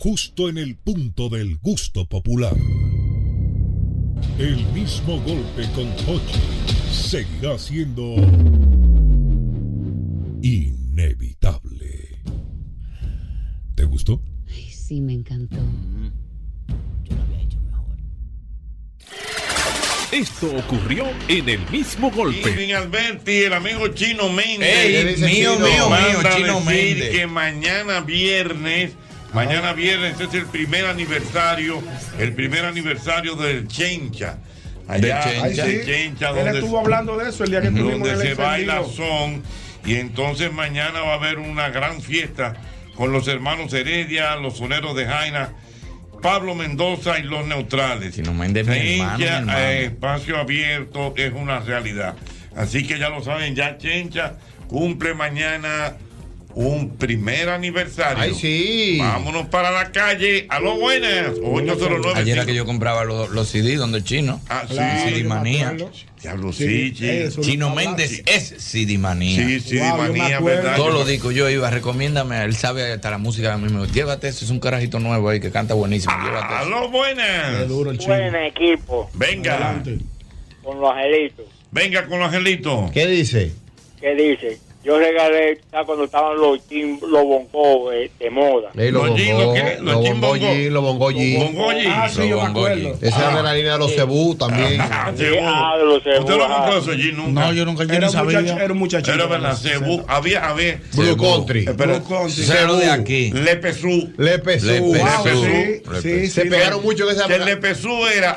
justo en el punto del gusto popular. El mismo golpe con Hochi seguirá siendo inevitable. ¿Te gustó? Ay, sí, me encantó. Esto ocurrió en el mismo golpe. Irving Alberti, el amigo Chino Méndez. Ey, ¿Qué dice mío, mío, mío, a Chino decir Méndez. que mañana viernes, mañana viernes es el primer aniversario, el primer aniversario del Chencha. Allá Ay, sí. del Chencha, Él donde, estuvo hablando de eso el día que estuvimos donde el se baila son. Y entonces mañana va a haber una gran fiesta con los hermanos Heredia, los soneros de Jaina. Pablo Mendoza y los neutrales. Si no Méndez, mi hermano, mi hermano. espacio abierto es una realidad. Así que ya lo saben, ya Chencha cumple mañana un primer aniversario. Ay, sí. Vámonos para la calle. A lo buenas. 809. Ayer era que yo compraba los, los CD donde el chino. Ah, sí. CD Manía. Diablo, sí, sí. Eso Chino Méndez es CD Manía. Sí, CD Wow, Manía. ¿verdad? Todos los discos yo iba, recomiéndame. Él sabe hasta la música. A mí me llévate eso. Es un carajito nuevo ahí que canta buenísimo. Llévate A eso. lo buenas. Buen equipo. Venga. Con los angelitos. Venga con los angelitos. ¿Qué dice? ¿Qué dice? Yo regalé cuando estaban los, tim- los boncos eh, de moda. Ey, los bongos, los bongos los bongos. Ah, sí, yo me acuerdo. Esa era de la línea de los cebú también. Ah, de los ¿Usted lo compró eso allí nunca? No, yo nunca- era ni sabía. muchacho- Era un muchachito. Era verdad, Cebú. Había, había. Blue Cebú. Country. Blue Country. Cebú. Cebú de aquí. Lepesú. Lepesú. Sí, sí, Se pegaron mucho en esa el Lepesú era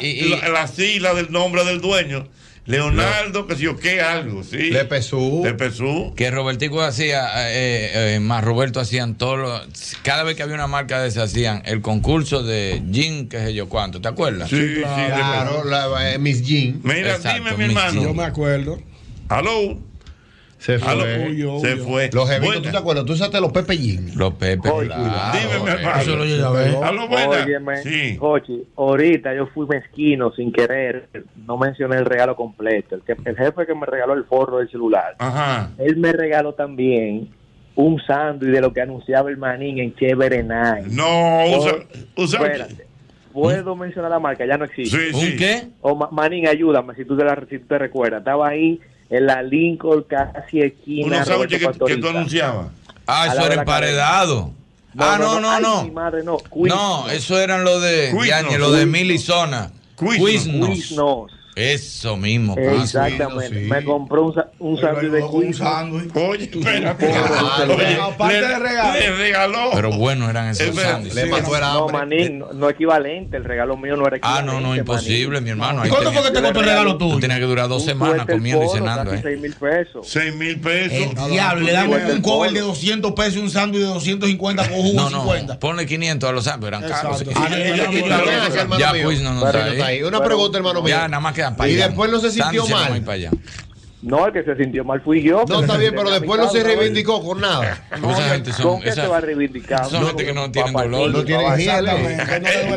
la sigla del nombre del dueño. Leonardo, que si yo qué, algo, sí. Lepesú. Lepesú. Que Robertico hacía, eh, eh, más Roberto hacían todos los. Cada vez que había una marca de esas, hacían el concurso de Gin, qué sé yo cuánto, ¿te acuerdas? Sí, sí, Claro, la, eh, Miss Jean. Mira, dime, mi hermano. Yo me acuerdo. Aló. Se fue. Aló. Se fue. Los jevitos. ¿tú te acuerdas? Tú usaste los Pepe Jean. Los Pepe. Dime, mi hermano. Eso lo a buena. Óyeme, Jochi, ahorita yo fui mezquino sin querer, no mencioné el regalo completo. El, que, el jefe que me regaló el forro del celular, Ajá. él me regaló también un sándwich de lo que anunciaba el manín en Chévere Night. No, usa, usa- Espérate. Puedo mencionar la marca, ya no existe. Sí, sí. ¿Un qué? O Ma- Manín, ayúdame si tú te, la, si tú te recuerdas. Estaba ahí en la Lincoln, casi esquina. Unos sándwiches que, que tú anunciabas. Ah, eso era emparedado. No, ah, no, no, no, no. Ay, mi madre, no. No, eso eran lo de Quiznos. Yañez, lo de. Mili Zona. Quiznos. Quiznos. Eso mismo. Exactamente. Me compró un, un sándwich de Quiznos. Oye, espérate. Oye, aparte de regalo. Le regaló. Pero bueno eran esos Es verdad. sándwiches. Sí, no, Manín, no, no equivalente. El regalo mío no era Ah, equivalente. no, no, imposible, mi hermano. Ahí ¿Cuánto tenía- fue que te costó el regalo Tú tenías que durar dos semanas comiendo y cenando, ¿eh? 6 mil pesos. 6 mil pesos. El diablo, le damos un cover de 200 pesos y un sándwich de 250 con jugo No, de no, 50. ponle 500 a los sándwiches, eran caros. Sí. Ah, ya, pues no, no está ahí. Una pregunta, hermano mío. Ya, nada más quedan para Y después no se sintió mal. para allá. No, el que se sintió mal fui yo. No, está bien, pero después no se reivindicó con nada. Esa gente son- ¿Con qué esa- se va a reivindicar? son gente que no tienen dolor. No tienen hiel.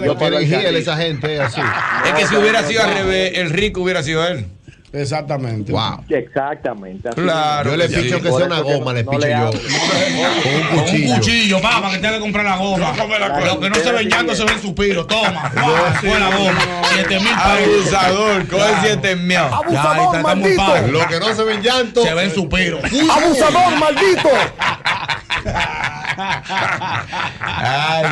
No tienen hiel esa gente así. Es que si hubiera sido al revés, el rico hubiera sido él. Exactamente. Wow. Exactamente. así Claro. Yo le que sí. picho que sea una goma, le picho yo. Con un Con un cuchillo. cuchillo, pa, para que tenga que comprar la goma. Lo que no se ven llanto se ven suspiros. Toma, fue la goma. 7 mil pesos. Abusador, coge siete mil. En paz. Lo que no se ven llanto. Se ven suspiros. ¡Abusador, maldito! Ay,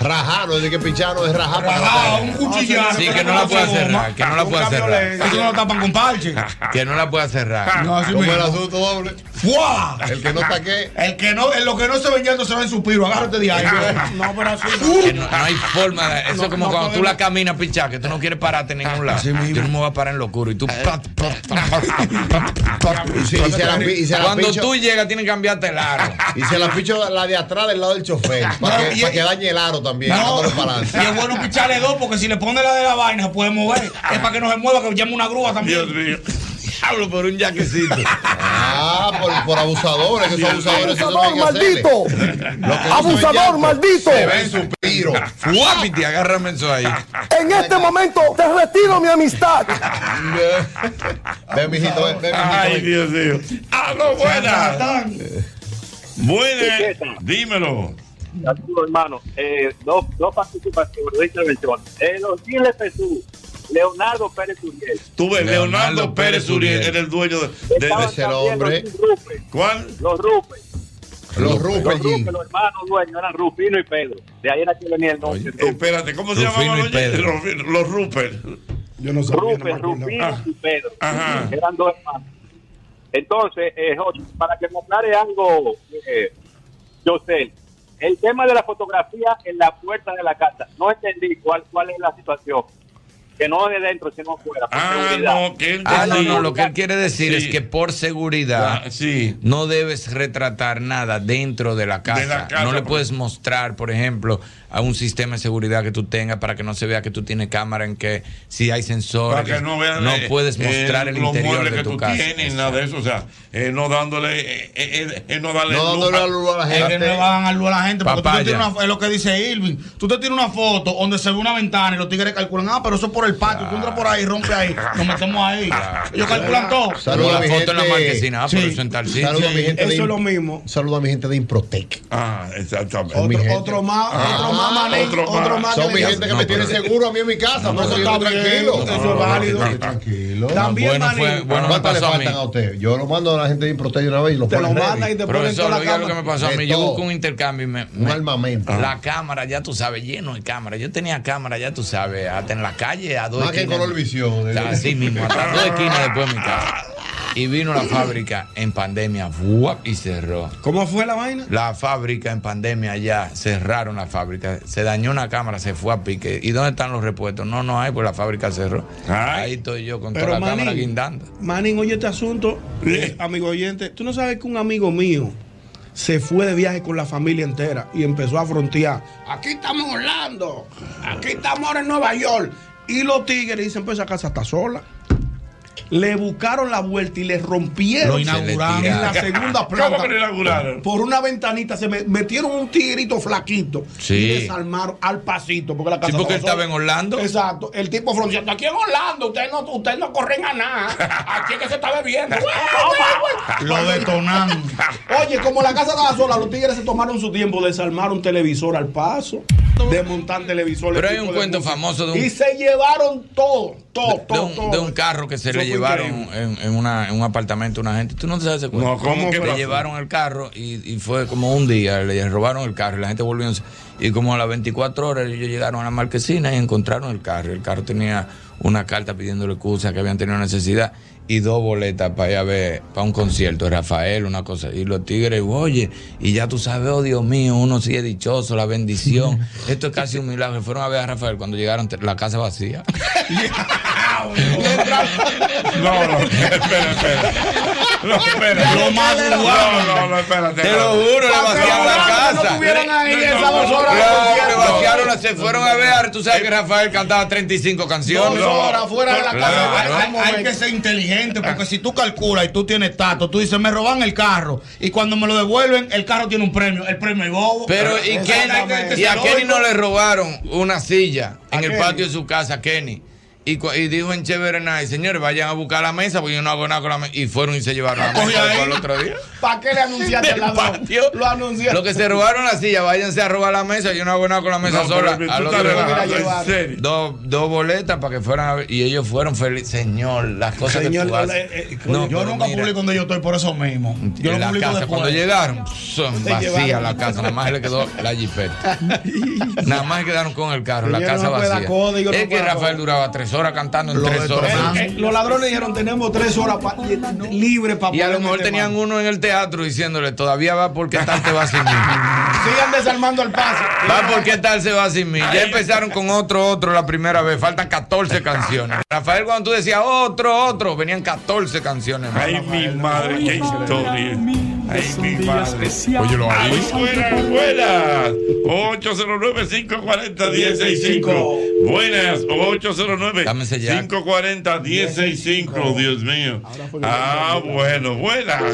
rajar, no es de que pichano, es rajar para Rajado, la un cuchillazo. Sí, que no la pueda cerrar, que no la pueda cerrar. Eso no lo tapan con parche. Que no la pueda cerrar. No, así Como el asunto doble. ¡Fua! El que no está qué. El que no, en lo que no se ven yendo se va en suspiro. Agárrate de ahí. No, pero así. Que no, no hay forma de. Eso No, es como no cuando tú la caminas pichar, que tú no quieres pararte en ningún lado. Yo no me voy a parar en lo oscuro y tú. Cuando tú llegas, tienes que cambiarte el aro. Y se la picho la de atrás del lado del chofer. Para No, que, y- pa' que dañe el aro también. No, para y es bueno picharle dos porque si le pone la de la vaina se puede mover. Es para que no se mueva, que llame una grúa también. Dios mío. Hablo por un jaquecito. Ah, por, por abusadores, que son abusadores. no hacerle. maldito! No ven ¡Abusador, maldito! Se ve en suspiro. Fuapiti, agárrame eso ahí. En este momento te retiro mi amistad. Ven, mijito, ven, ven, mijito. Ay, ven. Dios mío. ¡Aló, buenas! Buenas, dímelo. Saludos, hermano. Eh, dos, dos participaciones, dos intervenciones. Eh, los Giles Jesús, Leonardo Pérez Uriel. Tuve Leonardo, Leonardo Pérez Uriel, Uriel. era el dueño de. ese hombre. Los ¿Cuál? los Rupert. Los Los Rupert Jean. Rupert, los hermanos dueños eran Rufino y Pedro. De ahí era que venía el nombre. Espérate, ¿cómo se Rufino llamaban y los, los, los Rupert? Yo no sabía. Rufino Ah. y Pedro. Ajá. Eran dos hermanos. Entonces, eh, Jorge, para que me aclare algo, eh, yo sé, el tema de la fotografía en la puerta de la casa, no entendí cuál, cuál es la situación. Que no de dentro, sino afuera. por Ah, seguridad. no, que él Ah, no, no, lo que él quiere decir Sí. es que por seguridad Ah, sí. no debes retratar nada dentro de la casa. De la casa, no le puedes mostrar, por ejemplo, a un sistema de seguridad que tú tengas para que no se vea que tú tienes cámara en que si hay sensores. Para que no vean no eh, puedes eh, mostrar el interior de que tu tú casa. tienes, nada de eso. O sea, eh, no dándole. eh, eh, eh, no darle No dándole la luz a la gente. no le van a luz a la gente. Porque tú te tienes una, es lo que dice Irving. Tú te tienes una foto donde se ve una ventana y los tigres calculan, ah, pero eso es por el patio. Tú entras por ahí, rompe ahí. Nos metemos ahí. Ellos calculan todo. Saludos a la mi foto en la gente. marquesina, ah, pero Sí. eso en tal sitio. Saludos a mi gente de Eso es lo mismo. Saludos a mi gente de Improtec. Ah, exactamente. Otro, gente. otro más, Ah, otro más, manín, otro otro, más. más. Son mi gente que No, me tiene seguro a mí en mi casa. por eso yo está tranquilo. eso es válido. Tranquilo. También, bueno, manín. fue, bueno, me ¿Cuántas le a faltan a usted? Yo lo mando a la gente de Improtec una vez y lo Te lo mandan y te ponen Profesor, toda la oiga lo que cámara. me pasó a mí. Yo busco un intercambio y me, Un me- armamento. La cámara, ya tú sabes, lleno de cámaras. Yo tenía cámara, ya tú sabes, hasta en la calle, a dos Más que color visión. Sea, Así mismo, hasta dos esquinas después de mi casa. Y vino la fábrica en pandemia, y cerró. ¿Cómo fue la vaina? La fábrica en pandemia ya cerraron la fábrica. Se dañó una cámara, se fue a pique. ¿Y dónde están los repuestos? No, no hay, pues la fábrica cerró. Ay. Ahí estoy yo con Pero, toda la cámara guindando. Manín, oye este asunto, eh, amigo oyente. Tú no sabes que un amigo mío se fue de viaje con la familia entera y empezó a frontear. Aquí estamos en Orlando, aquí estamos ahora en Nueva York. Y los tigres dicen, pues esa casa está sola. Le buscaron la vuelta y le rompieron Lo inauguraron. en la segunda planta. ¿Cómo que lo inauguraron? Por una ventanita se me- metieron un tigrito flaquito Sí. y desarmaron al pasito. Porque la casa Sí, porque él estaba en Orlando. Exacto. El tipo fronteando. Aquí en Orlando, ustedes no, ustedes no corren a nada. Aquí es que se está bebiendo. Lo detonan. Oye, como la casa estaba sola, los tigres se tomaron su tiempo, desarmaron televisor al paso, desmontar televisor. Pero hay un de cuento música. famoso de un- Y se llevaron todo, todo, de, todo, un, todo. de un carro que se Eso le llevaron en, en una, en un apartamento a una gente. ¿Tú no te sabes ese cuento? No, ¿cómo que Le llevaron el carro y, y fue como un día, le robaron el carro y la gente volvió. Y como a las 24 horas ellos llegaron a la marquesina y encontraron el carro. El carro tenía una carta pidiéndole excusa que habían tenido necesidad y dos boletas para ir a ver, para un concierto de Rafael, una cosa. Y los tigres, oye, y ya tú sabes, oh Dios mío, uno sí es dichoso, la bendición. Esto es casi un milagro. Fueron a ver a Rafael cuando llegaron, la casa vacía. No, no, espera, espera. No, espera. Lo más No, no, no, espérate. Te lo juro, le vaciaron la casa. No tuvieron ahí No, esas no, dos horas. Claro, le vaciaron, la- se fueron a ver. Tú sabes que Rafael cantaba 35 canciones. Dos horas fuera de la casa. Hay que ser inteligente porque si tú calculas y tú tienes tato, tú dices, me roban el carro y cuando me lo devuelven, el carro tiene un premio, el premio es bobo. Pero ¿y. Kenny, y a Kenny no le robaron una silla en ¿A el patio de su casa, Kenny. Y, dijo en Chévere Night, señores, vayan a buscar la mesa porque yo no hago nada con la mesa. Y fueron y se llevaron la mesa el otro día. ¿Para qué le anunciaste ladrón? patio. Lo anunciaste. Lo que se robaron la silla, váyanse a robar la mesa. Yo no hago nada con la mesa No, sola. pero Al otro día- en. Dos, dos boletas para que fueran a ver. Y ellos fueron felices. Señor, las cosas Señor, que tú haces. eh, eh, No, yo nunca mira, publico donde yo estoy por eso mismo. Yo en lo la publico casa, después. cuando llegaron, son vacías la casa, nada más le quedó la jipeta. nada más quedaron con el carro, la casa vacía. código, no es que Rafael duraba tres tres horas cantando en Lo tres horas. detonando. Eh, los ladrones dijeron, tenemos tres horas pa- libres para Y a lo mejor tenían uno en el teatro diciéndole, todavía va porque tal te va sin mí. Sigan desarmando el paso. Va porque tal se va sin mí. Ya empezaron con otro, otro la primera vez. Faltan 14 canciones. Rafael, cuando tú decías otro, otro, venían 14 canciones. Ay, mi madre, qué historia. Ay, mi madre. Óyelo ahí. Ay, buenas, buenas. 809-540-1065. Buenas, 809-540-1065. Dios mío. Ah, bueno, buenas.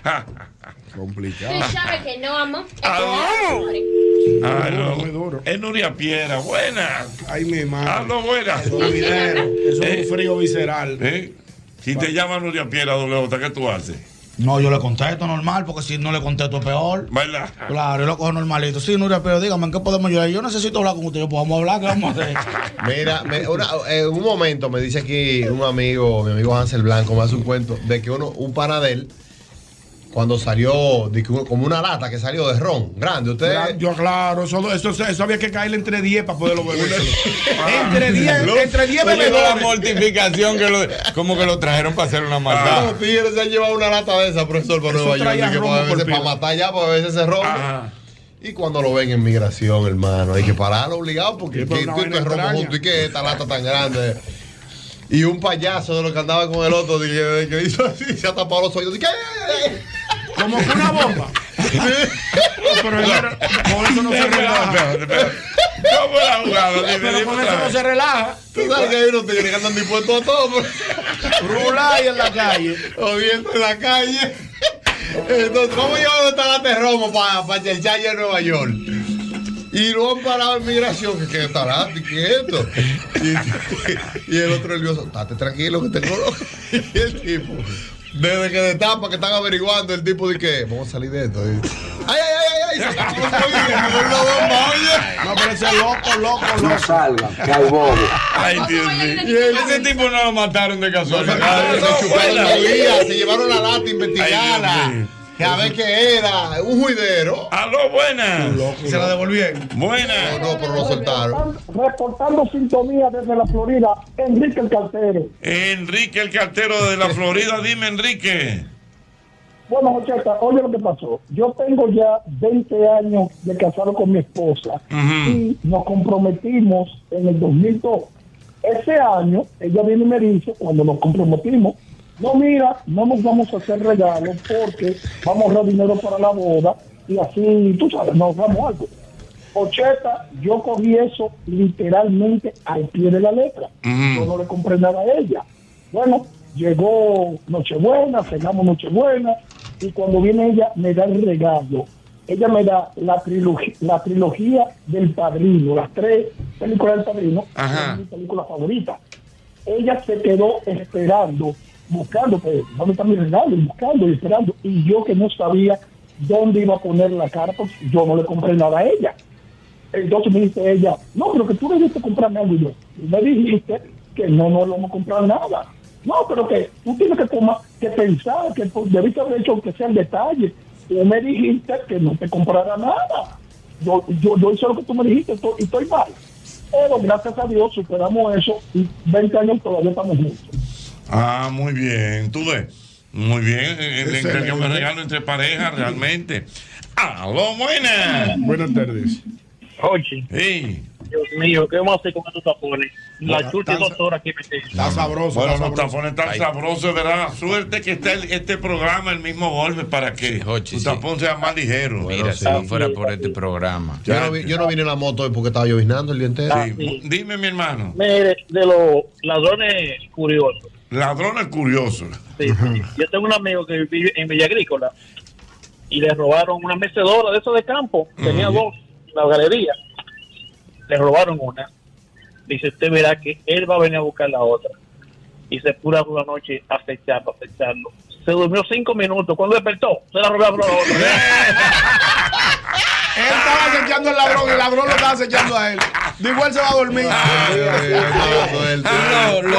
Complicado. Tú sabes que no, amo. Ay, no. Es Nuria Piera, buenas. Ay, mi madre. Ah, no, buenas. Eso es videro. Eso es un frío visceral. ¿Eh? Si te llama Nuria Piera, doble ¿qué tú haces? No, yo le contesto normal, porque si no le contesto es peor. ¿Verdad? Claro, yo lo cojo normalito. Sí, Nuria, pero dígame, ¿en qué podemos ayudar? Yo necesito hablar con usted. Yo, pues vamos a hablar, ¿qué vamos a hacer? Mira, me- una- en un momento me dice aquí un amigo, mi amigo Hansel Blanco, me hace un cuento de que uno, un panadel, cuando salió, de que como una lata que salió de ron, grande, usted... Yo, claro, eso, eso, eso había que caerle entre 10 para poderlo beber. entre 10, entre 10 Oye, la bebedores. mortificación que lo, como que lo trajeron para hacer una maldad. Los tigres se han llevado una lata de esa, profesor, para Nueva York, y que para, matar ya, para beberse ese ron. Y cuando lo ven en migración, hermano, hay que pararlo obligado porque por ¿qué- una tú te extraña. junto y que esta lata tan grande. Y un payaso de los que andaba con el otro dije, que hizo así, se ha tapado los oídos. Dije, "Ay, ay, ay". Como que una bomba. pero con eso no se relaja. ¿Cómo la jugada? Pero con eso no se relaja. Tú sabes que hay unos tigres que andan dispuestos a todo. Rular en la calle. O viendo en la calle. Entonces, ¿cómo llevan esta lata de romo para pa Challe de Nueva York? Y lo han parado en migración, que que está lata y quieto. Y, el otro nervioso, estate tranquilo que tengo loco. Y el tipo, desde que destapa que están averiguando, el tipo dice que vamos a salir de esto. Y, ay, ay, ay, ay, oye. No, pero ese loco, loco, loco. No salgan, que hay bobo. Ay, Dios mío. Y ese tipo no lo mataron de casualidad. Se chuparon la vida, se llevaron la lata a Ay, investigarla. Que a ver qué era, un juidero. Aló, buenas. Se la devolvieron. Buenas. No, pero lo soltaron. Reportando sintonía desde la Florida, Enrique el Cartero. Enrique, el cartero de la Florida. Dime, Enrique. Bueno, Jocheta, oye lo que pasó. Yo tengo ya 20 años de casado con mi esposa y nos comprometimos en el 2002. Ese año, ella viene y me dice, cuando nos comprometimos, no, mira, no nos vamos a hacer regalos porque vamos a ahorrar dinero para la boda y así, tú sabes, nos damos algo. Ocheta, yo cogí eso literalmente al pie de la letra. Yo no le compré nada a ella. Bueno, llegó Nochebuena, cenamos Nochebuena, y cuando viene ella me da el regalo. Ella me da la trilogía, la trilogía del padrino, las tres películas del padrino, Ajá. es mi película favorita. Ella se quedó esperando, buscando, pues, ¿dónde está mi regalo? Y buscando y esperando. Y yo que no sabía dónde iba a poner la cara, pues yo no le compré nada a ella. Entonces me dice ella, no, pero que tú debiste comprarme algo. Y yo, "Tú me dijiste que no nos lo vamos a comprar nada. No, pero que tú tienes que tomar, que pensar, que pues, debiste haber hecho que sea el detalle. Tú me dijiste que no te comprara nada. Yo, yo, yo hice lo que tú me dijiste estoy- y estoy mal. Pero gracias a Dios superamos eso y 20 años todavía estamos juntos. Ah, muy bien. Tú ves. Muy bien. El Excelente. intercambio de regalo entre parejas, realmente. Aló, buenas. Buenas tardes. Oye, Sí. Dios mío, ¿qué vamos a hacer con estos tapones? La tan- dos horas aquí metido. Está sabroso. Bueno, los tapones están sabrosos, ¿verdad? Suerte que está el- este programa, el mismo golpe, para que tu tapón sea más ligero. Mira, si no fuera por este programa. Yo no, vi- yo no vine en la moto hoy porque estaba lloviznando el día entero. Sí. Dime, mi hermano. Mire, de los ladrones curiosos. Ladrones curiosos. Sí, sí. Yo tengo un amigo que vive en Villa Agrícola y le robaron una mecedora de eso de campo. Tenía dos en la galería. Le robaron una. Dice, usted verá que él va a venir a buscar la otra. Y se puso una noche a fechar, a fecharlo. Se durmió cinco minutos. Cuando despertó, se la robaron la otra. Él estaba acechando al ladrón y el ladrón lo estaba acechando a él. Digo, él se va a dormir.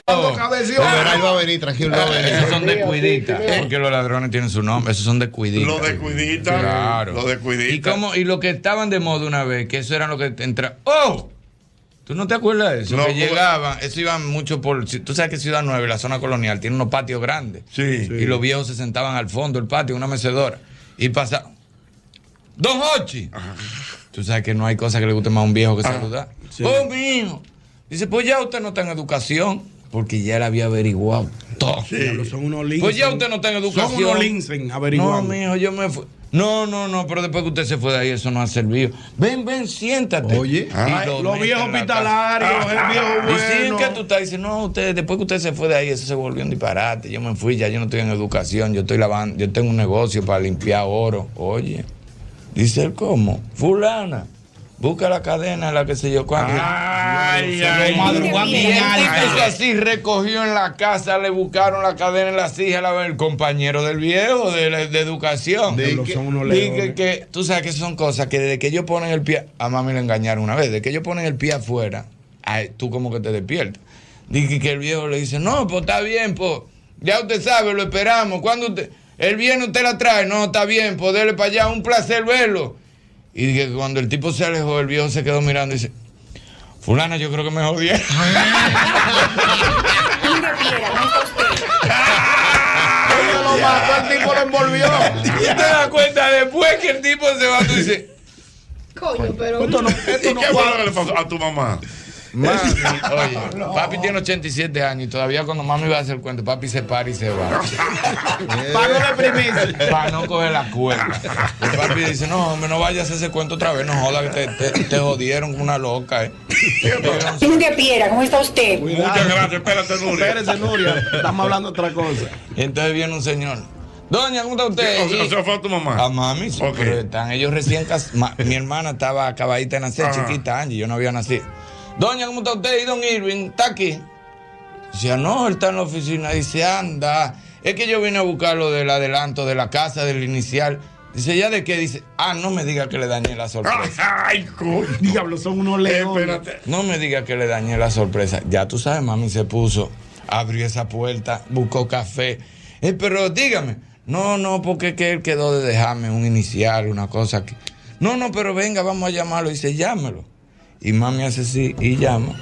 Cuando cabeció. Él va a venir, tranquilo. Esos son de cuidita. Porque los ladrones tienen su nombre. Esos son de cuidita. Los de cuidita. Claro. Los de cuidita. Y, como, y lo que estaban de moda una vez, que eso eran lo que entra. ¡Oh! ¿Tú no te acuerdas de eso? No, que llegaban, eso iban mucho por. Tú sabes que Ciudad Nueva, la zona colonial, tiene unos patios grandes. Sí. Y los viejos se sentaban al fondo del patio, una mecedora. Y pasaban. ¡Don Hochi! Tú sabes que no hay cosa que le guste más a un viejo que saludar. ¡Oh, mi hijo! Dice, pues ya usted no está en educación. Porque ya él había averiguado todo. Diablo, Son unos linces. Pues ya usted no está en educación. Son unos linces averiguando. No, mijo, yo me fui. No, no, no, pero después que usted se fue de ahí, eso no ha servido. Ven, ven, siéntate. Oye. Y Ay, lo los viejos hospitalarios, el viejo Y sí, bueno. que tú estás diciendo, no, usted, después que usted se fue de ahí, eso se volvió un disparate. Yo me fui, ya yo no estoy en educación, yo estoy lavando, yo tengo un negocio para limpiar oro. Oye, dice él, ¿cómo? Fulana. Busca la cadena, la que sé yo cuánto. Ay, ay. Y el tipo hizo así, recogió en la casa, le buscaron la cadena en la cija, la, el compañero del viejo de, la- de educación. Diablo, que, son unos que- que- tú sabes que son cosas que desde que ellos ponen el pie, a mami le engañaron una vez, desde que ellos ponen el pie afuera, ay, tú como que te despiertas. Dije que el viejo le dice, no, pues está bien, pues, ya usted sabe, lo esperamos. Cuando usted, el viernes usted la trae, no, está bien, pues dele para allá, un placer verlo. Y que cuando el tipo se alejó, el viejo se quedó mirando y dice, fulana, yo creo que me jodieron. Oye, lo mató, el tipo lo envolvió. Y te das cuenta, después que el tipo se va, tú dices, Coño, pero. Esto no, esto ¿Y no qué fue lo cuadra. que le pasó a tu mamá? Mami, oye, papi tiene 87 años y todavía cuando mami va a hacer el cuento, papi se para y se va. Para no deprimirse. Para no coger la cuerda. El papi dice, no, hombre, no vayas a hacer ese cuento otra vez, no joda que te, te, te jodieron con una loca, eh. Nuria Piera, ¿cómo está usted? Muchas gracias, espérate, Nuria. Espérese, Nuria. Estamos hablando de otra cosa. Y entonces viene un señor. Doña, ¿cómo está usted? O sea, Y- o sea, fue a tu mamá. A mami, sí, Ok. pero están ellos recién casados. Mi hermana estaba acabadita de nacer, Ajá. chiquita, Angie, yo no había nacido. Doña, ¿cómo está usted? Y don Irving, ¿está aquí? Dice, no, él está en la oficina. Dice, anda, es que yo vine a buscar lo del adelanto de la casa, del inicial. Dice, ¿ya de qué? Dice, ah, no me diga que le dañé la sorpresa. Ay, coño. Diablo, son unos leones. Espérate. No me diga que le dañé la sorpresa. Ya tú sabes, mami se puso, abrió esa puerta, buscó café. Eh, pero dígame, no, no, porque es que él quedó de dejarme un inicial, una cosa que. No, no, pero venga, vamos a llamarlo. Dice, llámelo. Y mami hace así y llama.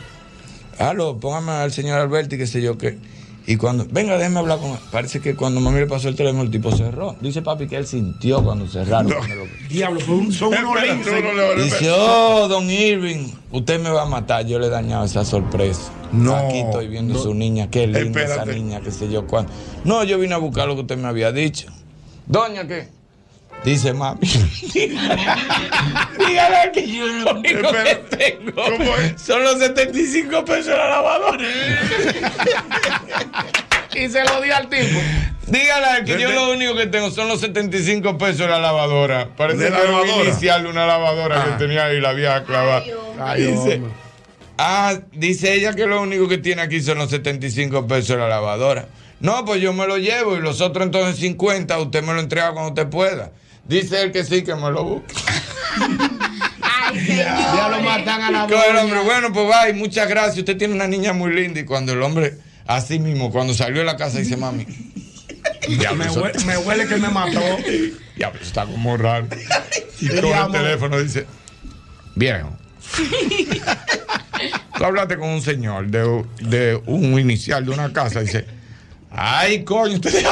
Aló, póngame al señor Alberti, qué sé yo qué. Y cuando, venga, déjeme hablar con él. Parece que cuando mami le pasó el teléfono, el tipo cerró. Dice papi que él sintió cuando cerraron. cuando lo- Diablo, son, son unos Dice, oh, don Irving, usted me va a matar. Yo le he dañado esa sorpresa. No, Aquí estoy viendo su niña, qué linda esa Espérate. niña, qué sé yo cuándo. No, yo vine a buscar lo que usted me había dicho. Doña, ¿qué? Dice mami. Dígale que yo lo único que tengo ¿cómo es? son los 75 pesos de la lavadora. Y se lo di al tipo. Dígale que yo lo único que tengo son los 75 pesos de la lavadora. Parece ¿De un lavadora? inicial de una lavadora Ah. que tenía ahí la vieja clavada. Ay, dice, ah, dice ella que lo único que tiene aquí son los 75 pesos de la lavadora. No, pues yo me lo llevo y los otros entonces 50, usted me lo entrega cuando usted pueda. Dice él que sí, que me lo busque. Ay, Ya lo matan a la el hombre, bueno, pues y muchas gracias. Usted tiene una niña muy linda. Y cuando el hombre, así mismo, cuando salió de la casa, dice, mami. diablo, Me huele, me huele que me mató. Diablo, está como raro. Y coge el teléfono y dice, viejo, tú hablaste con un señor de, de un inicial de una casa y dice, ay, coño, usted.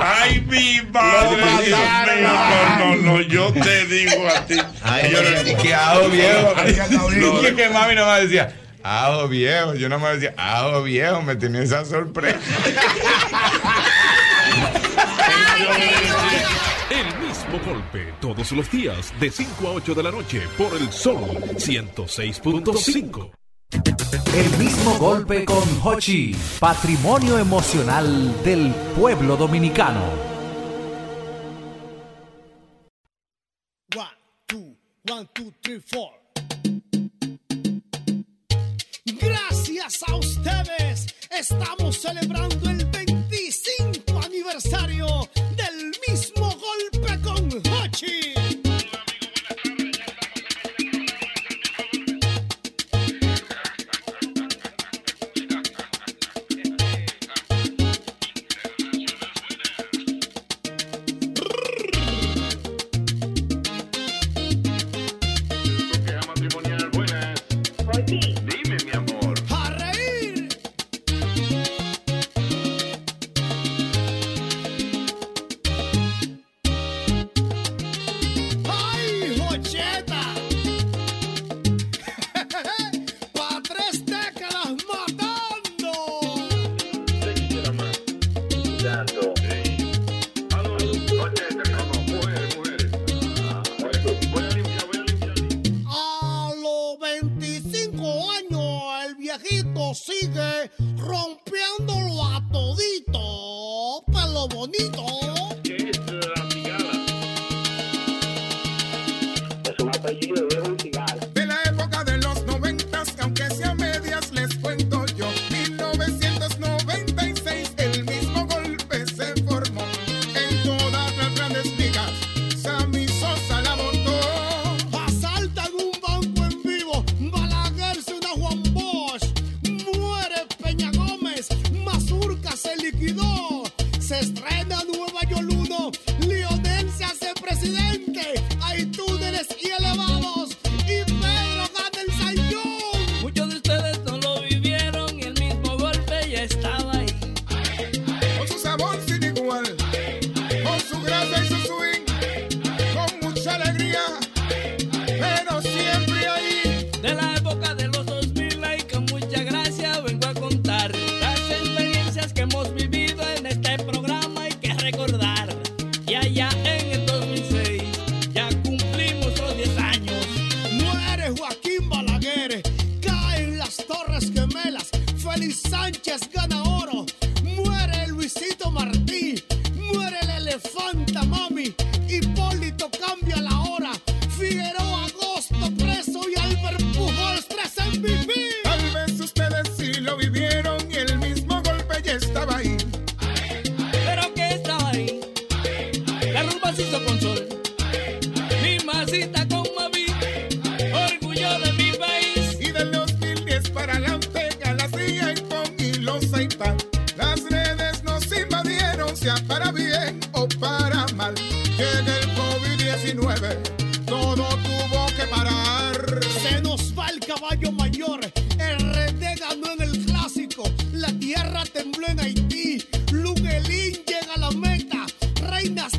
Ay, mi madre, Lo Dios mío. No, no, no, yo te digo a ti. Ay, Yo le dije, ajo viejo. Y que mami nomás decía, ajo viejo. Yo nomás decía, ajo viejo, me tenía esa sorpresa. El mismo golpe todos los días de 5 a 8 de la noche por el Sol 106.5. El mismo golpe con Hochi, patrimonio emocional del pueblo dominicano. One, two, three, four. Gracias a ustedes estamos celebrando el 25 aniversario del mismo golpe tembló en Haití. Luguelín llega a la meta. Reinas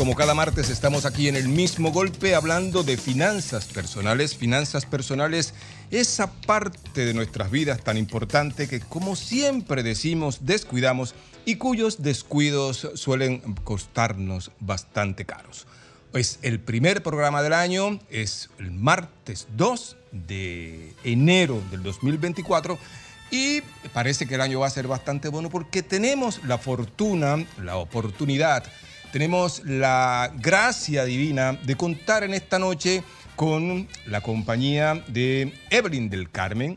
como cada martes estamos aquí en el mismo golpe hablando de finanzas personales. Finanzas personales, esa parte de nuestras vidas tan importante que como siempre decimos descuidamos y cuyos descuidos suelen costarnos bastante caros. Es el primer programa del año, es el martes 2 de enero del 2024. Y parece que el año va a ser bastante bueno porque tenemos la fortuna, la oportunidad tenemos la gracia divina de contar en esta noche con la compañía de Evelyn del Carmen.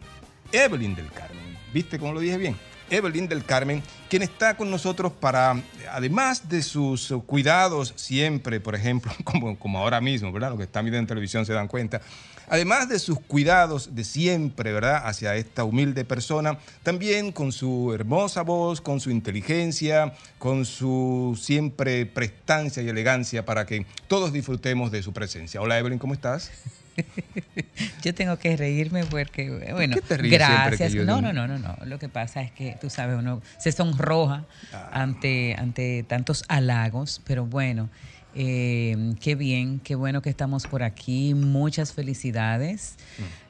Evelyn del Carmen, ¿viste cómo lo dije bien? Evelyn del Carmen, quien está con nosotros para, además de sus cuidados siempre, por ejemplo, como, como ahora mismo, ¿verdad? Los que están viendo en televisión se dan cuenta, además de sus cuidados de siempre, ¿verdad?, hacia esta humilde persona, también con su hermosa voz, con su inteligencia, con su siempre prestancia y elegancia para que todos disfrutemos de su presencia. Hola Evelyn, ¿cómo estás? yo tengo que reírme porque, bueno, qué te gracias. no, no, no, no, no. Lo que pasa es que, tú sabes, uno se sonroja ah. ante, ante tantos halagos, pero bueno. Eh, qué bien, qué bueno que estamos por aquí. Muchas felicidades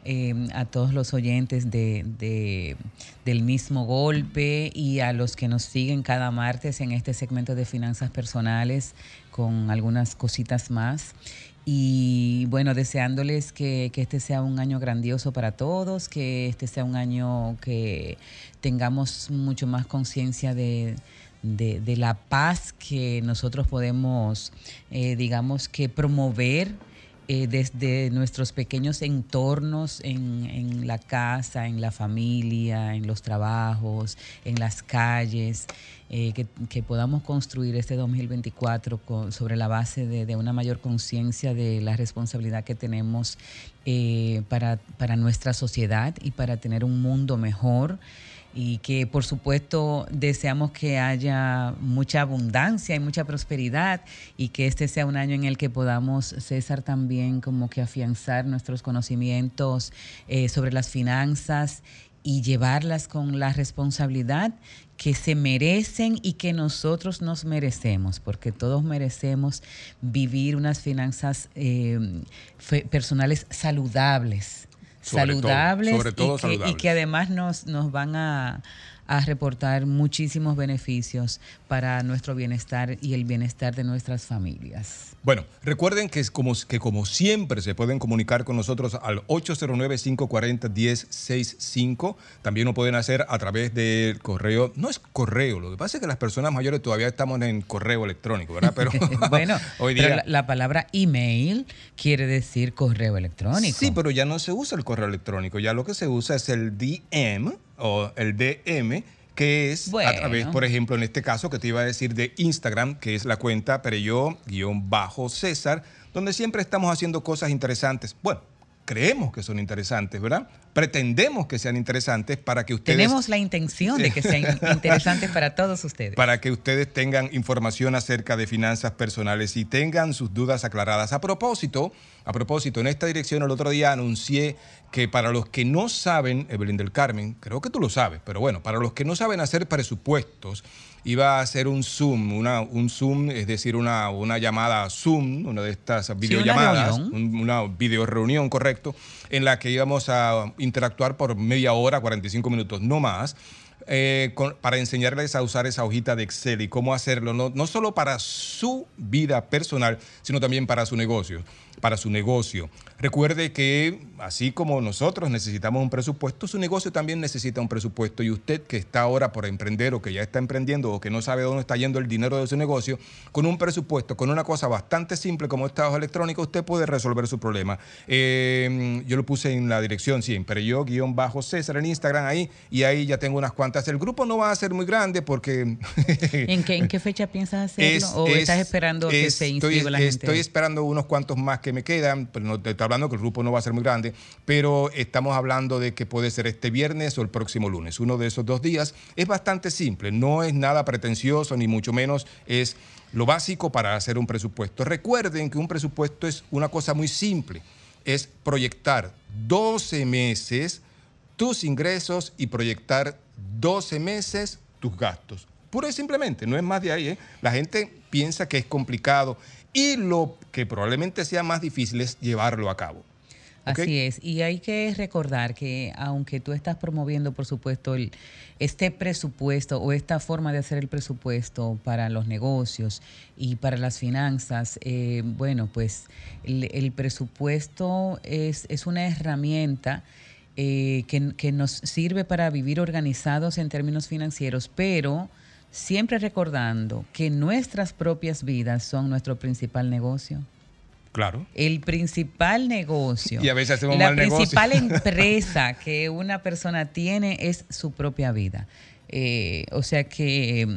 eh, a todos los oyentes de, de- del mismo golpe y a los que nos siguen cada martes en este segmento de finanzas personales con algunas cositas más. Y bueno, deseándoles que, que este sea un año grandioso para todos, que este sea un año que tengamos mucho más conciencia de, de- la paz que nosotros podemos, eh, digamos, que promover eh, desde nuestros pequeños entornos en, en la casa, en la familia, en los trabajos, en las calles, eh, que, podamos construir este 2024 con- sobre la base de, una mayor conciencia de la responsabilidad que tenemos para, para nuestra sociedad y para tener un mundo mejor y que por supuesto deseamos que haya mucha abundancia y mucha prosperidad y que este sea un año en el que podamos, César, también como que afianzar nuestros conocimientos eh, sobre las finanzas y llevarlas con la responsabilidad que se merecen y que nosotros nos merecemos, porque todos merecemos vivir unas finanzas eh, personales saludables Sobre todo, saludables, sobre todo y, que, saludables. y que además nos, nos van a, a reportar muchísimos beneficios para nuestro bienestar y el bienestar de nuestras familias. Bueno, recuerden que, es como, que como siempre se pueden comunicar con nosotros al 809-540-1065. También lo pueden hacer a través del correo. No es correo, lo que pasa es que las personas mayores todavía estamos en correo electrónico, ¿verdad? Pero bueno, hoy pero día... la, la palabra email quiere decir correo electrónico. Sí, pero ya no se usa el correo electrónico, ya lo que se usa es el DM o el DM, que es a través, por ejemplo, en este caso que te iba a decir de Instagram, que es la cuenta Pereyó-César, donde siempre estamos haciendo cosas interesantes. Bueno, creemos que son interesantes, ¿verdad? Pretendemos que sean interesantes para que ustedes... Tenemos la intención de que sean interesantes para todos ustedes. para que ustedes tengan información acerca de finanzas personales y tengan sus dudas aclaradas. A propósito, a propósito, en esta dirección el otro día anuncié que para los que no saben, Evelyn del Carmen, creo que tú lo sabes, pero bueno, para los que no saben hacer presupuestos, iba a hacer un Zoom, una, un Zoom, es decir, una, una llamada Zoom, una de estas videollamadas, reunión. un- una video reunión, correcto, en la que íbamos a interactuar por media hora, 45 minutos, no más, eh, con- para enseñarles a usar esa hojita de Excel y cómo hacerlo, no, no solo para su vida personal, sino también para su negocio. Para su negocio. Recuerde que, así como nosotros necesitamos un presupuesto, su negocio también necesita un presupuesto. Y usted que está ahora por emprender o que ya está emprendiendo o que no sabe dónde está yendo el dinero de su negocio, con un presupuesto, con una cosa bastante simple como esta hoja electrónica, usted puede resolver su problema. Eh, yo lo puse en la dirección siempre, yo guion bajo César en Instagram ahí, y ahí ya tengo unas cuantas. El grupo no va a ser muy grande porque... ¿En qué, en qué fecha piensas hacerlo? Es- ¿O es- estás esperando que se inscriba la gente? Estoy esperando unos cuantos más que me quedan, pero no te estoy hablando que el grupo no va a ser muy grande, pero estamos hablando de que puede ser este viernes o el próximo lunes, uno de esos dos días. Es bastante simple, no es nada pretencioso, ni mucho menos es lo básico para hacer un presupuesto. Recuerden que un presupuesto es una cosa muy simple, es proyectar 12 meses tus ingresos y proyectar 12 meses tus gastos. Pura y simplemente, no es más de ahí. ¿eh? La gente piensa que es complicado y lo que probablemente sea más difícil es llevarlo a cabo. Así es, y hay que recordar que aunque tú estás promoviendo, por supuesto, el, este presupuesto o esta forma de hacer el presupuesto para los negocios y para las finanzas, eh, bueno, pues el, el presupuesto es, es una herramienta eh, que, que nos sirve para vivir organizados en términos financieros, pero siempre recordando que nuestras propias vidas son nuestro principal negocio. Claro. El principal negocio. Y a veces hacemos La mal negocio. principal empresa que una persona tiene es su propia vida. Eh, o sea que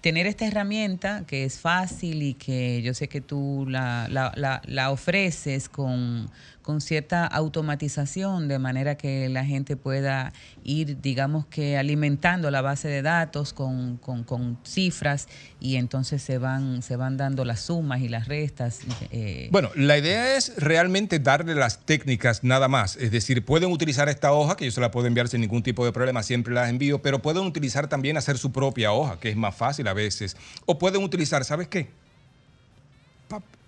tener esta herramienta que es fácil y que yo sé que tú la, la- la- la ofreces con, con cierta automatización de manera que la gente pueda ir, digamos que alimentando la base de datos con, con- con cifras y entonces se van, se van dando las sumas y las restas. eh, Bueno, la idea es realmente darle las técnicas nada más. Es decir, pueden utilizar esta hoja, que yo se la puedo enviar sin ningún tipo de problema, siempre las envío, pero pueden utilizar también hacer su propia hoja, que es más fácil a veces. O pueden utilizar, ¿sabes qué?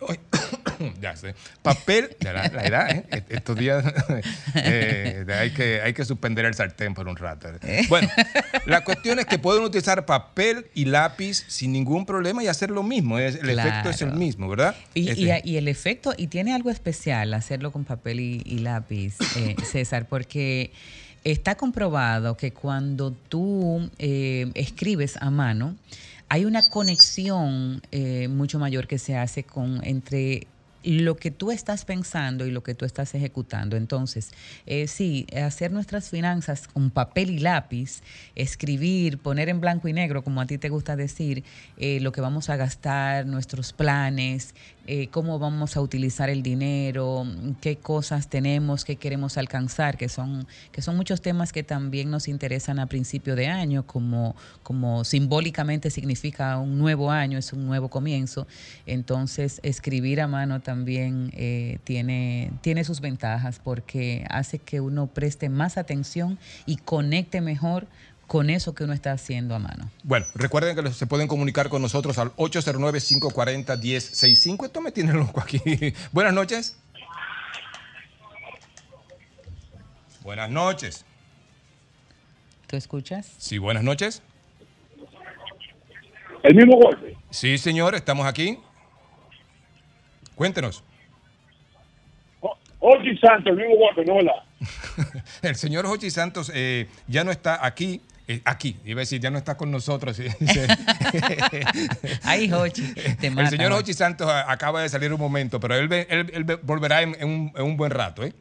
ya sé. Papel, la, la edad, ¿eh? Est- Estos días eh, hay, que, hay que suspender el sartén por un rato. Bueno, la cuestión es que pueden utilizar papel y lápiz sin ningún problema y hacer lo mismo. El efecto es el mismo, ¿verdad? Y, Este- y- y el efecto, y tiene algo especial hacerlo con papel y, y lápiz, eh, César, porque está comprobado que cuando tú eh, escribes a mano, hay una conexión eh, mucho mayor que se hace con entre lo que tú estás pensando y lo que tú estás ejecutando. Entonces, eh, sí, hacer nuestras finanzas con papel y lápiz, escribir, poner en blanco y negro, como a ti te gusta decir, eh, lo que vamos a gastar, nuestros planes, eh, cómo vamos a utilizar el dinero, qué cosas tenemos, qué queremos alcanzar, que son, que son muchos temas que también nos interesan a principio de año, como, como simbólicamente significa un nuevo año, es un nuevo comienzo. Entonces, escribir a mano también eh, tiene, tiene sus ventajas porque hace que uno preste más atención y conecte mejor con eso que uno está haciendo a mano. Bueno, recuerden que se pueden comunicar con nosotros al 809-540-1065. Esto me tiene loco aquí. Buenas noches. Buenas noches. ¿Tú escuchas? Sí, buenas noches. El mismo golpe. Sí, señor, estamos aquí. Cuéntenos. Ochi Santos, el mismo golpe, no la. El señor Jochi Santos eh, ya no está aquí. Eh, aquí, iba a decir, ya no está con nosotros. Jochi, te El señor. Jochi Santos acaba de salir un momento, pero él, ve- él- él ve- volverá en, en un, en un buen rato. ¿eh?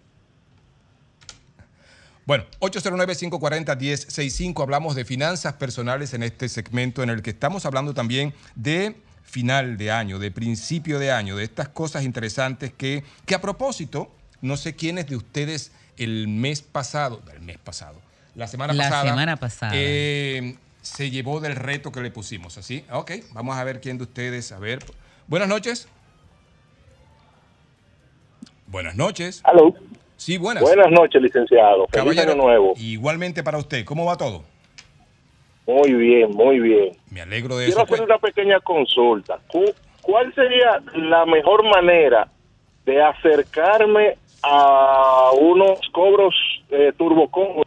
Bueno, 809-540-1065, hablamos de finanzas personales en este segmento en el que estamos hablando también de final de año, de principio de año, de estas cosas interesantes que, que a propósito, no sé quiénes de ustedes el mes pasado, el mes pasado, la semana La pasada, semana pasada. eh, se llevó del reto que le pusimos, ¿así? Ok, vamos a ver quién de ustedes, a ver. Buenas noches. Buenas noches. Aló. Sí, buenas. Buenas noches, licenciado. Feliz Caballero, año nuevo. Igualmente para usted, ¿cómo va todo? Muy bien, muy bien. Me alegro de Quiero eso. pues. hacer una pequeña consulta. Cu- ¿Cuál sería la mejor manera de acercarme a unos cobros eh, turbocom?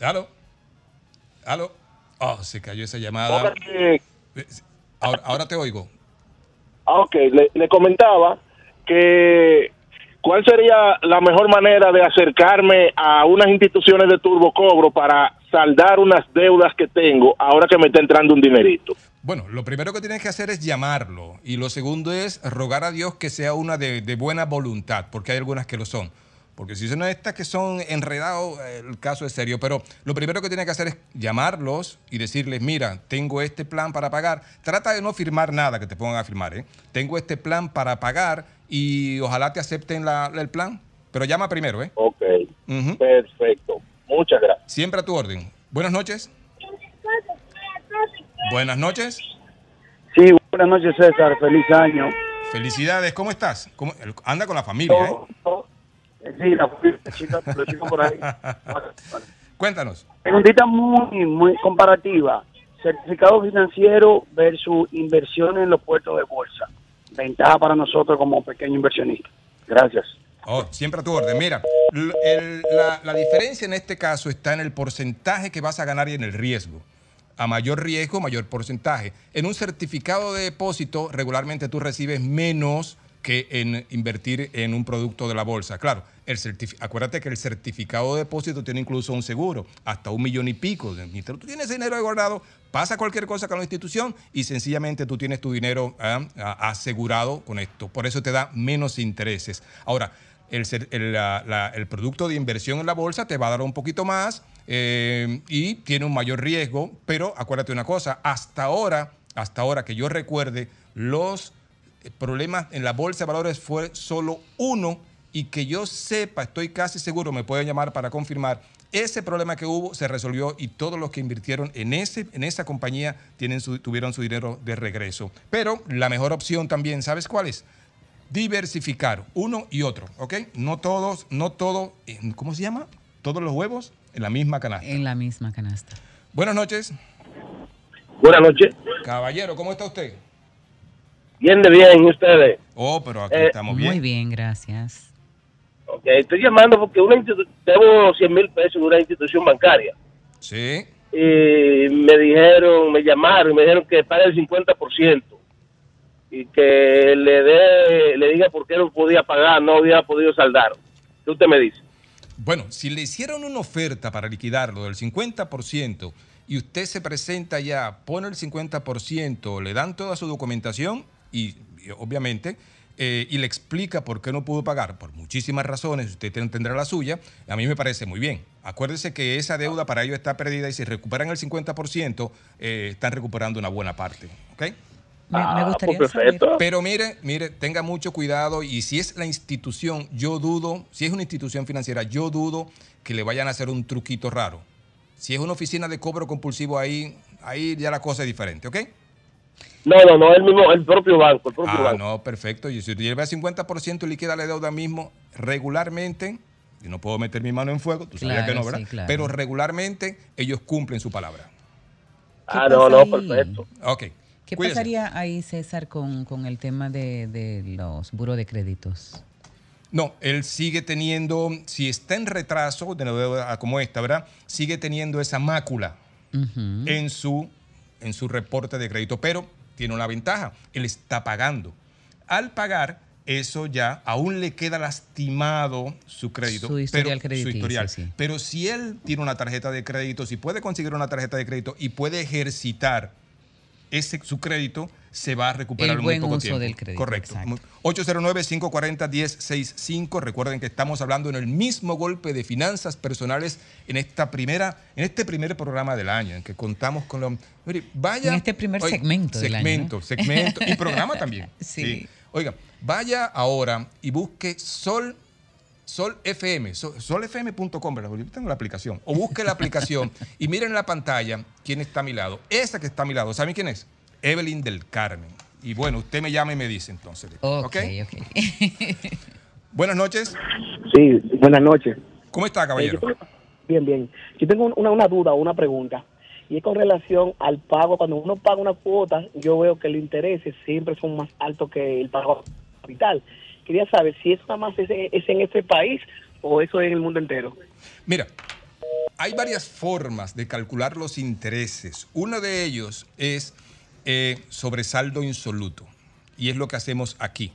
¿Aló? ¿Aló? Oh, se cayó esa llamada. Ahora ahora te oigo. Ah, ok, le, le comentaba que cuál sería la mejor manera de acercarme a unas instituciones de turbocobro para saldar unas deudas que tengo ahora que me está entrando un dinerito. Bueno, lo primero que tienes que hacer es llamarlo y lo segundo es rogar a Dios que sea una de, de buena voluntad, porque hay algunas que lo son. Porque si son estas que son enredados, el caso es serio. Pero lo primero que tienes que hacer es llamarlos y decirles, mira, tengo este plan para pagar. Trata de no firmar nada que te pongan a firmar. ¿eh? Tengo este plan para pagar y ojalá te acepten la- el plan. Pero llama primero, ¿eh? Ok, perfecto. Muchas gracias. Siempre a tu orden. Buenas noches. Buenas noches. Sí, buenas noches César, feliz año. Felicidades, ¿cómo estás? ¿Cómo- Anda con la familia, ¿eh? Sí, la la chica, los chicos por ahí. Cuéntanos. Preguntita muy, muy comparativa. Certificado financiero versus inversión en los puertos de bolsa. Ventaja para nosotros como pequeños inversionistas. Gracias. Oh, siempre a tu orden. Mira, el- la, la diferencia en este caso está en el porcentaje que vas a ganar y en el riesgo. A mayor riesgo, mayor porcentaje. En un certificado de depósito, regularmente tú recibes menos que en invertir en un producto de la bolsa. Claro, el acuérdate que el certificado de depósito tiene incluso un seguro, hasta un millón y pico. Mientras tú tienes dinero guardado, pasa cualquier cosa con la institución y sencillamente tú tienes tu dinero ah, asegurado con esto. Por eso te da menos intereses. Ahora, el, el producto de inversión en la bolsa te va a dar un poquito más eh, y tiene un mayor riesgo, pero acuérdate una cosa, hasta ahora, hasta ahora que yo recuerde, los problemas en la bolsa de valores fue solo uno y que yo sepa, estoy casi seguro, me pueden llamar para confirmar, ese problema que hubo se resolvió y todos los que invirtieron en, ese, en esa compañía tienen su- tuvieron su dinero de regreso. Pero la mejor opción también, ¿sabes cuál es? Diversificar uno y otro, ¿ok? No todos, no todo, ¿cómo se llama? Todos los huevos en la misma canasta. En la misma canasta. Buenas noches. Buenas noches. Caballero, ¿cómo está usted? Bien de bien, ¿y ustedes? Oh, pero aquí Eh, estamos bien. Muy bien, gracias. Ok, estoy llamando porque una debo 100 mil pesos en una institución bancaria. Sí. Y me dijeron, me llamaron y me dijeron que pague el 50% y que le dé, le diga por qué no podía pagar, no había podido saldar. ¿Qué usted me dice? Bueno, si le hicieron una oferta para liquidarlo del 50% y usted se presenta ya, pone el 50%, le dan toda su documentación y, y obviamente, eh, y le explica por qué no pudo pagar, por muchísimas razones, usted ten- tendrá la suya, a mí me parece muy bien. Acuérdese que esa deuda para ellos está perdida y si recuperan el 50%, eh, están recuperando una buena parte. ¿ok? Me, Ah, me gustaría pues saber. Pero mire, mire, tenga mucho cuidado y si es la institución, yo dudo, si es una institución financiera, yo dudo que le vayan a hacer un truquito raro. Si es una oficina de cobro compulsivo ahí, ahí ya la cosa es diferente, ¿ok? No, no, no, el mismo, el propio banco, el propio Ah, banco. no, perfecto. Y si usted lleva 50% y liquida la deuda mismo, regularmente, y no puedo meter mi mano en fuego, tú sabías que no, ¿verdad? sí, claro. Pero regularmente ellos cumplen su palabra. Ah, ¿Qué no, no, ahí? perfecto. Ok. ¿Qué Cuídese. pasaría ahí, César, con, con el tema de, de los buros de créditos? No, él sigue teniendo, si está en retraso de una deuda como esta, ¿verdad? Sigue teniendo esa mácula en su, en su reporte de crédito, pero tiene una ventaja, él está pagando. Al pagar, eso ya aún le queda lastimado su crédito. Su historial pero, crediticio, su historial. sí. Pero si él tiene una tarjeta de crédito, si puede conseguir una tarjeta de crédito y puede ejercitar ese, su crédito, se va a recuperar El en buen muy poco uso tiempo. del crédito, Correcto. exacto. 809-540-1065. Recuerden que estamos hablando en el mismo golpe de finanzas personales en esta primera, en este primer programa del año, en que contamos con los. Mire, vaya. En este primer segmento del año, Segmento, ¿no? segmento. Y programa también. Sí. Oiga, vaya ahora y busque Sol. Sol FM, sol- solfm.com, tengo la aplicación. O busque la aplicación y miren en la pantalla quién está a mi lado. Esa que está a mi lado, ¿saben quién es? Evelyn del Carmen. Y bueno, usted me llama y me dice entonces. Ok, ¿Ok? Buenas noches. Sí, buenas noches. ¿Cómo está, caballero? Eh, tengo- bien, bien. Yo tengo una, una duda o una pregunta. Y es con relación al pago. Cuando uno paga una cuota, yo veo que los intereses siempre son más altos que el pago capital. Quería saber si eso nada más es, es en este país o eso es en el mundo entero. Mira, hay varias formas de calcular los intereses. Uno de ellos es eh, sobresaldo insoluto. Y es lo que hacemos aquí.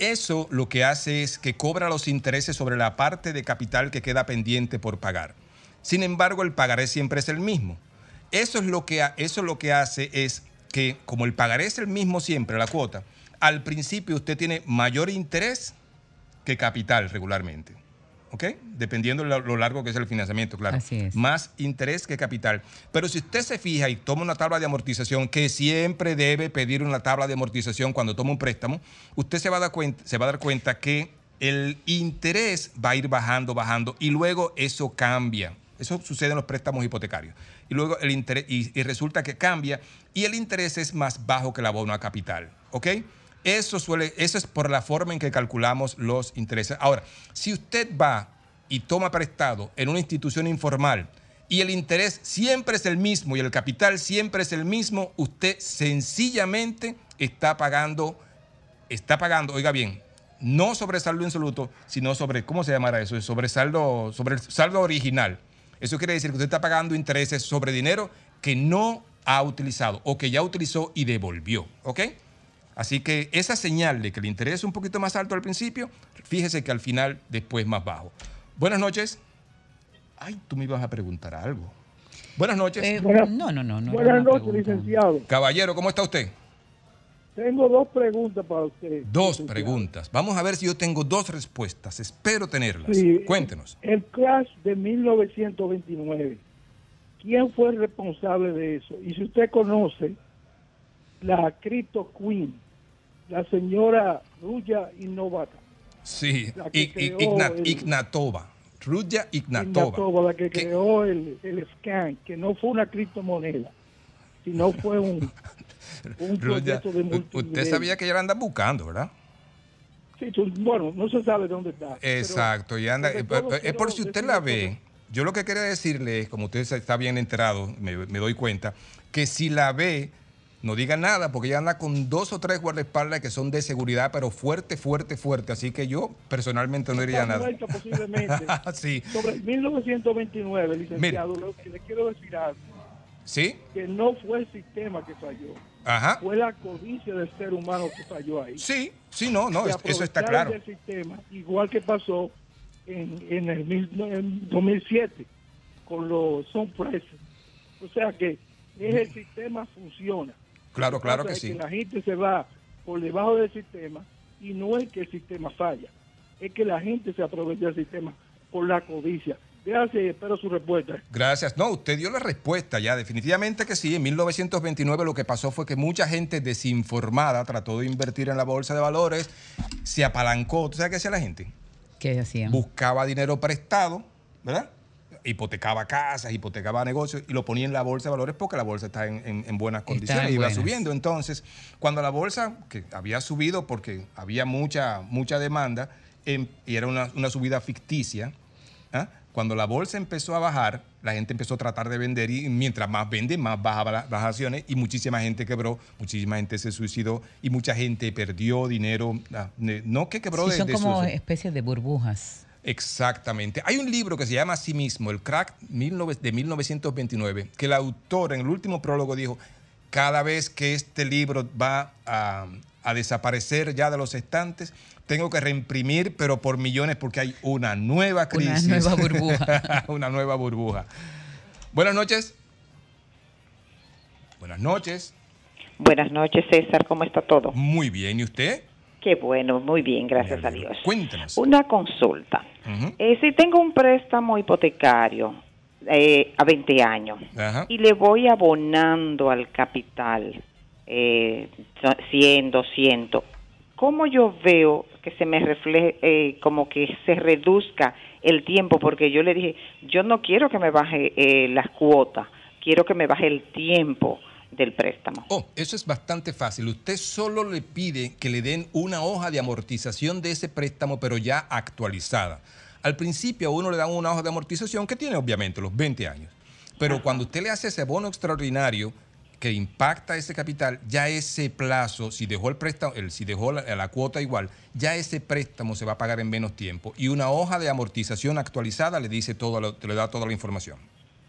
Eso lo que hace es que cobra los intereses sobre la parte de capital que queda pendiente por pagar. Sin embargo, el pagaré siempre es el mismo. Eso es lo que, eso lo que hace es que, como el pagaré es el mismo siempre, la cuota, al principio usted tiene mayor interés que capital regularmente. ¿Ok? Dependiendo de lo, lo largo que es el financiamiento, claro. Así es. Más interés que capital. Pero si usted se fija y toma una tabla de amortización, que siempre debe pedir una tabla de amortización cuando toma un préstamo, usted se va a dar cuenta, se va a dar cuenta que el interés va a ir bajando, bajando, y luego eso cambia. Eso sucede en los préstamos hipotecarios. Y luego el interés, y, y resulta que cambia, y el interés es más bajo que el abono a capital. ¿Ok? Eso suele, eso es por la forma en que calculamos los intereses. Ahora, si usted va y toma prestado en una institución informal y el interés siempre es el mismo y el capital siempre es el mismo, usted sencillamente está pagando, está pagando, oiga bien, no sobre saldo insoluto, sino sobre, ¿cómo se llamará eso? Sobre saldo, sobre el saldo original. Eso quiere decir que usted está pagando intereses sobre dinero que no ha utilizado o que ya utilizó y devolvió. ¿Ok? Así que esa señal de que el interés es un poquito más alto al principio, fíjese que al final después más bajo. Buenas noches. Ay, tú me ibas a preguntar algo. Buenas noches. Eh, Buenas- no, no, no. no Buenas noches, pregunta. licenciado. Caballero, ¿cómo está usted? Tengo dos preguntas para usted. Dos licenciado. preguntas. Vamos a ver si yo tengo dos respuestas. Espero tenerlas. Sí. Cuéntenos. El crash de 1929, ¿quién fue el responsable de eso? Y si usted conoce la Crypto Queen, la señora Ruya Innovata, Sí, La que I- el- Ignatova. Ruya Ignatova. Ignatova, la que creó el, el scan, que no fue una criptomoneda, sino fue un, un Ruya, proyecto de usted sabía que ella la anda buscando, ¿verdad? Sí, tú- bueno, no se sabe dónde está. Exacto, y anda, eh, eh, es por si usted la ve. Yo lo que quería decirle es, como usted está bien enterado, me, me doy cuenta, que si la ve, No digan nada, porque ella anda con dos o tres guardaespaldas que son de seguridad, pero fuerte, fuerte, fuerte. Así que yo personalmente no diría nada. posiblemente. sí, Sobre el 1929, licenciado, lo que le quiero decir algo, sí, que no fue el sistema que falló, ajá. fue la codicia del ser humano que falló ahí. Sí, sí, no, no, eso está claro. sistema, igual que pasó en, en el mil- no, en 2007 con los son. O sea que es el sistema funciona. Claro, que claro que es sí. la gente se va por debajo del sistema y no es que el sistema falla, es que la gente se aprovecha del sistema por la codicia. Gracias y espero su respuesta. Gracias. No, usted dio la respuesta ya, definitivamente que sí. En 1929 lo que pasó fue que mucha gente desinformada trató de invertir en la bolsa de valores, se apalancó. ¿Tú sabes qué hacía la gente? ¿Qué hacían? Buscaba dinero prestado, ¿verdad? Hipotecaba casas, hipotecaba negocios y lo ponía en la bolsa de valores porque la bolsa está en, en- en buenas condiciones, en iba buenas. subiendo. Entonces, cuando la bolsa, que había subido porque había mucha, mucha demanda em- y era una, una subida ficticia, ¿ah? cuando la bolsa empezó a bajar, la gente empezó a tratar de vender y mientras más vende, más bajaban la- las acciones y muchísima gente quebró, muchísima gente se suicidó y mucha gente perdió dinero, ah, no que quebró Sí, de, son de como sus- especies de burbujas. Exactamente. Hay un libro que se llama Así mismo, El Crack 19 de 1929, que el autor en el último prólogo dijo, cada vez que este libro va a, a desaparecer ya de los estantes, tengo que reimprimir, pero por millones, porque hay una nueva crisis. nueva burbuja. una nueva burbuja. Buenas noches. Buenas noches. Buenas noches, César. ¿Cómo está todo? Muy bien. ¿Y usted? Qué bueno, muy bien, gracias a Dios. Cuéntenos. Una consulta. Eh, si tengo un préstamo hipotecario eh, a 20 años y le voy abonando al capital eh, 100, 200, ¿cómo yo veo que se me refleje, eh, como que se reduzca el tiempo? Porque yo le dije, yo no quiero que me baje eh, las cuotas, quiero que me baje el tiempo del préstamo. Oh, eso es bastante fácil. Usted solo le pide que le den una hoja de amortización de ese préstamo, pero ya actualizada. Al principio a uno le dan una hoja de amortización que tiene obviamente los 20 años. Pero cuando usted le hace ese bono extraordinario que impacta ese capital, ya ese plazo, si dejó el préstamo, el, si dejó la, la cuota igual, ya ese préstamo se va a pagar en menos tiempo. Y una hoja de amortización actualizada le dice todo, le da toda la información.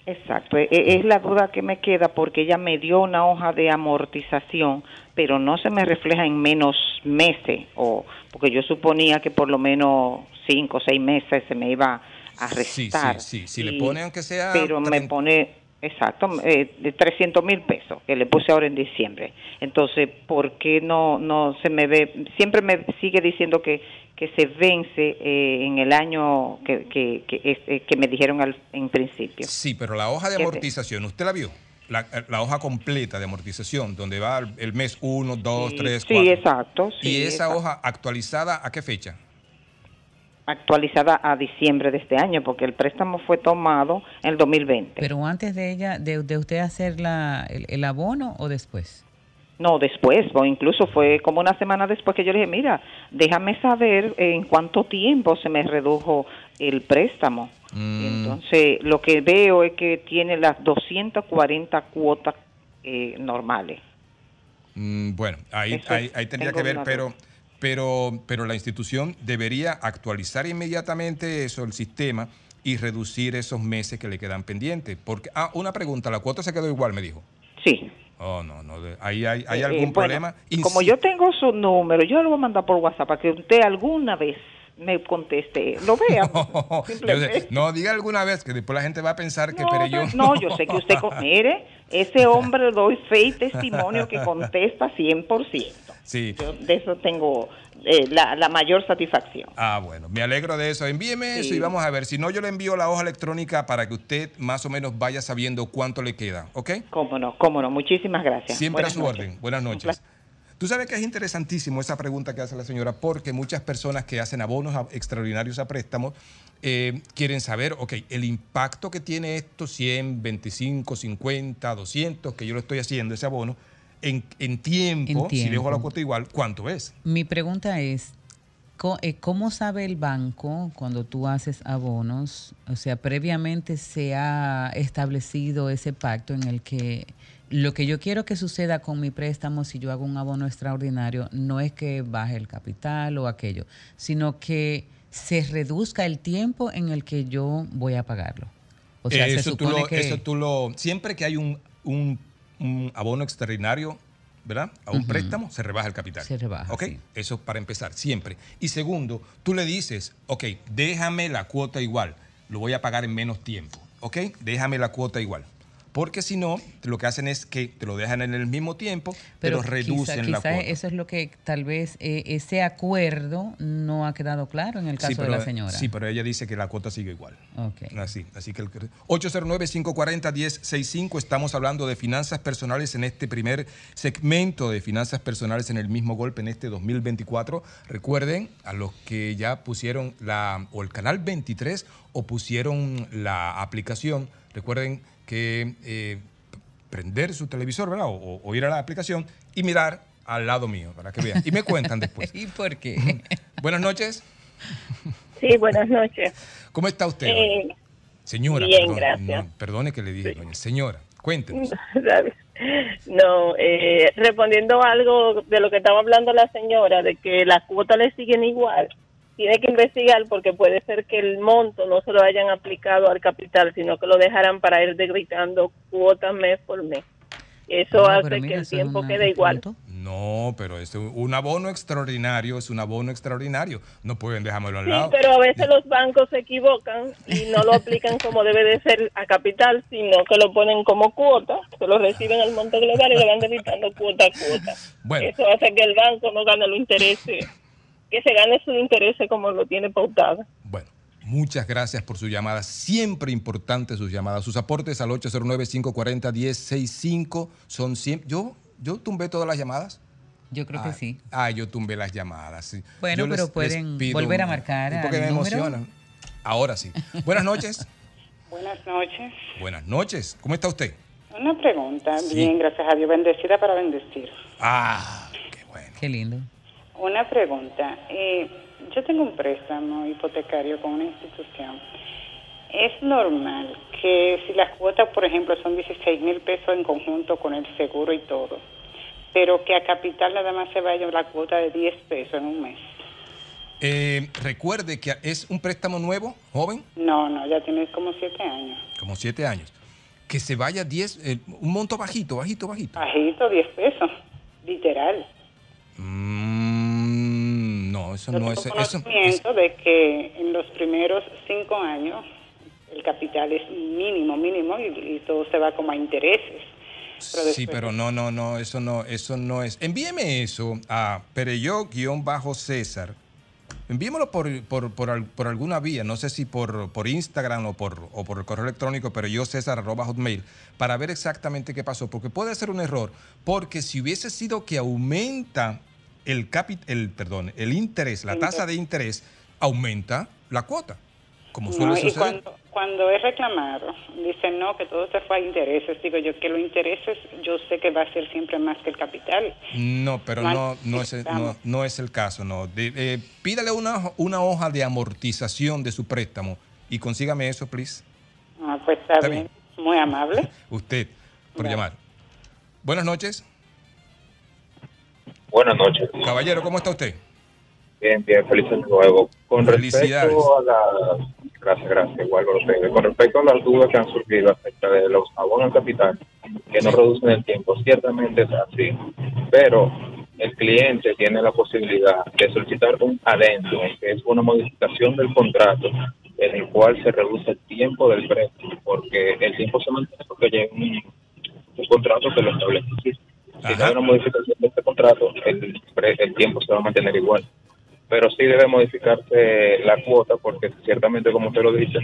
Exacto, e- e- es la duda que me queda porque ella me dio una hoja de amortización, pero no se me refleja en menos meses, o porque yo suponía que por lo menos cinco o seis meses se me iba a Sí, restar. sí, sí. Si le pone aunque sea... Pero me 30 pone, exacto, eh, de 300 mil pesos que le puse ahora en diciembre. Entonces, ¿por qué no, no se me ve? Siempre me sigue diciendo que, que se vence eh, en el año que, que, que, es- eh, que me dijeron al, en principio. Sí, pero la hoja de ¿Qué te- amortización, ¿usted la vio? La, la hoja completa de amortización, donde va el, mes 1, 2, 3, sí, 4. exacto, ¿Y sí, esa exacto. hoja actualizada a qué fecha? actualizada a diciembre de este año, porque el préstamo fue tomado en el 2020. Pero antes de ella, de, de usted hacer la, el, el abono o después. No, después, o incluso fue como una semana después que yo le dije, mira, déjame saber en cuánto tiempo se me redujo el préstamo. Mm. Entonces, lo que veo es que tiene las 240 cuotas eh, normales. Mm, bueno, ahí, ahí, ahí tendría que ver, pero, pero, pero la institución debería actualizar inmediatamente eso, el sistema, y reducir esos meses que le quedan pendientes. Porque, ah, una pregunta, la cuota se quedó igual, me dijo. Sí. Oh, no, no, ahí hay, hay Eh, algún bueno, problema. Como yo tengo su número, yo lo voy a mandar por WhatsApp para que usted alguna vez me conteste. Lo vea. Sé, no, diga alguna vez que después la gente va a pensar que No, no, yo sé que usted, mire, ese hombre doy fe y testimonio que contesta 100%. Sí. Yo de eso tengo eh, la, la mayor satisfacción. Ah, bueno, me alegro de eso. Envíeme eso y vamos a ver. Si no, yo le envío la hoja electrónica para que usted más o menos vaya sabiendo cuánto le queda, ¿ok? Cómo no, cómo no. Muchísimas gracias. Siempre Buenas a su noches. orden. Buenas noches. Tú sabes que es interesantísimo esa pregunta que hace la señora, porque muchas personas que hacen abonos a- extraordinarios a préstamos eh, quieren saber, ok, el impacto que tiene esto, 100, 25, 50, 200, que yo lo estoy haciendo, ese abono, en, en tiempo, En si dejo la tiempo. cuota igual, ¿cuánto es? Mi pregunta es, eh, ¿cómo sabe el banco cuando tú haces abonos? O sea, previamente se ha establecido ese pacto en el que Lo que yo quiero que suceda con mi préstamo si yo hago un abono extraordinario no es que baje el capital o aquello, sino que se reduzca el tiempo en el que yo voy a pagarlo. O sea, se eso, tú supone lo, que... eso tú lo. Siempre que hay un, un- un abono extraordinario, ¿verdad? A un préstamo, se rebaja el capital. Se rebaja, ¿Ok? sí. Eso para empezar, siempre. Y segundo, tú le dices, ok, déjame la cuota igual, lo voy a pagar en menos tiempo. ¿Ok? Déjame la cuota igual. Porque si no, lo que hacen es que te lo dejan en el mismo tiempo, pero, reducen la quizá cuota. eso es lo que tal vez eh, ese acuerdo no ha quedado claro en el caso Sí, de la señora. Sí, pero ella dice que la cuota sigue igual. Ok. Así, así que el 809-540-1065. Estamos hablando de finanzas personales en este primer segmento de finanzas personales en el mismo golpe en este 2024. Recuerden a los que ya pusieron la o el canal 23 o pusieron la aplicación. Recuerden que eh, prender su televisor, ¿verdad? O, ir a la aplicación y mirar al lado mío para que vean. Y me cuentan después. ¿Y por qué? Buenas noches. Sí, buenas noches. ¿Cómo está usted? Eh, Señora, bien, perdón, gracias. no, perdone que le dije, doña. Señora, cuéntenos. No, eh, respondiendo a algo de lo que estaba hablando la señora, de que las cuotas le siguen igual, tiene que investigar porque puede ser que el monto no se lo hayan aplicado al capital, sino que lo dejaran para ir degritando cuotas mes por mes. Eso No, hace mira, que el tiempo quede igual. No, pero es un abono extraordinario, es un abono extraordinario. No pueden dejármelo al Sí, lado. pero a veces los bancos se equivocan y no lo aplican como debe de ser a capital, sino que lo ponen como cuota, que lo reciben al monto global y lo van debitando cuota a cuota. Bueno. Eso hace que el banco no gane los intereses, que se gane sus intereses como lo tiene pautado. Muchas gracias por su llamada. Siempre importante sus llamadas. Sus aportes al 809-540-1065 son siempre. Yo, yo tumbé todas las llamadas. Yo creo que Ah, sí. Ah, yo tumbé las llamadas. sí. Bueno, Yo pero pueden volver a marcar Sí, Porque me número. emocionan. Ahora sí. Buenas noches. Buenas noches. Buenas noches. ¿Cómo está usted? Una pregunta, Sí. bien, gracias a Dios, bendecida para bendecir. Ah, Qué lindo. Una pregunta, eh, yo tengo un préstamo hipotecario con una institución. ¿Es normal que si las cuotas, por ejemplo, son 16 mil pesos en conjunto con el seguro y todo, pero que a capital nada más se vaya la cuota de 10 pesos en un mes? Eh, recuerde que es un préstamo nuevo, joven, No, no, ya tienes como 7 años. como siete años. Que se vaya 10, eh, un monto bajito, bajito, bajito. Bajito, 10 pesos, literal. Mm, no, eso Yo no es. Eso, conocimiento de que en los primeros cinco años el capital es mínimo, mínimo y, y todo se va como a intereses. Pero sí, pero no, no, no, eso no, eso no es. Envíeme eso a Pereyó-César. Envíemelo por, por, por, al- por alguna vía, no sé si por, por Instagram o por, o por el correo electrónico, pero yo César arroba hotmail, para ver exactamente qué pasó, porque puede ser un error, porque si hubiese sido que aumenta el capi- el, perdón, el interés, la tasa de interés, aumenta la cuota, como suele No, y suceder. cuando, cuando he reclamado, dicen no, que todo se fue a intereses. Digo yo que los intereses yo sé que va a ser siempre más que el capital. No, pero No no, no, es, el- no, no es el caso, no. De- eh, pídale una, una hoja de amortización de su préstamo y consígame eso, please. Ah, pues está, Está bien. Muy amable. Usted, por llamar. Buenas noches. Buenas noches. Caballero, ¿cómo está usted? Bien, bien, feliz año nuevo. Con Felicidades. respecto a la... Gracias, gracias, igual con ustedes. Con respecto a las dudas que han surgido acerca de los abonos capital, que no reducen el tiempo, ciertamente es así, pero el cliente tiene la posibilidad de solicitar un adendum, que es una modificación del contrato en el cual se reduce el tiempo del préstamo, porque el tiempo se mantiene porque llega un, un contrato que lo establece. Si no hay una modificación de este contrato, el, el tiempo se va a mantener igual. Pero sí debe modificarse la cuota porque ciertamente, como usted lo dice,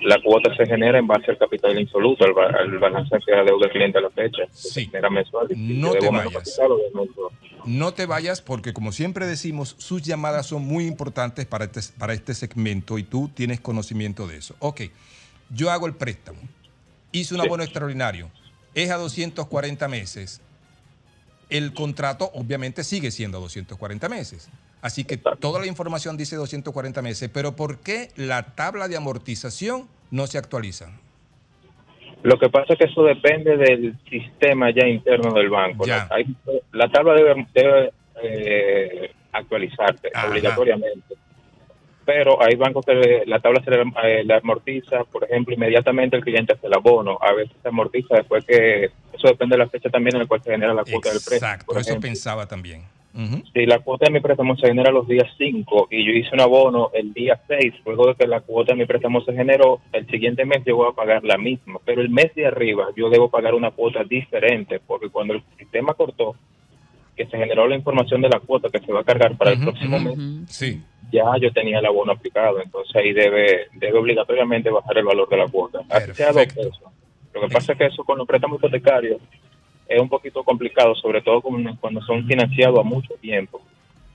la cuota se genera en base al capital insoluto, al, ba- al balance que la deuda del cliente a la fecha. Se genera mensual. y No te vayas. No te vayas porque, como siempre decimos, sus llamadas son muy importantes para este, para este segmento y tú tienes conocimiento de eso. Ok, yo hago el préstamo, hice un abono extraordinario, es a 240 meses. El contrato obviamente sigue siendo a 240 meses. Así que toda la información dice 240 meses, pero ¿por qué la tabla de amortización no se actualiza? Lo que pasa es que eso depende del sistema ya interno del banco. La, hay- la tabla debe, debe, eh, actualizarse obligatoriamente. Pero hay bancos que le- la tabla se le, eh, le amortiza, por ejemplo, inmediatamente el cliente hace el abono. A veces se amortiza después que... Eso depende de la fecha también en la cual se genera la cuota del préstamo. Exacto, eso pensaba también. Si la cuota de mi préstamo se genera los días 5 y yo hice un abono el día 6, luego de que la cuota de mi préstamo se generó, el siguiente mes yo voy a pagar la misma. Pero el mes de arriba yo debo pagar una cuota diferente porque cuando el sistema cortó, que se generó la información de la cuota que se va a cargar para el próximo mes, Sí. ya yo tenía el abono aplicado. Entonces ahí debe, debe obligatoriamente bajar el valor de la cuota. Así sea dos pesos. Lo que pasa es que eso con los préstamos hipotecarios es un poquito complicado, sobre todo cuando son financiados a mucho tiempo.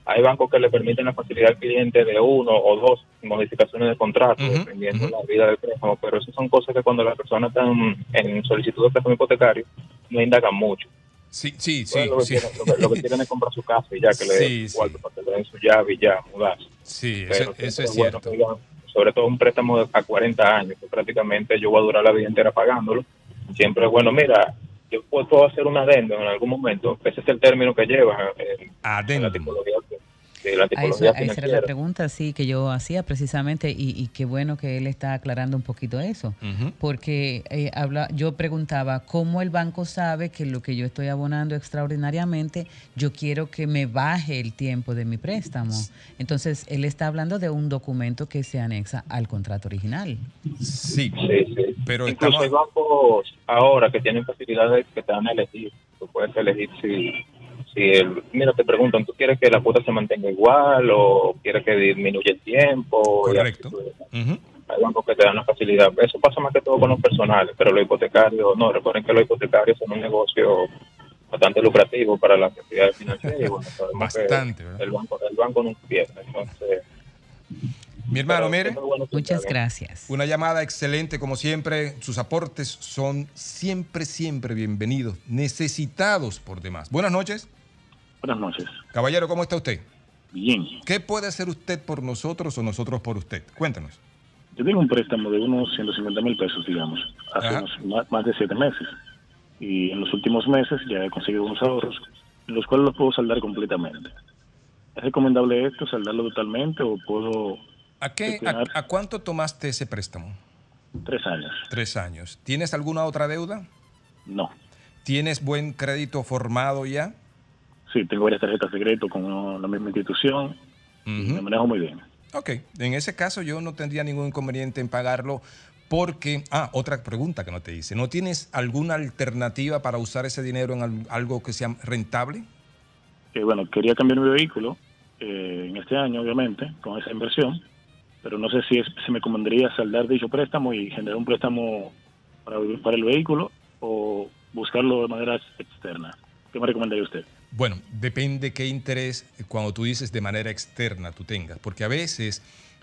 Hay bancos que le permiten la facilidad al cliente de uno o dos modificaciones de contrato, dependiendo de la vida del préstamo, pero esas son cosas que cuando las personas están en solicitud de préstamo hipotecario no indagan mucho. Sí, sí, sí. Bueno, lo, que sí. quieren, lo que- lo que quieren es comprar su casa y ya que le Sí, den cuarto para que le den su llave y ya, mudarse. Sí, Pero eso, es bueno cierto. sobre todo un préstamo a 40 años, que prácticamente yo voy a durar la vida entera pagándolo. Siempre es bueno, mira, yo puedo hacer un adendo en algún momento, ese es el término que lleva en la tipología, de la A, eso, tipología a esa era la financiera. pregunta, sí, que yo hacía precisamente y, y qué bueno que él está aclarando un poquito eso, porque eh, habla, yo preguntaba cómo el banco sabe que lo que yo estoy abonando extraordinariamente, yo quiero que me baje el tiempo de mi préstamo. Entonces, él está hablando de un documento que se anexa al contrato original. Sí, pero Incluso hay bancos ahora que tienen facilidades que te dan a elegir. Tú puedes elegir si, si el, mira, te preguntan, ¿tú quieres que la cuota se mantenga igual o quieres que disminuya el tiempo? Y así, Correcto. Hay bancos que te dan la facilidad. Eso pasa más que todo con los personales, pero los hipotecarios, no, recuerden que los hipotecarios son un negocio bastante lucrativo para las entidades financieras. y bueno, Bastante, el banco, el banco no pierde. Entonces, Mi hermano, mire. Muchas gracias. Una llamada excelente, como siempre. Sus aportes son siempre, siempre bienvenidos, necesitados por demás. Buenas noches. Buenas noches. Caballero, ¿cómo está usted? Bien. ¿Qué puede hacer usted por nosotros o nosotros por usted? Cuéntanos. Yo tengo un préstamo de unos 150 mil pesos, digamos, hace unos más, más de siete meses. Y en los últimos meses ya he conseguido unos ahorros, los cuales los puedo saldar completamente. ¿Es recomendable esto, saldarlo totalmente o puedo ¿A, qué, a, a cuánto tomaste ese préstamo? Tres años. Tres años. ¿Tienes alguna otra deuda? No. ¿Tienes buen crédito formado ya? Sí, tengo varias tarjetas de crédito con la misma institución y me manejo muy bien. Ok, en ese caso yo no tendría ningún inconveniente en pagarlo porque, ah, otra pregunta que no te hice, ¿no tienes alguna alternativa para usar ese dinero en al- algo que sea rentable? Que bueno, quería cambiar mi vehículo eh, en este año, obviamente, con esa inversión, pero no sé si es, se me convendría saldar dicho préstamo y generar un préstamo para, para el vehículo o buscarlo de manera externa. ¿Qué me recomendaría usted? Bueno, depende qué interés eh, cuando tú dices de manera externa tú tengas, porque a veces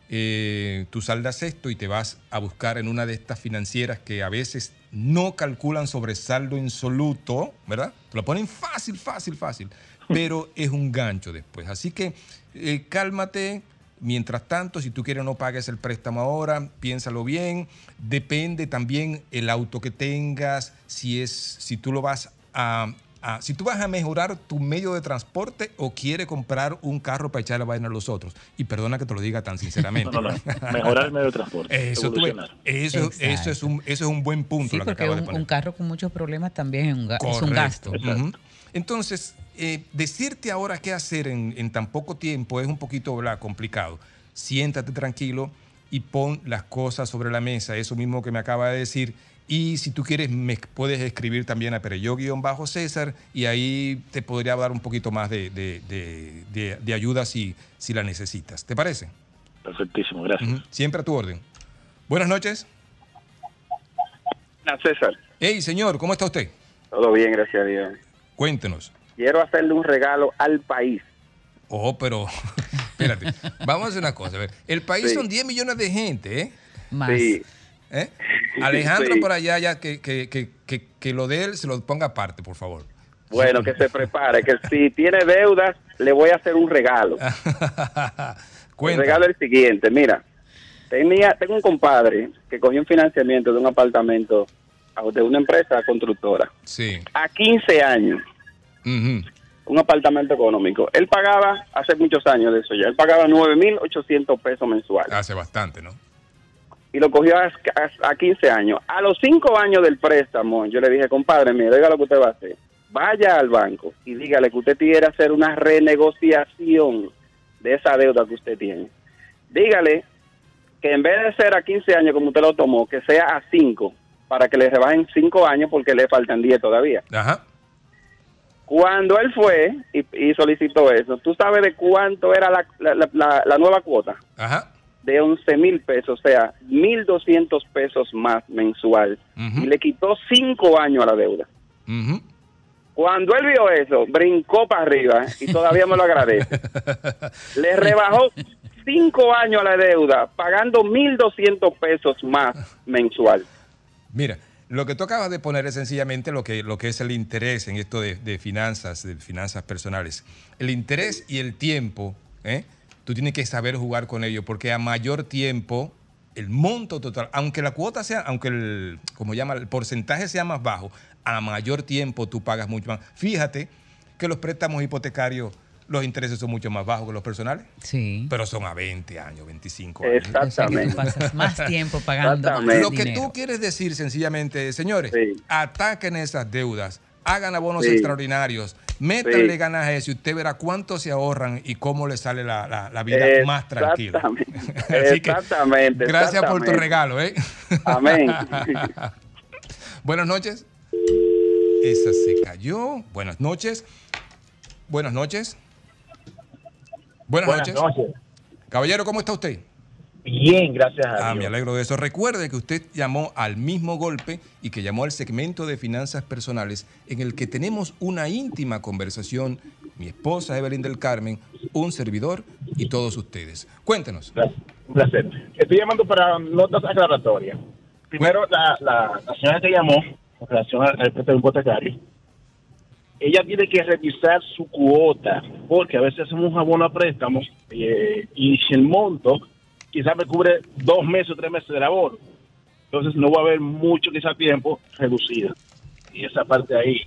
eh, tú saldas esto y te vas a buscar en una de estas financieras que a veces no calculan sobre saldo insoluto, ¿verdad? Te lo ponen fácil, fácil, fácil, pero es un gancho después. Así que eh, cálmate. Mientras tanto, si tú quieres no pagues el préstamo ahora, piénsalo bien. Depende también el auto que tengas, si es, si tú lo vas a, a- si tú vas a mejorar tu medio de transporte o quieres comprar un carro para echar la vaina a los otros. Y perdona que te lo diga tan sinceramente. No, no, no. Mejorar el medio de transporte. Eso, tú eso, eso es un, eso es un buen punto. Sí, lo que porque de un, poner. un carro con muchos problemas también es un, ga- es un Correcto. gasto. Entonces, eh, decirte ahora qué hacer en, en tan poco tiempo es un poquito ¿verdad? complicado. Siéntate tranquilo y pon las cosas sobre la mesa, eso mismo que me acaba de decir. Y si tú quieres, me puedes escribir también a Pereyó-César y ahí te podría dar un poquito más de, de- de- de- de ayuda si, si la necesitas. ¿Te parece? Perfectísimo, gracias. Siempre a tu orden. Buenas noches. César. Hey, señor, ¿cómo está usted? Todo bien, gracias a Dios. Cuéntenos. Quiero hacerle un regalo al país. Oh, pero espérate. Vamos a hacer una cosa. A ver, el país Sí. son 10 millones de gente, ¿eh? Más. Sí. ¿Eh? Alejandro Sí. por allá, ya que, que, que, que, que lo de él se lo ponga aparte, por favor. Bueno, que se prepare, que si tiene deudas, le voy a hacer un regalo. El regalo es el siguiente, mira. Tenía, tengo un compadre que cogió un financiamiento de un apartamento de una empresa constructora Sí. a 15 años un apartamento económico. Él pagaba, hace muchos años de eso ya, él pagaba 9.800 pesos mensuales Hace bastante, ¿no? Y lo cogió a, a- a 15 años. A los 5 años del préstamo, yo le dije, compadre, mire, oiga lo que usted va a hacer. Vaya al banco y dígale que usted quiere hacer una renegociación de esa deuda que usted tiene. Dígale que en vez de ser a 15 años como usted lo tomó, que sea a 5, para que le rebajen 5 años porque le faltan 10 todavía. Ajá. Cuando él fue y, y solicitó eso, ¿tú sabes de cuánto era la, la- la- la- la nueva cuota? Ajá. De 11 mil pesos, o sea, 1.200 pesos más mensual. Y le quitó 5 años a la deuda. Cuando él vio eso, brincó para arriba y todavía me lo agradece. Le rebajó 5 años a la deuda, pagando 1.200 pesos más mensual. Mira, lo que tú acabas de poner es sencillamente lo que, lo que es el interés en esto de, de finanzas, de finanzas personales. El interés y el tiempo, ¿eh? Tú tienes que saber jugar con ello, porque a mayor tiempo, el monto total, aunque la cuota sea, aunque el, como llama, el porcentaje sea más bajo, a mayor tiempo tú pagas mucho más. Fíjate que los préstamos hipotecarios, los intereses son mucho más bajos que los personales. Sí. Pero son a 20 años, 25 años. Exactamente. O sea pasas más tiempo pagando más Lo que tú quieres decir sencillamente, señores, ataquen esas deudas, hagan abonos Sí. extraordinarios, métanle Sí. ganas a eso y usted verá cuánto se ahorran y cómo le sale la, la- la vida más tranquila. Así que, Exactamente. gracias por tu regalo, ¿eh? Amén. Buenas noches. Esa se cayó. Buenas noches. Buenas noches. Buenas, Buenas noches. noches. Caballero, ¿cómo está usted? Bien, gracias a Ah, Dios. me alegro de eso. Recuerde que usted llamó al mismo golpe y que llamó al segmento de finanzas personales en el que tenemos una íntima conversación, mi esposa Evelyn del Carmen, un servidor y todos ustedes. Cuéntenos. Un placer. Estoy llamando para notas aclaratorias. Primero, la, la, la señora que llamó en relación al al préstamo hipotecario, ella tiene que revisar su cuota, porque a veces hacemos un abono a préstamos eh, y si el monto quizás me cubre dos meses o tres meses del abono, entonces no va a haber mucho quizás tiempo reducido. Y esa parte ahí,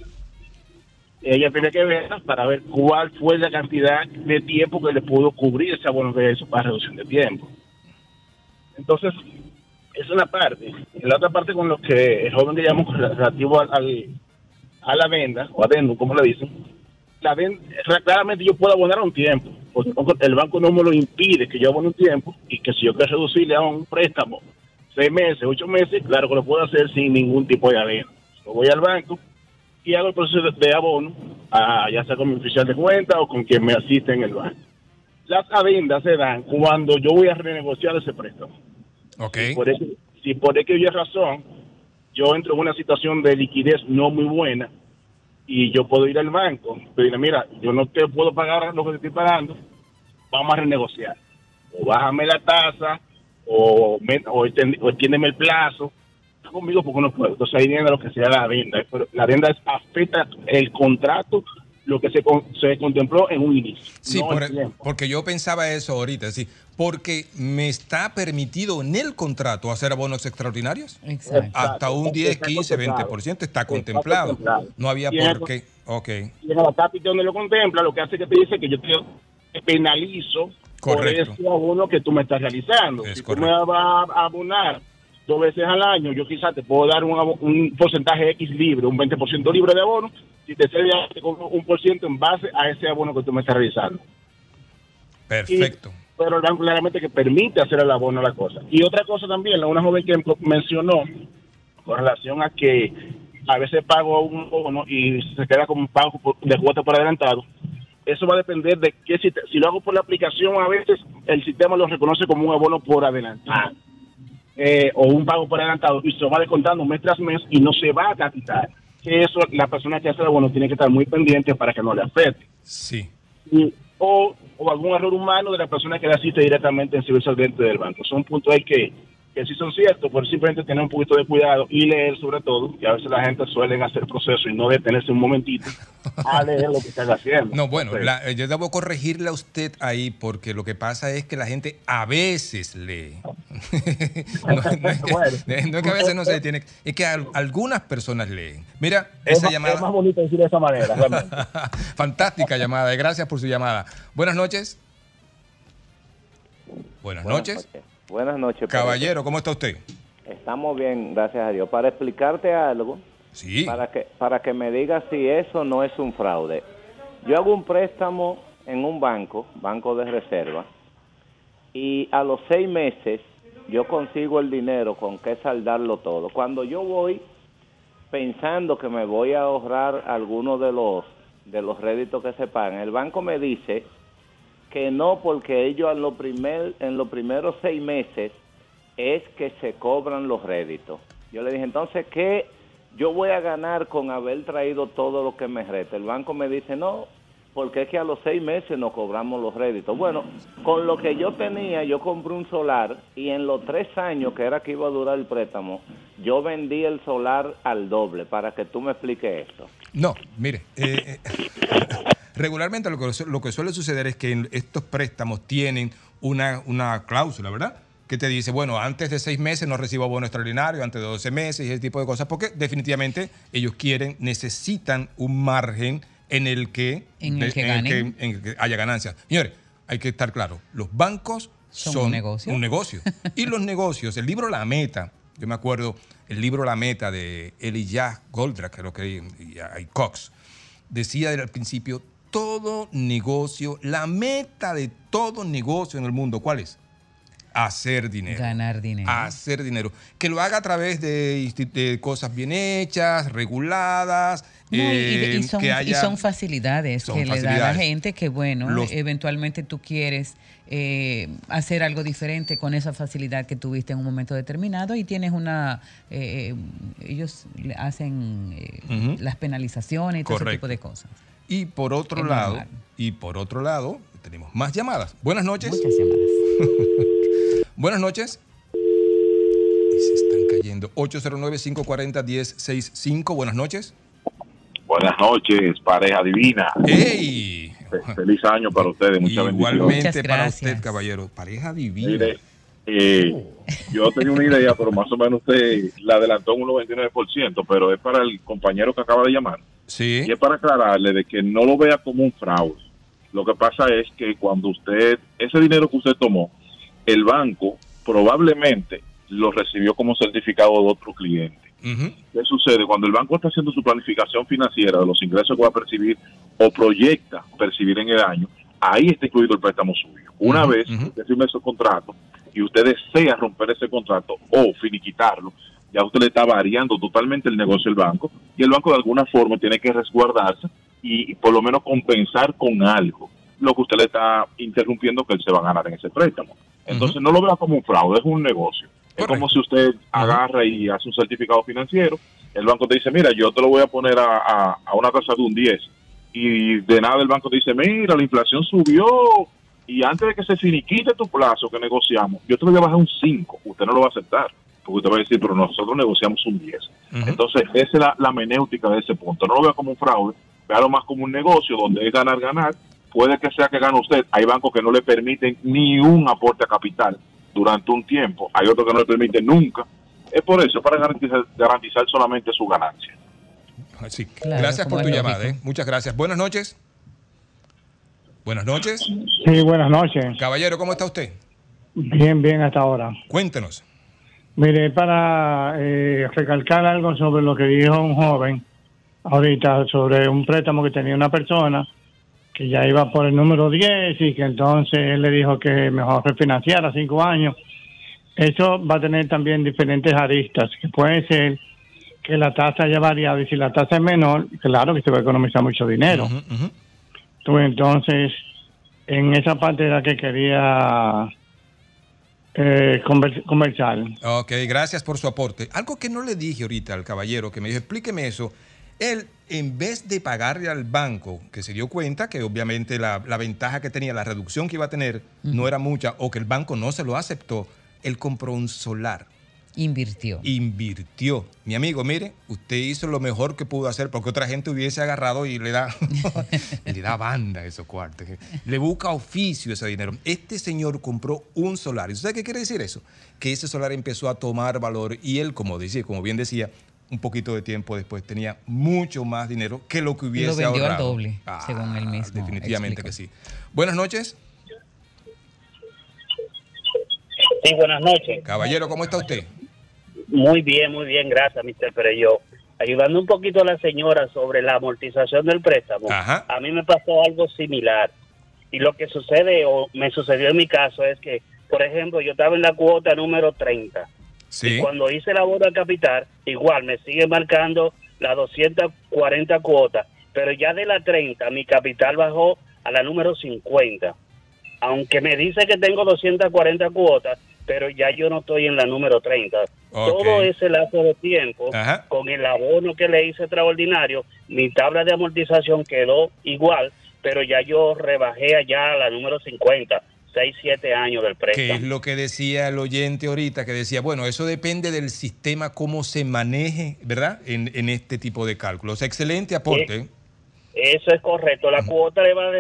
ella tiene que ver para ver cuál fue la cantidad de tiempo que le pudo cubrir ese abono de eso para reducción de tiempo. Entonces, esa es una parte. La otra parte con lo que el joven que llamó relativo al- a la venda, o adendum, como le dicen, la venda, claramente yo puedo abonar a un tiempo, porque el banco no me lo impide que yo abone un tiempo, y que si yo quiero reducirle a un préstamo seis meses, ocho meses, claro que lo puedo hacer sin ningún tipo de adenda. Yo voy al banco y hago el proceso de, abono, ah, ya sea con mi oficial de cuenta o con quien me asiste en el banco. Las adendas se dan cuando yo voy a renegociar ese préstamo. Ok. Si por, ese- si por aquella razón yo entro en una situación de liquidez no muy buena y yo puedo ir al banco y decirle, mira, yo no te puedo pagar lo que te estoy pagando, vamos a renegociar. O bájame la tasa o, me- o, extiéndeme el plazo. Conmigo porque no puedo. Entonces ahí viene lo que sea la. Pero la adenda es, afecta el contrato, lo que se, con- se contempló en un inicio. Sí, no por- porque yo pensaba eso ahorita, sí, porque me está permitido en el contrato hacer abonos extraordinarios. Exacto. Hasta un 10, Está 15, contemplado. 20% está Está contemplado. No había Y en por qué. Ok. Y en la TAPI donde lo contempla, lo que hace que te dice que yo te penalizo Correcto. por ese abono que tú me estás realizando. si tú me vas a abonar dos veces al año, yo quizás te puedo dar un, un porcentaje X libre, un 20% libre de abono, si te cede un por ciento en base a ese abono que tú me estás realizando. Perfecto. Y- pero el banco claramente que permite hacer el abono a la cosa. Y otra cosa también, una joven que mencionó con relación a que a veces pago un bono y se queda como un pago por- de cuota por adelantado. Eso va a depender de qué si, si lo hago por la aplicación, a veces el sistema lo reconoce como un abono por adelantado eh, o un pago por adelantado y se va descontando mes tras mes y no se va a capital. Que eso la persona que hace el abono tiene que estar muy pendiente para que no le afecte. Sí. Y- o, o algún error humano de la persona que le asiste directamente en servicio al cliente del banco. Son puntos ahí que, que sí son ciertos, pero simplemente tener un poquito de cuidado y leer sobre todo, y a veces la gente suele hacer proceso y no detenerse un momentito a leer lo que están haciendo. No, bueno, la- eh, yo debo corregirle a usted ahí porque lo que pasa es que la gente a veces lee. no, no es que, no es que a veces no se detiene, es que al- algunas personas leen. Mira, es, esa más, llamada. es más bonito decir de esa manera. realmente. Fantástica llamada, y gracias por su llamada. Buenas noches. Buenas noches. Buenas noches. Caballero, ¿cómo está usted? Estamos bien, gracias a Dios. Para explicarte algo, Sí. para que para que me digas si eso no es un fraude. Yo hago un préstamo en un banco, banco de reserva, y a los seis meses yo consigo el dinero con que saldarlo todo. Cuando yo voy pensando que me voy a ahorrar algunos de los de los réditos que se pagan, el banco me dice no porque ellos en, lo primer, en los primeros seis meses es que se cobran los réditos. Yo le dije, entonces, ¿qué yo voy a ganar con haber traído todo lo que me resta? El banco me dice, no, porque es que a los seis meses nos cobramos los réditos. Bueno, con lo que yo tenía, yo compré un solar y en los tres años que era que iba a durar el préstamo, yo vendí el solar al doble, para que tú me expliques esto. No, mire, eh, eh, regularmente lo que, lo que suele suceder es que estos préstamos tienen una, una cláusula, ¿verdad? Que te dice, bueno, antes de seis meses no recibo bono extraordinario, antes de 12 meses y ese tipo de cosas, porque definitivamente ellos quieren, necesitan un margen en el que, En el que ganen. en el que haya ganancias. Señores, hay que estar claro, los bancos Son son, un negocio. un negocio. Y los negocios, el libro La Meta, yo me acuerdo, el libro La Meta de Elijah Goldrack, creo que y, y Cox, decía al principio, todo negocio, la meta de todo negocio en el mundo, ¿cuál es? Hacer dinero. Ganar dinero. Hacer dinero. Que lo haga a través de, cosas bien hechas, reguladas. No, y- y, eh, y son, que y haya- son facilidades Son que le da a la gente que, bueno, Los- eventualmente tú quieres eh, hacer algo diferente con esa facilidad que tuviste en un momento determinado y tienes una... eh, ellos le hacen eh, las penalizaciones y todo ese tipo de cosas. Y por otro lado, y por otro lado, tenemos más llamadas. Buenas noches. Buenas noches. Y se están cayendo. 809-540-1065. Buenas noches. Buenas noches, pareja divina. ¡Ey! Fe- Feliz año para ustedes, muchas Igualmente bendiciones. para usted, caballero. Pareja divina. Mire, eh, yo tenía una idea, pero más o menos usted la adelantó un 99%, pero es para el compañero que acaba de llamar. Sí. Y es para aclararle de que no lo vea como un fraude. Lo que pasa es que cuando usted, ese dinero que usted tomó, el banco probablemente lo recibió como certificado de otro cliente. ¿Qué sucede? Cuando el banco está haciendo su planificación financiera de los ingresos que va a percibir o proyecta percibir en el año, ahí está incluido el préstamo suyo. Una Ujú, vez usted firme ese contrato y usted desea romper ese contrato o finiquitarlo, ya usted le está variando totalmente el negocio del banco y el banco de alguna forma tiene que resguardarse y por lo menos compensar con algo lo que usted le está interrumpiendo que él se va a ganar en ese préstamo. Entonces no lo vea como un fraude, es un negocio. Es como si usted agarra y hace un certificado financiero, el banco te dice, mira, yo te lo voy a poner a, a- a una tasa de un 10. Y de nada el banco te dice, mira, la inflación subió y antes de que se finiquite tu plazo que negociamos, yo te lo voy a bajar un 5. Usted no lo va a aceptar, porque usted va a decir, pero nosotros negociamos un 10. Entonces, esa es la, la menéutica de ese punto. No lo vea como un fraude, véalo más como un negocio donde es ganar, ganar. Puede que sea que gane usted. Hay bancos que no le permiten ni un aporte a capital durante un tiempo. Hay otros que no le permiten nunca. Es por eso, para garantizar, garantizar solamente su ganancia. Sí. Claro, gracias por tu llamada. ¿eh? Muchas gracias. Buenas noches. Buenas noches. Sí, buenas noches. Caballero, ¿cómo está usted? Bien, bien hasta ahora. Cuéntenos. Mire, para eh, recalcar algo sobre lo que dijo un joven ahorita sobre un préstamo que tenía una persona que ya iba por el número 10 y que entonces él le dijo que mejor refinanciara cinco años. Eso va a tener también diferentes aristas, que puede ser que la tasa haya variado y si la tasa es menor, claro que se va a economizar mucho dinero. Tú, entonces, en esa parte era que quería eh, conver- conversar. Ok, gracias por su aporte. Algo que no le dije ahorita al caballero que me dijo, explíqueme eso. Él, en vez de pagarle al banco, que se dio cuenta que obviamente la, la ventaja que tenía, la reducción que iba a tener, no era mucha, o que el banco no se lo aceptó, Él compró un solar. Invirtió. Invirtió. Mi amigo, mire, usted hizo lo mejor que pudo hacer porque otra gente hubiese agarrado y le da, le da banda a esos cuartos. Le busca oficio ese dinero. Este señor compró un solar. ¿Y usted qué quiere decir eso? Que ese solar empezó a tomar valor y él, como decía, como bien decía, un poquito de tiempo después tenía mucho más dinero que lo que Lo hubiese vendió al ahorrado. doble, Ah, según él mismo. Definitivamente explicó. que sí. Buenas noches. Sí, buenas noches. Caballero, ¿cómo está usted? Muy bien, muy bien, gracias, Mr. Pereyó. Ayudando un poquito a la señora sobre la amortización del préstamo, a mí me pasó algo similar. Y lo que sucede, o me sucedió en mi caso, es que, por ejemplo, yo estaba en la cuota número 30. Y cuando hice la boda capital, igual me sigue marcando las 240 cuotas, pero ya de la 30 mi capital bajó a la número 50. Aunque me dice que tengo 240 cuotas, pero ya yo no estoy en la número 30. Todo ese lapso de tiempo, con el abono que le hice extraordinario, mi tabla de amortización quedó igual, pero ya yo rebajé allá a la número 50. 6, 7 años del Que es préstamo. lo que decía el oyente ahorita, que decía, bueno, eso depende del sistema, cómo se maneje, ¿verdad? En, en este tipo de cálculos. Excelente aporte. Eso es correcto. La cuota le va a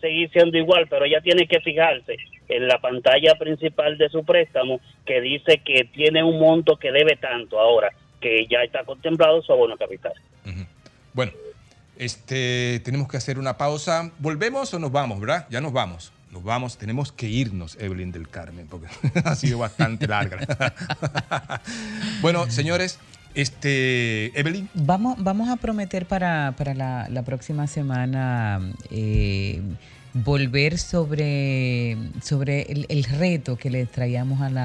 seguir siendo igual, pero ella tiene que fijarse en la pantalla principal de su préstamo que dice que tiene un monto que debe tanto ahora, que ya está contemplado su abono capital. Bueno, este, tenemos que hacer una pausa. ¿Volvemos o nos vamos, verdad? Ya nos vamos. Nos vamos, tenemos que irnos, Evelyn del Carmen, porque ha sido bastante larga. bueno, señores, este, Evelyn. Vamos, vamos a prometer para, para la, próxima semana eh, volver sobre, sobre el, reto que le traíamos al,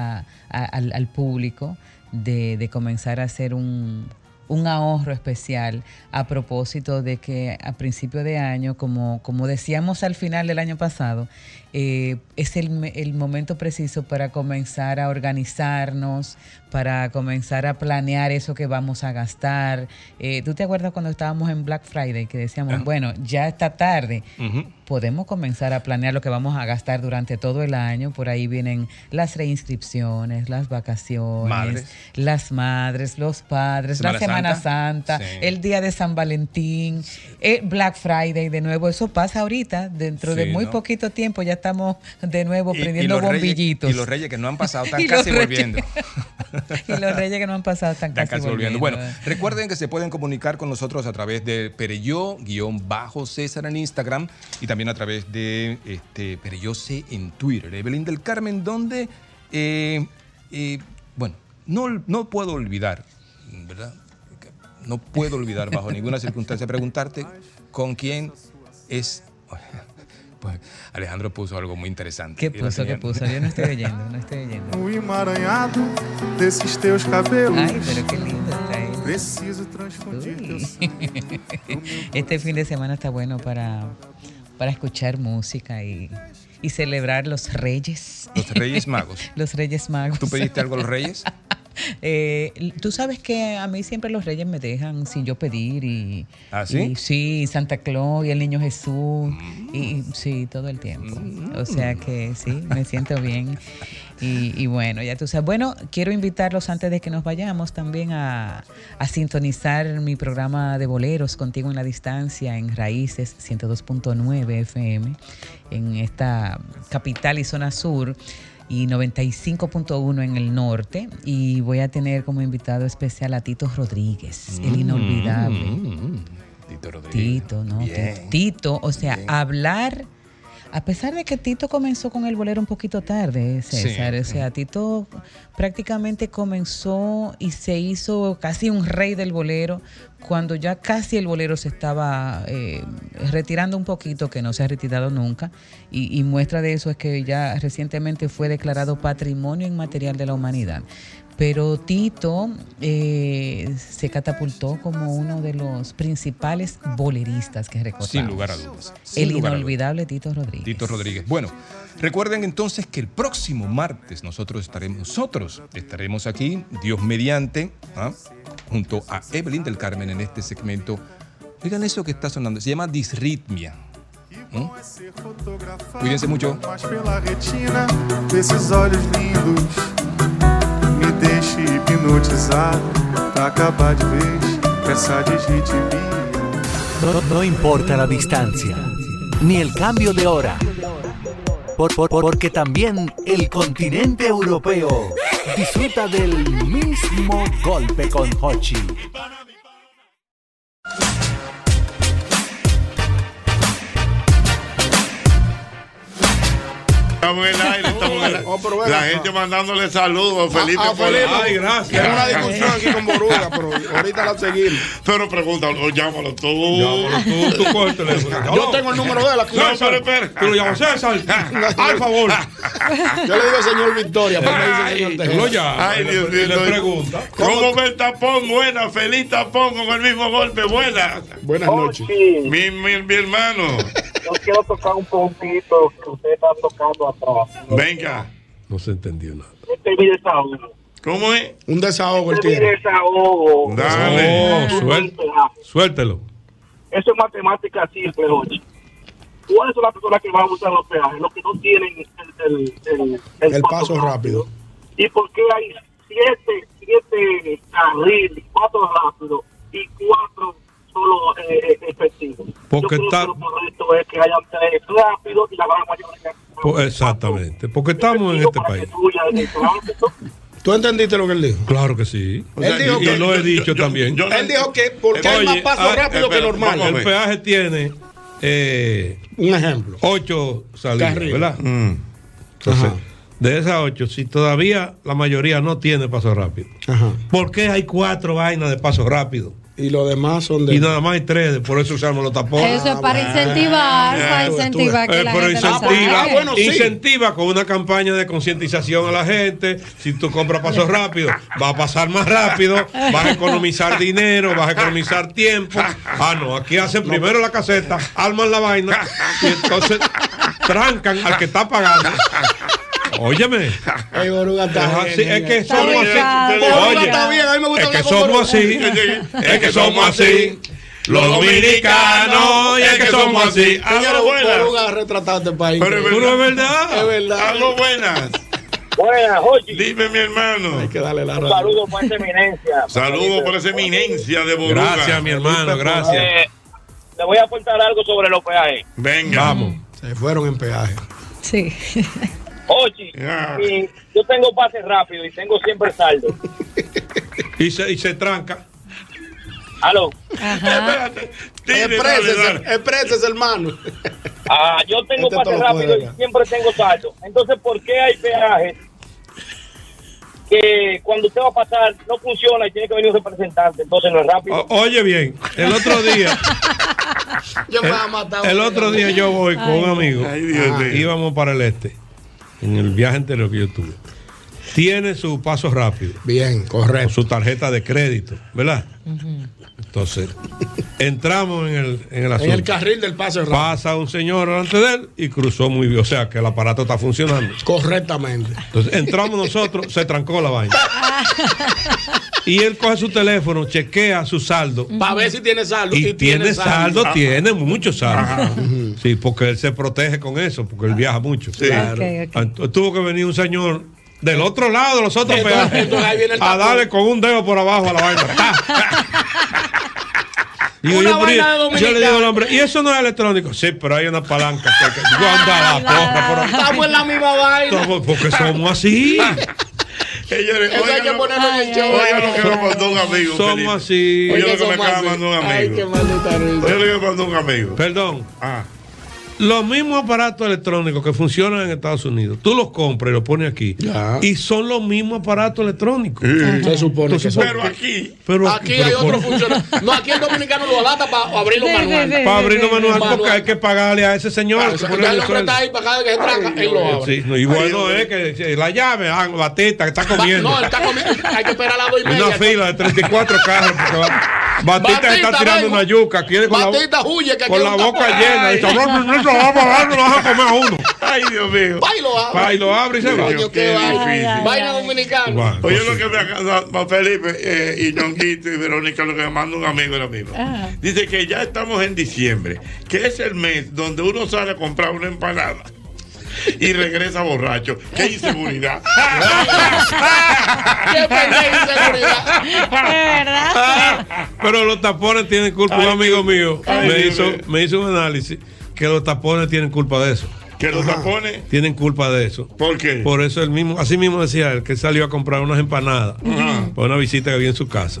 al público de, de comenzar a hacer un, un ahorro especial a propósito de que a principio de año, como, como decíamos al final del año pasado, eh, es el, el momento preciso para comenzar a organizarnos, para comenzar a planear eso que vamos a gastar. Eh, ¿Tú te acuerdas cuando estábamos en Black Friday que decíamos, bueno, ya está tarde? Podemos comenzar a planear lo que vamos a gastar durante todo el año. Por ahí vienen las reinscripciones, las vacaciones, Madres. las madres, los padres, Semana la Semana Santa. Santa, Sí. el día de San Valentín, eh, Black Friday de nuevo. Eso pasa ahorita, dentro de muy ¿no? poquito tiempo ya estamos de nuevo Y- y prendiendo reyes- bombillitos. y los reyes que no han pasado están casi volviendo. y los reyes que no han pasado están Están casi, casi volviendo. volviendo. Bueno, recuerden que se pueden comunicar con nosotros a través de Pereyó-César en Instagram y también a través de este, Pereyó C en Twitter. Evelyn del Carmen, donde, eh, eh, bueno, no, no puedo olvidar, ¿verdad? No puedo olvidar bajo ninguna circunstancia preguntarte con quién es... Pues Alejandro puso algo muy interesante. ¿Qué puso? ¿Qué puso? Yo no estoy oyendo, no estoy oyendo. O emaranhado desses teus cabelos. Ay, pero qué lindo está él. Preciso transfundir Este fin de semana está bueno para, para escuchar música y, y celebrar los reyes. Los Reyes Magos. los Reyes Magos. ¿Tú pediste algo a los Reyes? Eh, Tú sabes que a mí siempre los reyes me dejan sin yo pedir y... ¿Ah, sí? y sí, Santa Claus y el Niño Jesús. Y, y sí, todo el tiempo. O sea que sí, me siento bien. Y, y bueno, ya tú sabes. Bueno, quiero invitarlos antes de que nos vayamos también a, a sintonizar mi programa de boleros contigo en la distancia en Raíces 102.9 FM en esta capital y zona sur y 95.1 en el norte. Y voy a tener como invitado especial a Tito Rodríguez, el inolvidable. Mm, Tito Rodríguez. Tito, ¿no? Bien. Tito, Tito, o sea, hablar, a pesar de que Tito comenzó con el bolero un poquito tarde, César, Sí. o sea, Tito prácticamente comenzó y se hizo casi un rey del bolero cuando ya casi el bolero se estaba eh, retirando un poquito, que no se ha retirado nunca, y, y muestra de eso es que ya recientemente fue declarado Patrimonio Inmaterial de la Humanidad. Pero Tito eh, se catapultó como uno de los principales boleristas que recordamos. Sin lugar a dudas. El dudas. inolvidable Tito Rodríguez. Tito Rodríguez. Bueno, recuerden entonces que el próximo martes nosotros estaremos, nosotros estaremos aquí, Dios mediante, ¿ah? junto a Evelyn del Carmen en este segmento. Oigan eso que está sonando, se llama Disritmia. ¿Mm? Cuídense mucho. Acabar de. No, importa la distancia, ni el cambio de hora, por- por- porque también el continente europeo disfruta del mismo golpe con Hochi. Estamos en el aire, estamos en el aire. La gente mandándole saludos, Felipe. a Felipe. Ay, gracias. Tengo una discusión aquí con Boruga, pero ahorita la seguimos. Pero pregúntalo, llámalo tú. Llámalo tú, tú coge el teléfono. Yo tengo el número de él aquí. No, pero espera. Tú lo llamas, César. Al favor. Yo le digo señor Victoria, pero me dice señor. Ay, Dios mío. Le pregunta. ¿Cómo ve el tapón? Buena, feliz tapón con el mismo golpe. Buena. Buenas noches. Mi, mi, mi hermano. Yo quiero tocar un puntito que usted está tocando atrás. Venga. No se entendió nada. Este es mi desahogo. ¿Cómo es? Un desahogo el Este es mi tiene. desahogo. Dale. Eso suel- suéltelo. Eso es matemática simple, oye. ¿Cuáles son las personas que van a usar los peajes? Los que no tienen el, el, el, El paso rápido. ¿Y por qué hay siete, siete carriles, cuatro rápidos y cuatro solo eh, efectivos? Porque Yo creo está- que lo correcto es que hayan tres rápidos y la gran mayoría Po- exactamente. Porque estamos en este país. ¿Tú entendiste lo que él dijo? Claro que sí. Él dijo y que- lo he yo- dicho yo- también. yo- Él dijo que porque hay más paso ah, rápido que normal. El peaje tiene eh, un ejemplo. Ocho salidas, Carril. ¿verdad? Entonces, de esas ocho, si todavía la mayoría no tiene paso rápido, Ajá. ¿por qué hay cuatro vainas de paso rápido? Y los demás son de. Y nada más hay tres, por eso usamos los tapones. Eso es para incentivar, para incentivar que Eh, la pero gente lo incentiva con una campaña de concientización a la gente. Si tú compras pasos rápidos, va a pasar más rápido, vas a economizar dinero, vas a economizar tiempo. Ah, no, aquí hacen primero la caseta, arman la vaina y entonces trancan al que está pagando. Óyeme. Ey, Boruga está Es bien, así, bien, es que somos así. Boruga Oye, está bien, a mí me gusta es que somos así. Es que somos así. Los dominicanos, y es que somos así. Aló, buenas. Boruga ha retratado este país. Pero es verdad. Es verdad. Aló, buenas. Buenas, oye. Dime, mi hermano. Hay que darle la Un razón. saludo por esa eminencia. Saludos por esa eminencia de Boruga. Gracias, mi hermano, gracias. Eh, le voy a aportar algo sobre los peajes. Venga. Vamos. Se fueron en peaje. Sí. Oye, y yo tengo pase rápido y tengo siempre saldo. Y se, y se tranca. Aló. Exprésese, exprésese, hermano. Ah, yo tengo Este pase rápido y siempre tengo saldo. Entonces, ¿por qué hay peajes que cuando usted va a pasar no funciona y tiene que venir un representante? Entonces no es rápido. O- oye bien, el otro día, Yo me voy a matar. el otro día yo voy con un amigo. Ay, Dios Ah, íbamos para el este, en el viaje anterior que yo tuve. Tiene su paso rápido. Bien, correcto. Con su tarjeta de crédito, ¿verdad? Entonces, entramos en el, en el asunto. En el carril del paso rápido. Pasa un señor delante de él y cruzó muy bien. O sea, que el aparato está funcionando. Correctamente. Entonces, entramos nosotros, se trancó la vaina. Y él coge su teléfono, chequea su saldo. Para ver si tiene saldo. Y, tiene saldo, Ah. tiene mucho saldo. Sí, porque él se protege con eso, porque él viaja mucho. Claro. Ok, ok. Entonces, tuvo que venir un señor del otro lado de los otros Entonces- peajes entonces a darle con un dedo por abajo a la vaina. Digo, Una yo, vaina de yo le digo al hombre, ¿y eso no es electrónico? Sí, pero hay una palanca. Digo, anda la porra. Estamos en la misma vaina. Porque somos así. Señores, Eso hay que lo- ponerlo en el show. oigan lo que me mandó un amigo. Somos así. Oye, lo que me acaba de mandar un Ay, qué amigo. maldita risa. Oye, lo que me mandó un amigo. Perdón. Ah. Los mismos aparatos electrónicos que funcionan en Estados Unidos, tú los compras y los pones aquí. Y son los mismos aparatos electrónicos. Se supone que son. Pero aquí. Pero, Aquí pero hay por- otro funcionario. No, aquí el dominicano lo alata para abrirlo Sí, sí, manual. sí. Para abrirlo manual, porque hay que pagarle a ese señor. Ah, que o sea, el hombre está ahí para cada vez que se tranca, él lo abre. Sí, no, y bueno es que eh, la llave, ah, Batista, que está comiendo. No, él está comiendo. Hay que esperar a las dos y media. Una fila de 34 carros. Porque va- Batista, Batista, está tirando ven. una yuca. Quiere con la, Batista huye, que aquí con la boca llena. Va a pagar, no vas a comer a uno. Ay, Dios mío. Va y lo abre. Va y lo abre y se va. Coño, qué vaina. difícil. Vaina dominicana. Oye, pues lo que me acaba Felipe eh, y Ñonguito y Verónica, lo que me manda un amigo ahora mismo. Dice que ya estamos en diciembre, que es el mes donde uno sale a comprar una empanada. y regresa borracho. ¡Qué inseguridad! ¡Qué inseguridad! verdad? Pero los tapones tienen culpa. Un amigo mío Ay, me, hizo, mío. me hizo un análisis que los tapones tienen culpa de eso. ¿Que los tapones? Tienen culpa de eso. ¿Por qué? Por eso él mismo, así mismo decía él, que salió a comprar unas empanadas para una visita que había en su casa.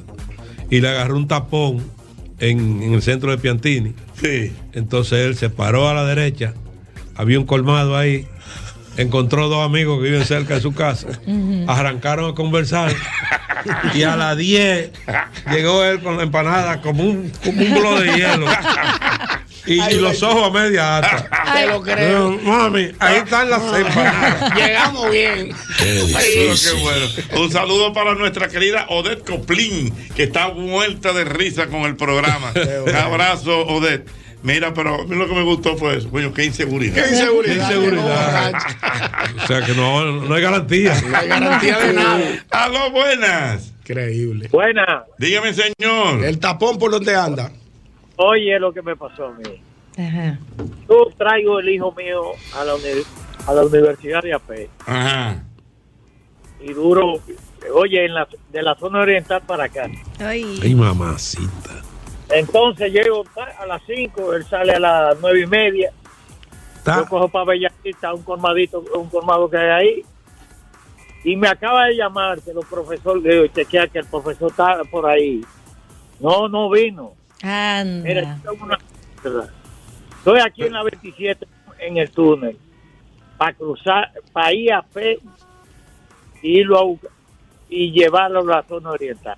Y le agarró un tapón en, en el centro de Piantini. Sí. Entonces él se paró a la derecha, había un colmado ahí, encontró dos amigos que viven cerca de su casa, arrancaron a conversar y a las 10 llegó él con la empanada como un, como un globo de hielo. Y, y los ojos a media alta. Te lo creo. No, Mami, ahí están las empanadas. Llegamos bien. Ay, qué bueno. Un saludo para nuestra querida Odette Coplin, que está muerta de risa con el programa. Un abrazo, Odette. Mira, pero a mí lo que me gustó fue eso. Coño, qué inseguridad. Qué inseguridad. Qué inseguridad. O sea que no, no hay garantía. No hay garantía de nada. Aló, buenas. Increíble. Buena. Dígame, señor. El tapón por donde anda. Oye lo que me pasó a mí. Ajá. Yo traigo el hijo mío a la, uni- a la Universidad de AP Ajá. y duro, oye, en la, de la zona oriental para acá. Ay. Ay, mamacita. Entonces llego a las 5, él sale a las nueve y media. Yo cojo para Bellavista, un colmadito, un colmado que hay ahí. Y me acaba de llamar que los profesores, le digo, chequea que el profesor está por ahí. No, no vino. Mira, Anda. tengo una- Estoy aquí en la 27 en el túnel para cruzar, para ir a P y irlo a buscar y llevarlo a la zona oriental.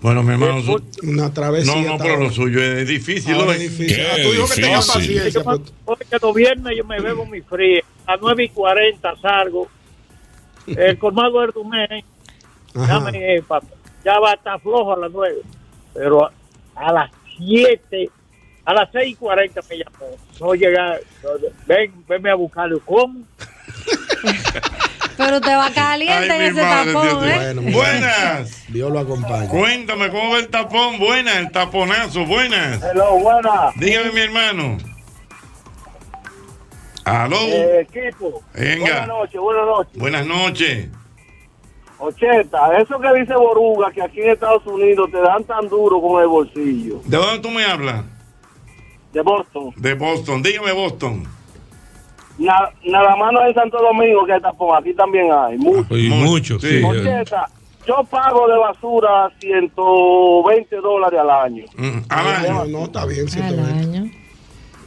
Bueno, mi hermano. su- Una travesía. No, no, pero lo suyo es difícil. Ahora es difícil. A tu hijo que tenga paciencia. Porque los viernes yo me bebo mi frío. A 9 y 40 salgo. El colmado del Dumé. Ya, me- pa- ya va a estar flojo a las 9. Pero a, a las 7, a las 6 y 40 me llamó. No llega. no, ven, venme a buscarlo. ¿Cómo? Pero te va caliente Ay, en ese madre, tapón, Dios. ¿eh? Bueno, Buenas. Dios lo acompañe. Cuéntame cómo va el tapón. Buenas, el taponazo. Buenas. Hello, buena. Dígame, mi hermano. Aló. Eh, equipo. Venga. Buenas noches, buenas noches. Buenas noches. 80. Eso que dice Boruga, que aquí en Estados Unidos te dan tan duro con el bolsillo. ¿De dónde tú me hablas? De Boston. De Boston. Dígame, Boston. Na- nada más no es en Santo Domingo que hay tapón, aquí también hay. Mucho. Y mucho, sí. Yo pago de basura 120 dólares al año. Mm, Al año. No, está bien, 120.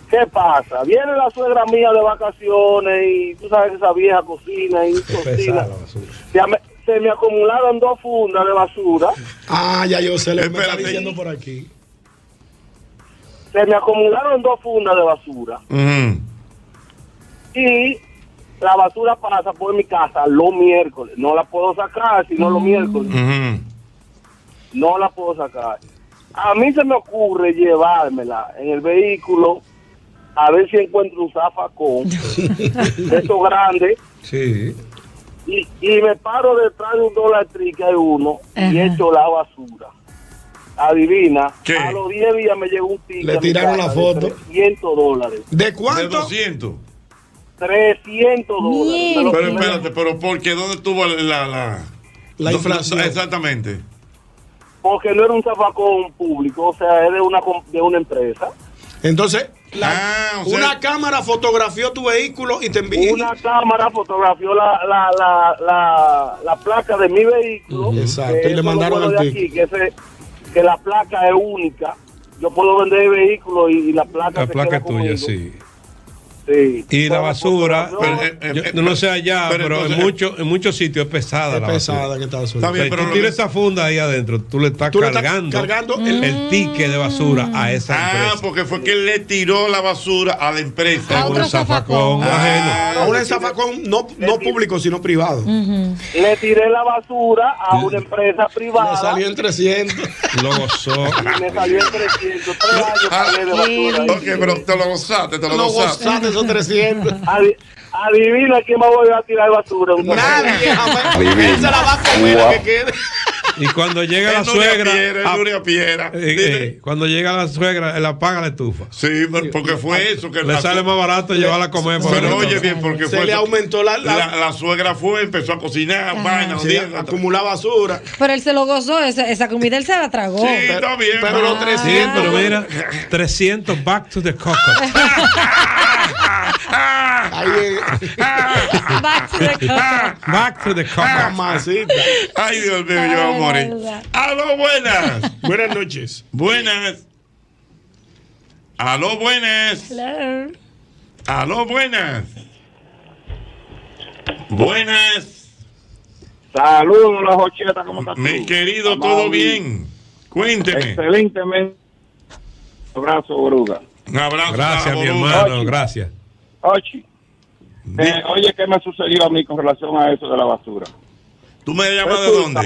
¿Qué pasa? Viene la suegra mía de vacaciones y tú sabes que esa vieja cocina y cocina. Se me, se me acumularon dos fundas de basura. Ah, ya yo sé, le está diciendo por aquí. Se me acumularon dos fundas de basura. Y la basura pasa por mi casa los miércoles. No la puedo sacar, sino los miércoles. No la puedo sacar. A mí se me ocurre llevármela en el vehículo a ver si encuentro un zafacón de estos grandes Sí. y, y me paro detrás de un dólar tri que hay uno y echo la basura. Adivina, a los 10 días me llegó un ticket. Le tiraron la de foto. 300 dólares. ¿De cuánto? De 200. 300 dólares. Pero espérate, pero ¿por qué? ¿Dónde estuvo la... La, La inflación. no- exactamente. Porque no era un zafacón público, o sea, es de una, com- de una empresa. Entonces, la- Ah, o sea- una cámara fotografió tu vehículo y te envió. Una cámara fotografió la, la, la, la, la placa de mi vehículo. Exacto, que y le mandaron de ticket. aquí, que, ese- que la placa es única. Yo puedo vender el vehículo y, y la placa La se placa queda es tuya, conmigo. sí. Sí. Y la basura, Pero, eh, yo no sé allá, pero pero, entonces- en, muchos en muchos sitios es pesada Es la pesada basura. en Estados Está bien, bien, pero tú tienes esa funda ahí adentro, tú le estás Tú le estás cargando, cargando el, el- ticket de basura a esa Ah, empresa. porque fue que él le tiró la basura a la empresa. A otro zafacón A un zafacón no, no público, sino privado. Le tiré la basura a una empresa privada. Le salió en 300. Lo gozó. me salió en 300. Tres años pagué de basura. Ok, pero te lo gozaste, te lo, Lo gozaste. gozaste, esos 300. Adi- adivina quién me voy a tirar basura. Nadie, jamás. Adivina. Él se la va a comer la que quede. Y cuando llega la suegra. Piera, ah, Nuria Piera. eh, eh, cuando llega la suegra, él apaga la estufa. Sí, porque fue eso que Le la- sale más barato llevarla a comer. Pero oye bien, porque Se fue le aumentó la- la- la suegra fue, empezó a cocinar, vaina, Sí, odiando. acumula basura. Pero él se lo gozó, esa, esa comida él se la tragó. Sí, está bien. Pero los 300. Sí, pero mira, 300 back to the coco. Back to the coco. Back to the. Mamacita. Ay, Dios mío, yo voy a morir. Aló, buenas. Buenas noches. Buenas. Aló, buenas. Hello. Aló, buenas. Buenas. Saludos, las ochetas, ¿cómo estás? Mi tú? querido, Amado. todo bien. Cuénteme. Excelentemente. Abrazo, Boruga. Un abrazo. Gracias, mi hermano, gracias. Ochi. Eh, oye, ¿qué me sucedió a mí con relación a eso de la basura? ¿Tú me llamas de dónde?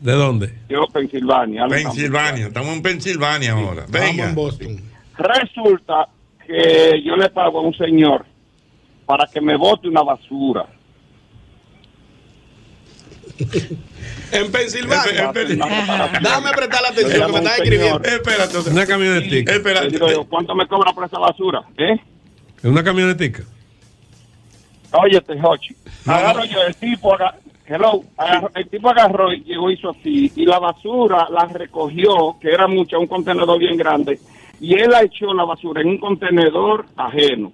¿De dónde? Yo, Pensilvania. Pensilvania. Estamos en Pensilvania ahora. Venga. Boston. Resulta que yo le pago a un señor para que me bote una basura. En Pensilvania. En. Déjame prestar la atención que me estás escribiendo. Espérate. Una camionetica. ¿cuánto me cobra por esa basura? ¿Eh? ¿Es una camionetica? Oye, te Jochi. Agarro yo, el tipo, hello, el tipo agarró y llegó, hizo así, y la basura la recogió, que era mucha, un contenedor bien grande, y él la echó la basura en un contenedor ajeno.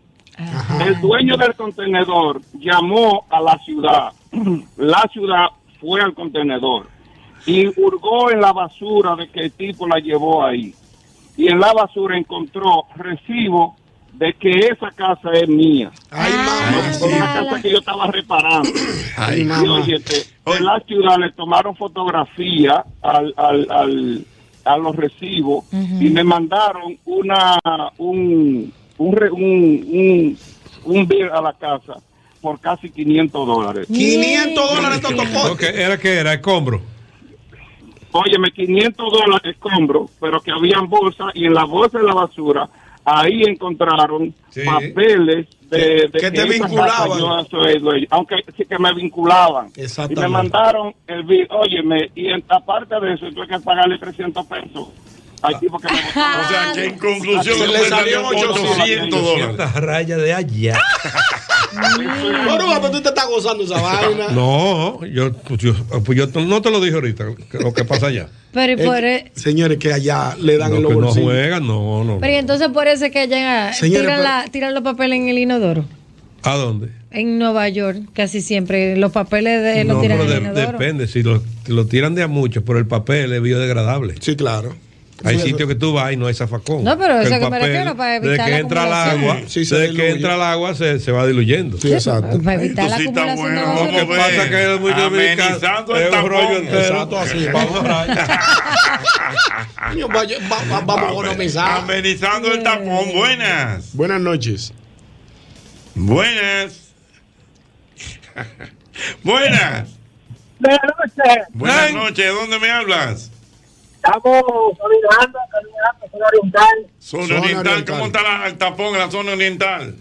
El dueño del contenedor llamó a la ciudad. La ciudad fue al contenedor y hurgó en la basura de que el tipo la llevó ahí. Y en la basura encontró recibo de que esa casa es mía. Es una casa que yo estaba reparando. Ay, y mamá. oye, te- en la ciudad le tomaron fotografía al, al, al- a los recibos y me mandaron una un un, re- un, un, un bill a la casa por casi 500 dólares. 500 dólares totopó. Ok, ¿Era que Era escombro. Óyeme, 500 dólares escombro, pero que habían bolsas y en la bolsa de la basura ahí encontraron Sí. papeles de, de Que te vinculaban. soy dueño, aunque sí que me vinculaban. Y me mandaron el bill, óyeme, y en, aparte de eso tuve que pagarle 300 pesos al tipo que me O sea, que en conclusión Se le salió 800 dólares. Raya de allá. Boruga, pero tú te estás gozando esa vaina. No, yo, pues yo, pues yo no te lo dije ahorita, lo que pasa allá. Pero, y Eh, e- Señores, que allá le dan No, en los que no juegan, no, no. pero y entonces por eso es que allá Señores, tiran, pero- la, tiran los papeles en el inodoro. ¿A dónde? En Nueva York, casi siempre los papeles de los No, tiran pero en el de- inodoro. depende, si lo, lo tiran de a mucho, pero el papel es biodegradable. Sí, claro. Hay sitios que tú vas y no hay zafacón. No, pero eso el que me refiero, para evitar Desde que la entra el agua, Sí, se desde que entra el agua se, se va diluyendo. Sí, exacto. Para evitar la Esto sí está acumulación bueno. Lo que pasa es que es muy dominicano. Amenizando el Es un tapón. rollo entero. Exacto, así. Vamos a Vamos a economizar. Amenizando el tapón. Buenas. Buenas noches. Buenas. Buenas. Buenas noches. Buenas noches. ¿De dónde me hablas? Estamos caminando, caminando, zona oriental. Zona, Zona oriental. oriental. ¿Cómo está la- el tapón en la zona oriental?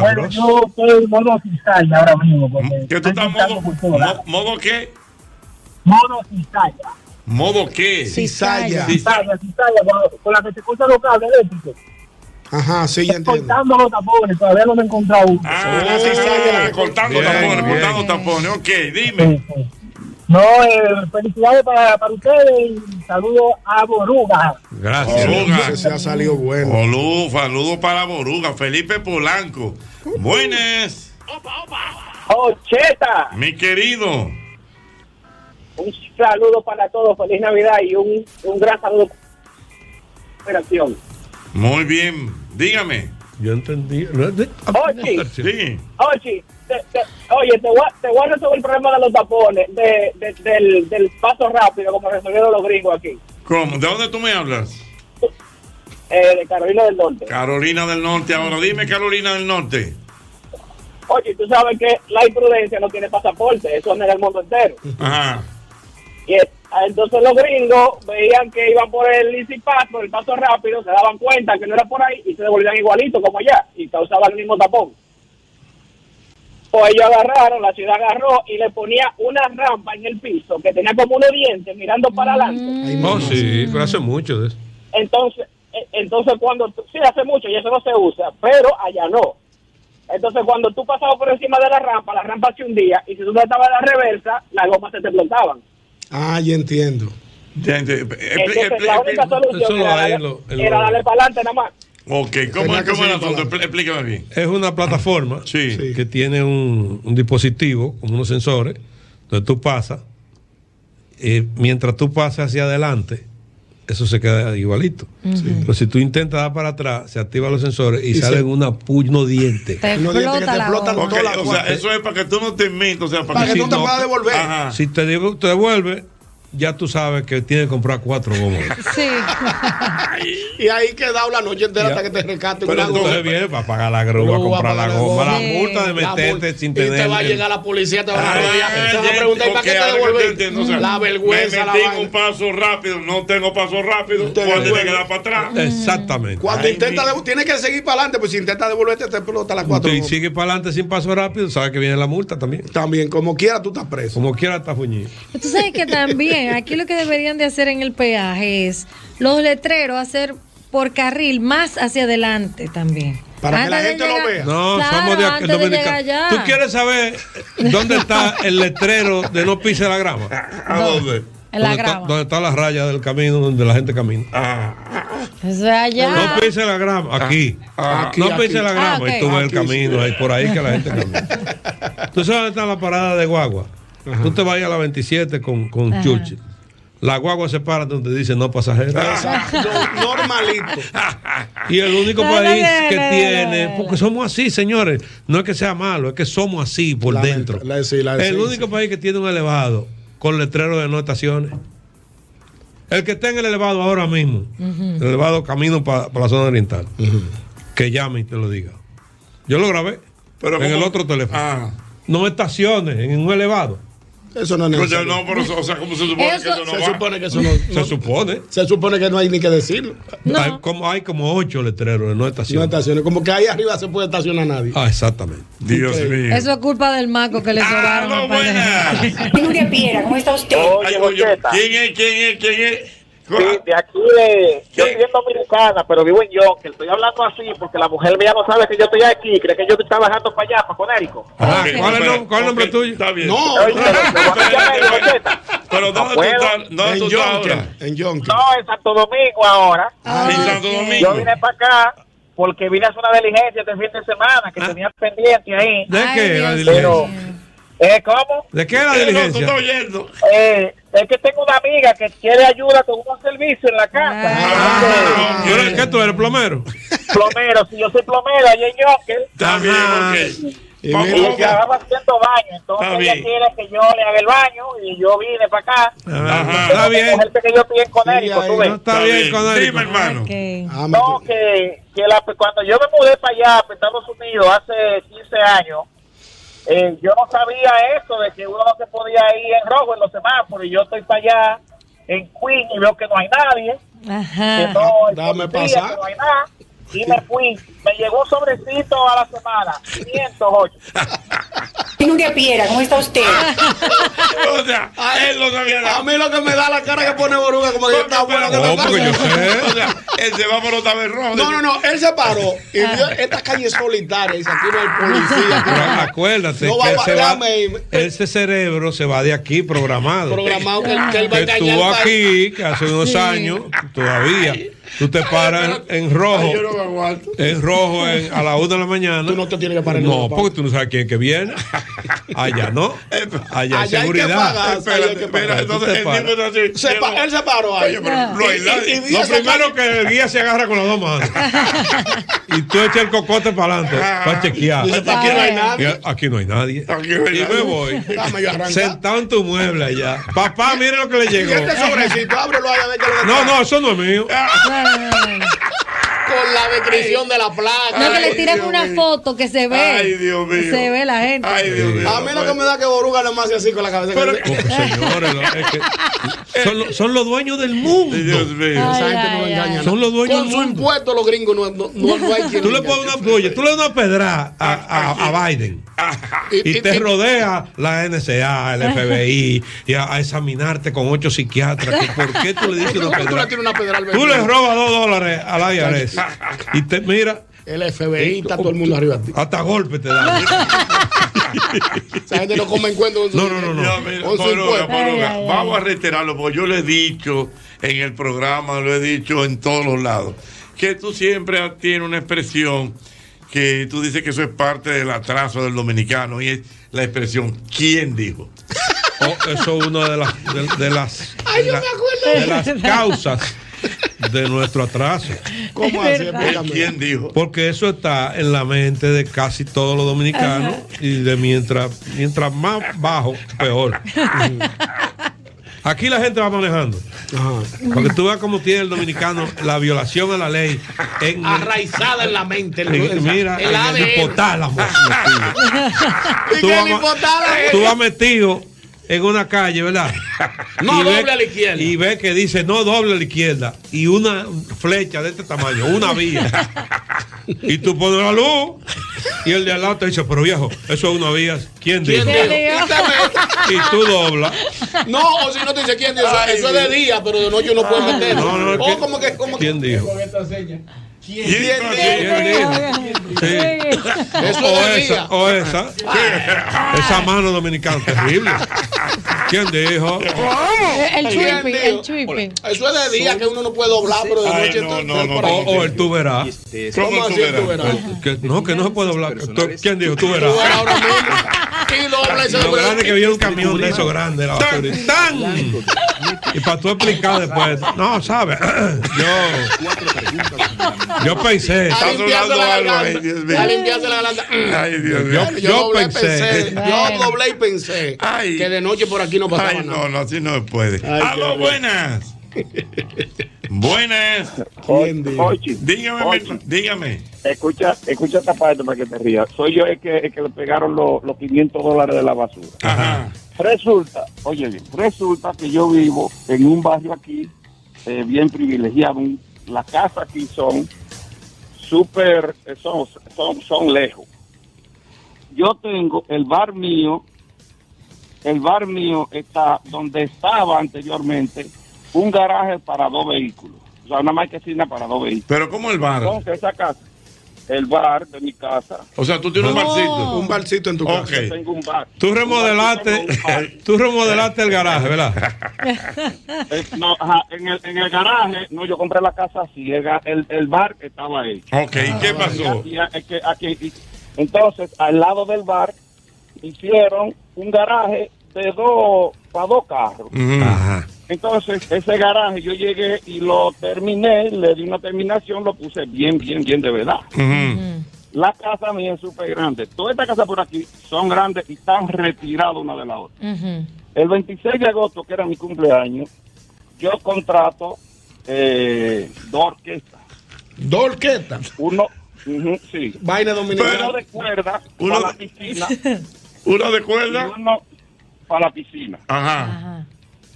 Bueno, yo estoy en modo cizalla ahora mismo. Porque ¿Que tú estás modo, cultura. mo- modo qué? Modo cizalla. ¿Modo qué? Cizalla. Cizalla, cizalla, con, con la que se cortan los cables eléctricos. Ajá, sí, ya entiendo. Cortando los tapones, todavía no me he encontrado uno. Ah, cizalla, cortando bien, tapones, bien. cortando tapones. Ok, dime. Sí, sí. No, eh, felicidades para, para ustedes y saludos a Boruga. Gracias. Boruga. Se ha salido bueno. Saludos, saludos para Boruga. Felipe Polanco. Buenas, Ocheta, mi querido. un saludo para todos, feliz Navidad y un, un gran saludo operación. Muy bien. Dígame. Yo entendí. Ochi, Sí. Ochi, te- te- oye, te voy, a- te voy a resolver el problema de los tapones, de, de- del, del paso rápido, como resolvieron los gringos aquí, ¿Cómo? ¿De dónde tú me hablas? eh, de Carolina del Norte. Carolina del Norte. Ahora dime, Carolina del Norte. Oye, tú sabes que la imprudencia no tiene pasaporte, eso es en el mundo entero. Ajá. Y es- entonces los gringos veían que iban por el Easy Pass, por el paso rápido, se daban cuenta que no era por ahí y se devolvían igualito como allá y causaban el mismo tapón. Pues ellos agarraron, la ciudad agarró y le ponía una rampa en el piso que tenía como unos dientes mirando para adelante. No, sí, pero hace mucho de eso. Entonces, eh, entonces cuando sí hace mucho y eso no se usa, pero allá no. Entonces cuando tú pasabas por encima de la rampa, la rampa se hundía y si tú no estabas en la reversa, las gomas se te explotaban. Ah, ya entiendo. Entonces la única solución era, darle para adelante nada más. Ok, ¿cómo, que cómo es el asunto? Expl- Explícame bien. Es una plataforma que tiene un, un dispositivo con unos sensores donde tú pasas. eh, mientras tú pasas hacia adelante, eso se queda igualito. Pero si tú intentas dar para atrás, se activan los sensores y, Y salen se- una puño diente. Te Unos dientes que te explota la explotan goma. toda la o sea, eso es para que tú no te o sea, para, Si que no- Ajá. Si te, te devuelve, ya tú sabes que tienes que comprar cuatro gomas. Sí. y ahí quedado la noche entera hasta que te rescaten Pero una goma. entonces viene para pagar la grúa, Grúa, comprar la goma, la multa de meterte sin Y tener. te va a llegar la policía, te van a, Ah, preguntar ¿y para qué te sea, la vergüenza, Me metí un paso rápido, no tengo paso rápido, cuando te queda para atrás. Exactamente. Cuando Ay, intenta, tienes que seguir para adelante, pues si intenta devolverte, te explota las cuatro Y sigue para adelante sin paso rápido, sabes que viene la multa también. También, como quiera, tú estás preso. Como quiera, estás fuñido. Tú sabes que también aquí lo que deberían de hacer en el peaje es los letreros hacer por carril más hacia adelante también. Para que la gente lo llegar- vea. No, Claro, somos de aquí antes de dominicanos. llegar allá. ¿Tú quieres saber dónde está el letrero de no pise la grama? ¿A dónde? En la ¿Dónde está- grama. Donde está la raya del camino donde la gente camina. Eso es allá. No pise la grama, aquí. Ah, aquí, no aquí. pise la grama Ah, ok. y tú ves el camino, sí. ahí por ahí que la gente camina. ¿Tú sabes dónde está la parada de guagua? Tú te vas a la 27 con, con Ajá. Churchill. La guagua se para donde dice no pasajeros. Exacto, normalito. Y el único país no, que no, no, tiene, no. porque somos así, señores, no es que sea malo, es que somos así por La- dentro. la- sí, la- el sí, único país que tiene un elevado con letrero de no estaciones. El que está en el elevado ahora mismo, el elevado camino para la zona oriental, que llame y te lo diga. Yo lo grabé Pero en ¿cómo? el otro teléfono. Ah. No estaciones en un elevado. Eso no es necesario. no, pero, o sea, ¿cómo se supone Eso- que eso no se va? supone que eso no, Se no- supone. se supone que no hay ni que decirlo. No. Hay, como, hay como ocho letreros de no No estaciones. estaciones, como que ahí arriba se puede estacionar nadie. Ah, exactamente. Dios mío. Eso es culpa del maco que le sobraron. ¡Aló, un par de- buenas! Nuria Piera, ¿cómo está usted? Ay, oye, ¿Quién es? ¿Quién es? ¿Quién es? Sí, de aquí de. Yo soy en Dominicana, pero vivo en Yonkel. Estoy hablando así porque la mujer mía no sabe que yo estoy aquí. Cree que yo estoy bajando para allá, para Conérico. Ah, ¿cuál, es el pero- cuál nombre tuyo? Está bien. No, pero- pero. Pero ¿dónde tú estás? ¿Dónde en tú estás ahora? Yonkel. En Yonkel. No, en Santo Domingo ahora. En Santo Yo Domingo. vine para acá porque vine a hacer una diligencia este fin de semana que tenía pendiente ahí. ¿De qué la diligencia? ¿Eh, ¿cómo? ¿De qué la Eh, diligencia? oyendo. Eh, es que tengo una amiga que quiere ayuda con unos servicios en la casa. Ah, ¿Tú eres, ¿Qué tú eres, plomero? plomero, si yo soy plomero allí en Yonkel. Está bien, Ajá. ok. Y Y estaba haciendo baño, entonces Está ella quiere que yo le haga el baño y yo vine para acá. Ah, Está bien. Que yo estoy en Conérico, Sí, tú ves. No está bien con Dime, él. hermano. Ok. Ah, No, que, que la, cuando yo me mudé para allá, para Estados Unidos, hace 15 años, eh, yo no sabía eso de que uno no se podía ir en rojo en los semáforos. Y yo estoy para allá en Queen y veo que no hay nadie, que Ajá. no hay Dame policía, pasar. que no hay nada. Y me fui. Me llegó un sobrecito a la semana, 508. Nuria Piera, ¿cómo está usted? O sea, él no sabía A mí lo que me da la cara que pone Boruga, como que yo está bueno que No, me porque yo sé. O sea, él se va por otra vez rojo. No, no, no, él se paró y vio esta calle solitaria y dice, aquí no hay policía. Pero hay nada". acuérdate No va que a él se va, ese cerebro se va de aquí programado. Programado que, que él va a engañar país. aquí, que hace unos años, todavía, tú te paras en, rojo, yo no me aguanto. en rojo en- a la una de la mañana. Tú no te tienes que parar en No, rojo, porque tú no sabes quién es que viene. Allá no. Allá Allá seguridad. Espérate, entonces el tipo está así. Se pa- él se paró ahí. Oye, pero no hay Y- nadie. y- y Lo primero que el guía se agarra con las dos manos. y tú echas el cocote para adelante para chequear. Dice, "Pa' aquí no hay nadie". Y Aquí no hay nadie. Aquí no hay y nadie. me voy. Sentado en tu mueble allá. Papá, mire lo que le Y llegó. este sobrecito, ábrelo ahí a ver qué es lo que No, no, eso no es mío. Con la descripción de la placa. No, que le tiran una mío. foto que se ve. Ay, Dios mío. Se ve la gente. Ay, Dios mío. A mí lo que me da que Boruga no hace así con la cabeza. Pero- que- señores, lo- es que son, lo- son los dueños del mundo. Dios mío. Esa Ay, gente no ay, engaña. ay. nada. Son los dueños Con del su mundo. impuesto los gringos no, no, no, no hay quien Tú le pones una, oye, tú le das una pedra a, a, a Biden y, te rodea la NSA, el FBI, y a, a examinarte con ocho psiquiatras. ¿Por qué tú le dices una ¿Por qué tú le robas dos dólares al IRS. Y te mira. El FBI está todo el mundo arriba de ti. Hasta golpe te da. Esa gente no come en cuenta con su, No, no, no, no. Ya, mira, con su Moruga, impuesto. Moruga, Vamos a reiterarlo, porque yo lo he dicho en el programa, lo he dicho en todos los lados, que tú siempre tienes una expresión que tú dices que eso es parte del atraso del dominicano y es la expresión ¿quién dijo? Oh, eso es una de las, de, de las, Ay, de yo la- me acuerdo. de las causas de nuestro atraso. ¿Cómo así? Explícame. ¿Quién dijo? Porque eso está en la mente de casi todos los dominicanos y de mientras, mientras más bajo, peor. Aquí la gente va manejando. Porque tú ves cómo tiene el dominicano la violación a la ley en el- Arraizada en la mente. en- en- mira, el en el ADN. hipotálamo. ¿Y Tú qué vas el hipotálamo? Tú vas metido en una calle, ¿verdad? No Y ve- doble a la izquierda. Y ve que dice no doble a la izquierda. Y una flecha de este tamaño, una vía. y tú pones la luz. Y el de al lado te dice, pero viejo, eso es una vía. ¿Quién dijo? ¿Quién dijo? Y tú doblas. No, o si no te dice quién dijo. Eso, eso es de día, pero de noche no puedes meterlo. No, no, o ¿quién- como que, como ¿Quién que. dijo? ¿Quién, ¿Quién dijo? Sí. Eso o esa, o esa. Esa mano dominicana terrible. ¿Quién dijo? El ¿Quién tripping, dijo? el tripping. Eso es de día que uno no puede doblar, pero de noche no, no, no, no. O el tú verás. ¿Cómo así el tú verás? No, que no se puede doblar. ¿Quién dijo? Tú verás. Tú verás ahora mismo. Y dobla ese Lo dobla. grande que viene un camión de eso grande, la basura. y ¡Tan! Y para tú explicar después, no, ¿sabes? Yo, yo pensé. A limpiarse la garganta. A limpiarse la garganta. Ay, Dios mío. Yo- Yo, pensé. pensé. Yo doblé y pensé Ay. que de noche por aquí no pasaba Ay, nada. no, no, así no se puede. Ay, ¡Aló, buenas! Buenas. Ochi, Dígame, dígame. escucha, escucha esta parte para que te rías. Soy yo el que, el que le pegaron los, los 500 dólares de la basura. Ajá. Resulta, oye bien, resulta que yo vivo en un barrio aquí eh, bien privilegiado. Las casas aquí son súper, eh, son, son, son lejos. Yo tengo el bar mío, el bar mío está donde estaba anteriormente un garaje para dos vehículos. O sea, una marquesina para dos vehículos. Pero ¿cómo el bar? Entonces esa casa, el bar de mi casa. O sea, tú tienes un barcito. Un barcito en tu casa. Yo tengo un bar. Tú remodelaste, tú remodelaste el garaje, ¿verdad? Eh, no, ajá, en, el, en el garaje, no, yo compré la casa así, el, el, el bar estaba ahí. Ok, ¿y qué pasó? Y, que aquí- y- entonces, al lado del bar, hicieron un garaje de dos, para dos carros. Ajá. Entonces, ese garaje yo llegué y lo terminé, le di una terminación, lo puse bien, bien, bien de verdad. La casa mía es súper grande. Todas estas casas por aquí son grandes y están retiradas una de la otra. El 26 de agosto, que era mi cumpleaños, yo contrato eh, dos orquestas. ¿Dos orquestas? Uno, sí. Vaina dominicana. Uno de cuerda Uno para la de- piscina. ¿Uno de cuerda? Y uno para la piscina. Ajá.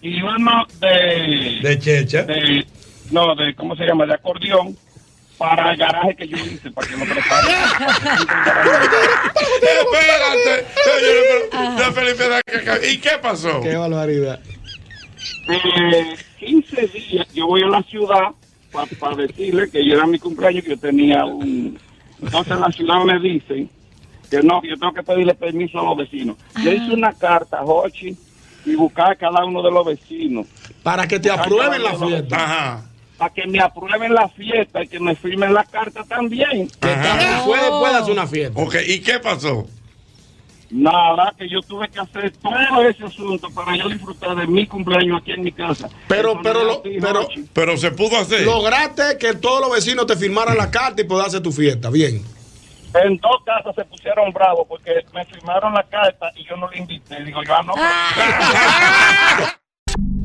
Y uno de... De checha. de- no, de, ¿cómo se llama? De acordeón para el garaje que yo hice, para que lo prepare. Espérate. Felipe. ¿Y qué pasó? Qué barbaridad. Eh, 15 días yo voy a la ciudad para decirle que yo era mi cumpleaños, que yo tenía un... Entonces en la ciudad me dicen que no, yo tengo que pedirle permiso a los vecinos. Yo hice una carta, Jochi, y buscar a cada uno de los vecinos. Para que te aprueben la fiesta. Ajá. Para que me aprueben la fiesta y que me firmen la carta también. Que también puede, puede hacer una fiesta. Ok, ¿y qué pasó? Nada, que yo tuve que hacer todo ese asunto para yo disfrutar de mi cumpleaños aquí en mi casa. Pero, pero, lo- pero. Pero se pudo hacer. lograste que todos los vecinos te firmaran la carta y puedas hacer tu fiesta. Bien. En dos casos se pusieron bravos porque me firmaron la carta y yo no le invité. Digo, yo ah, no.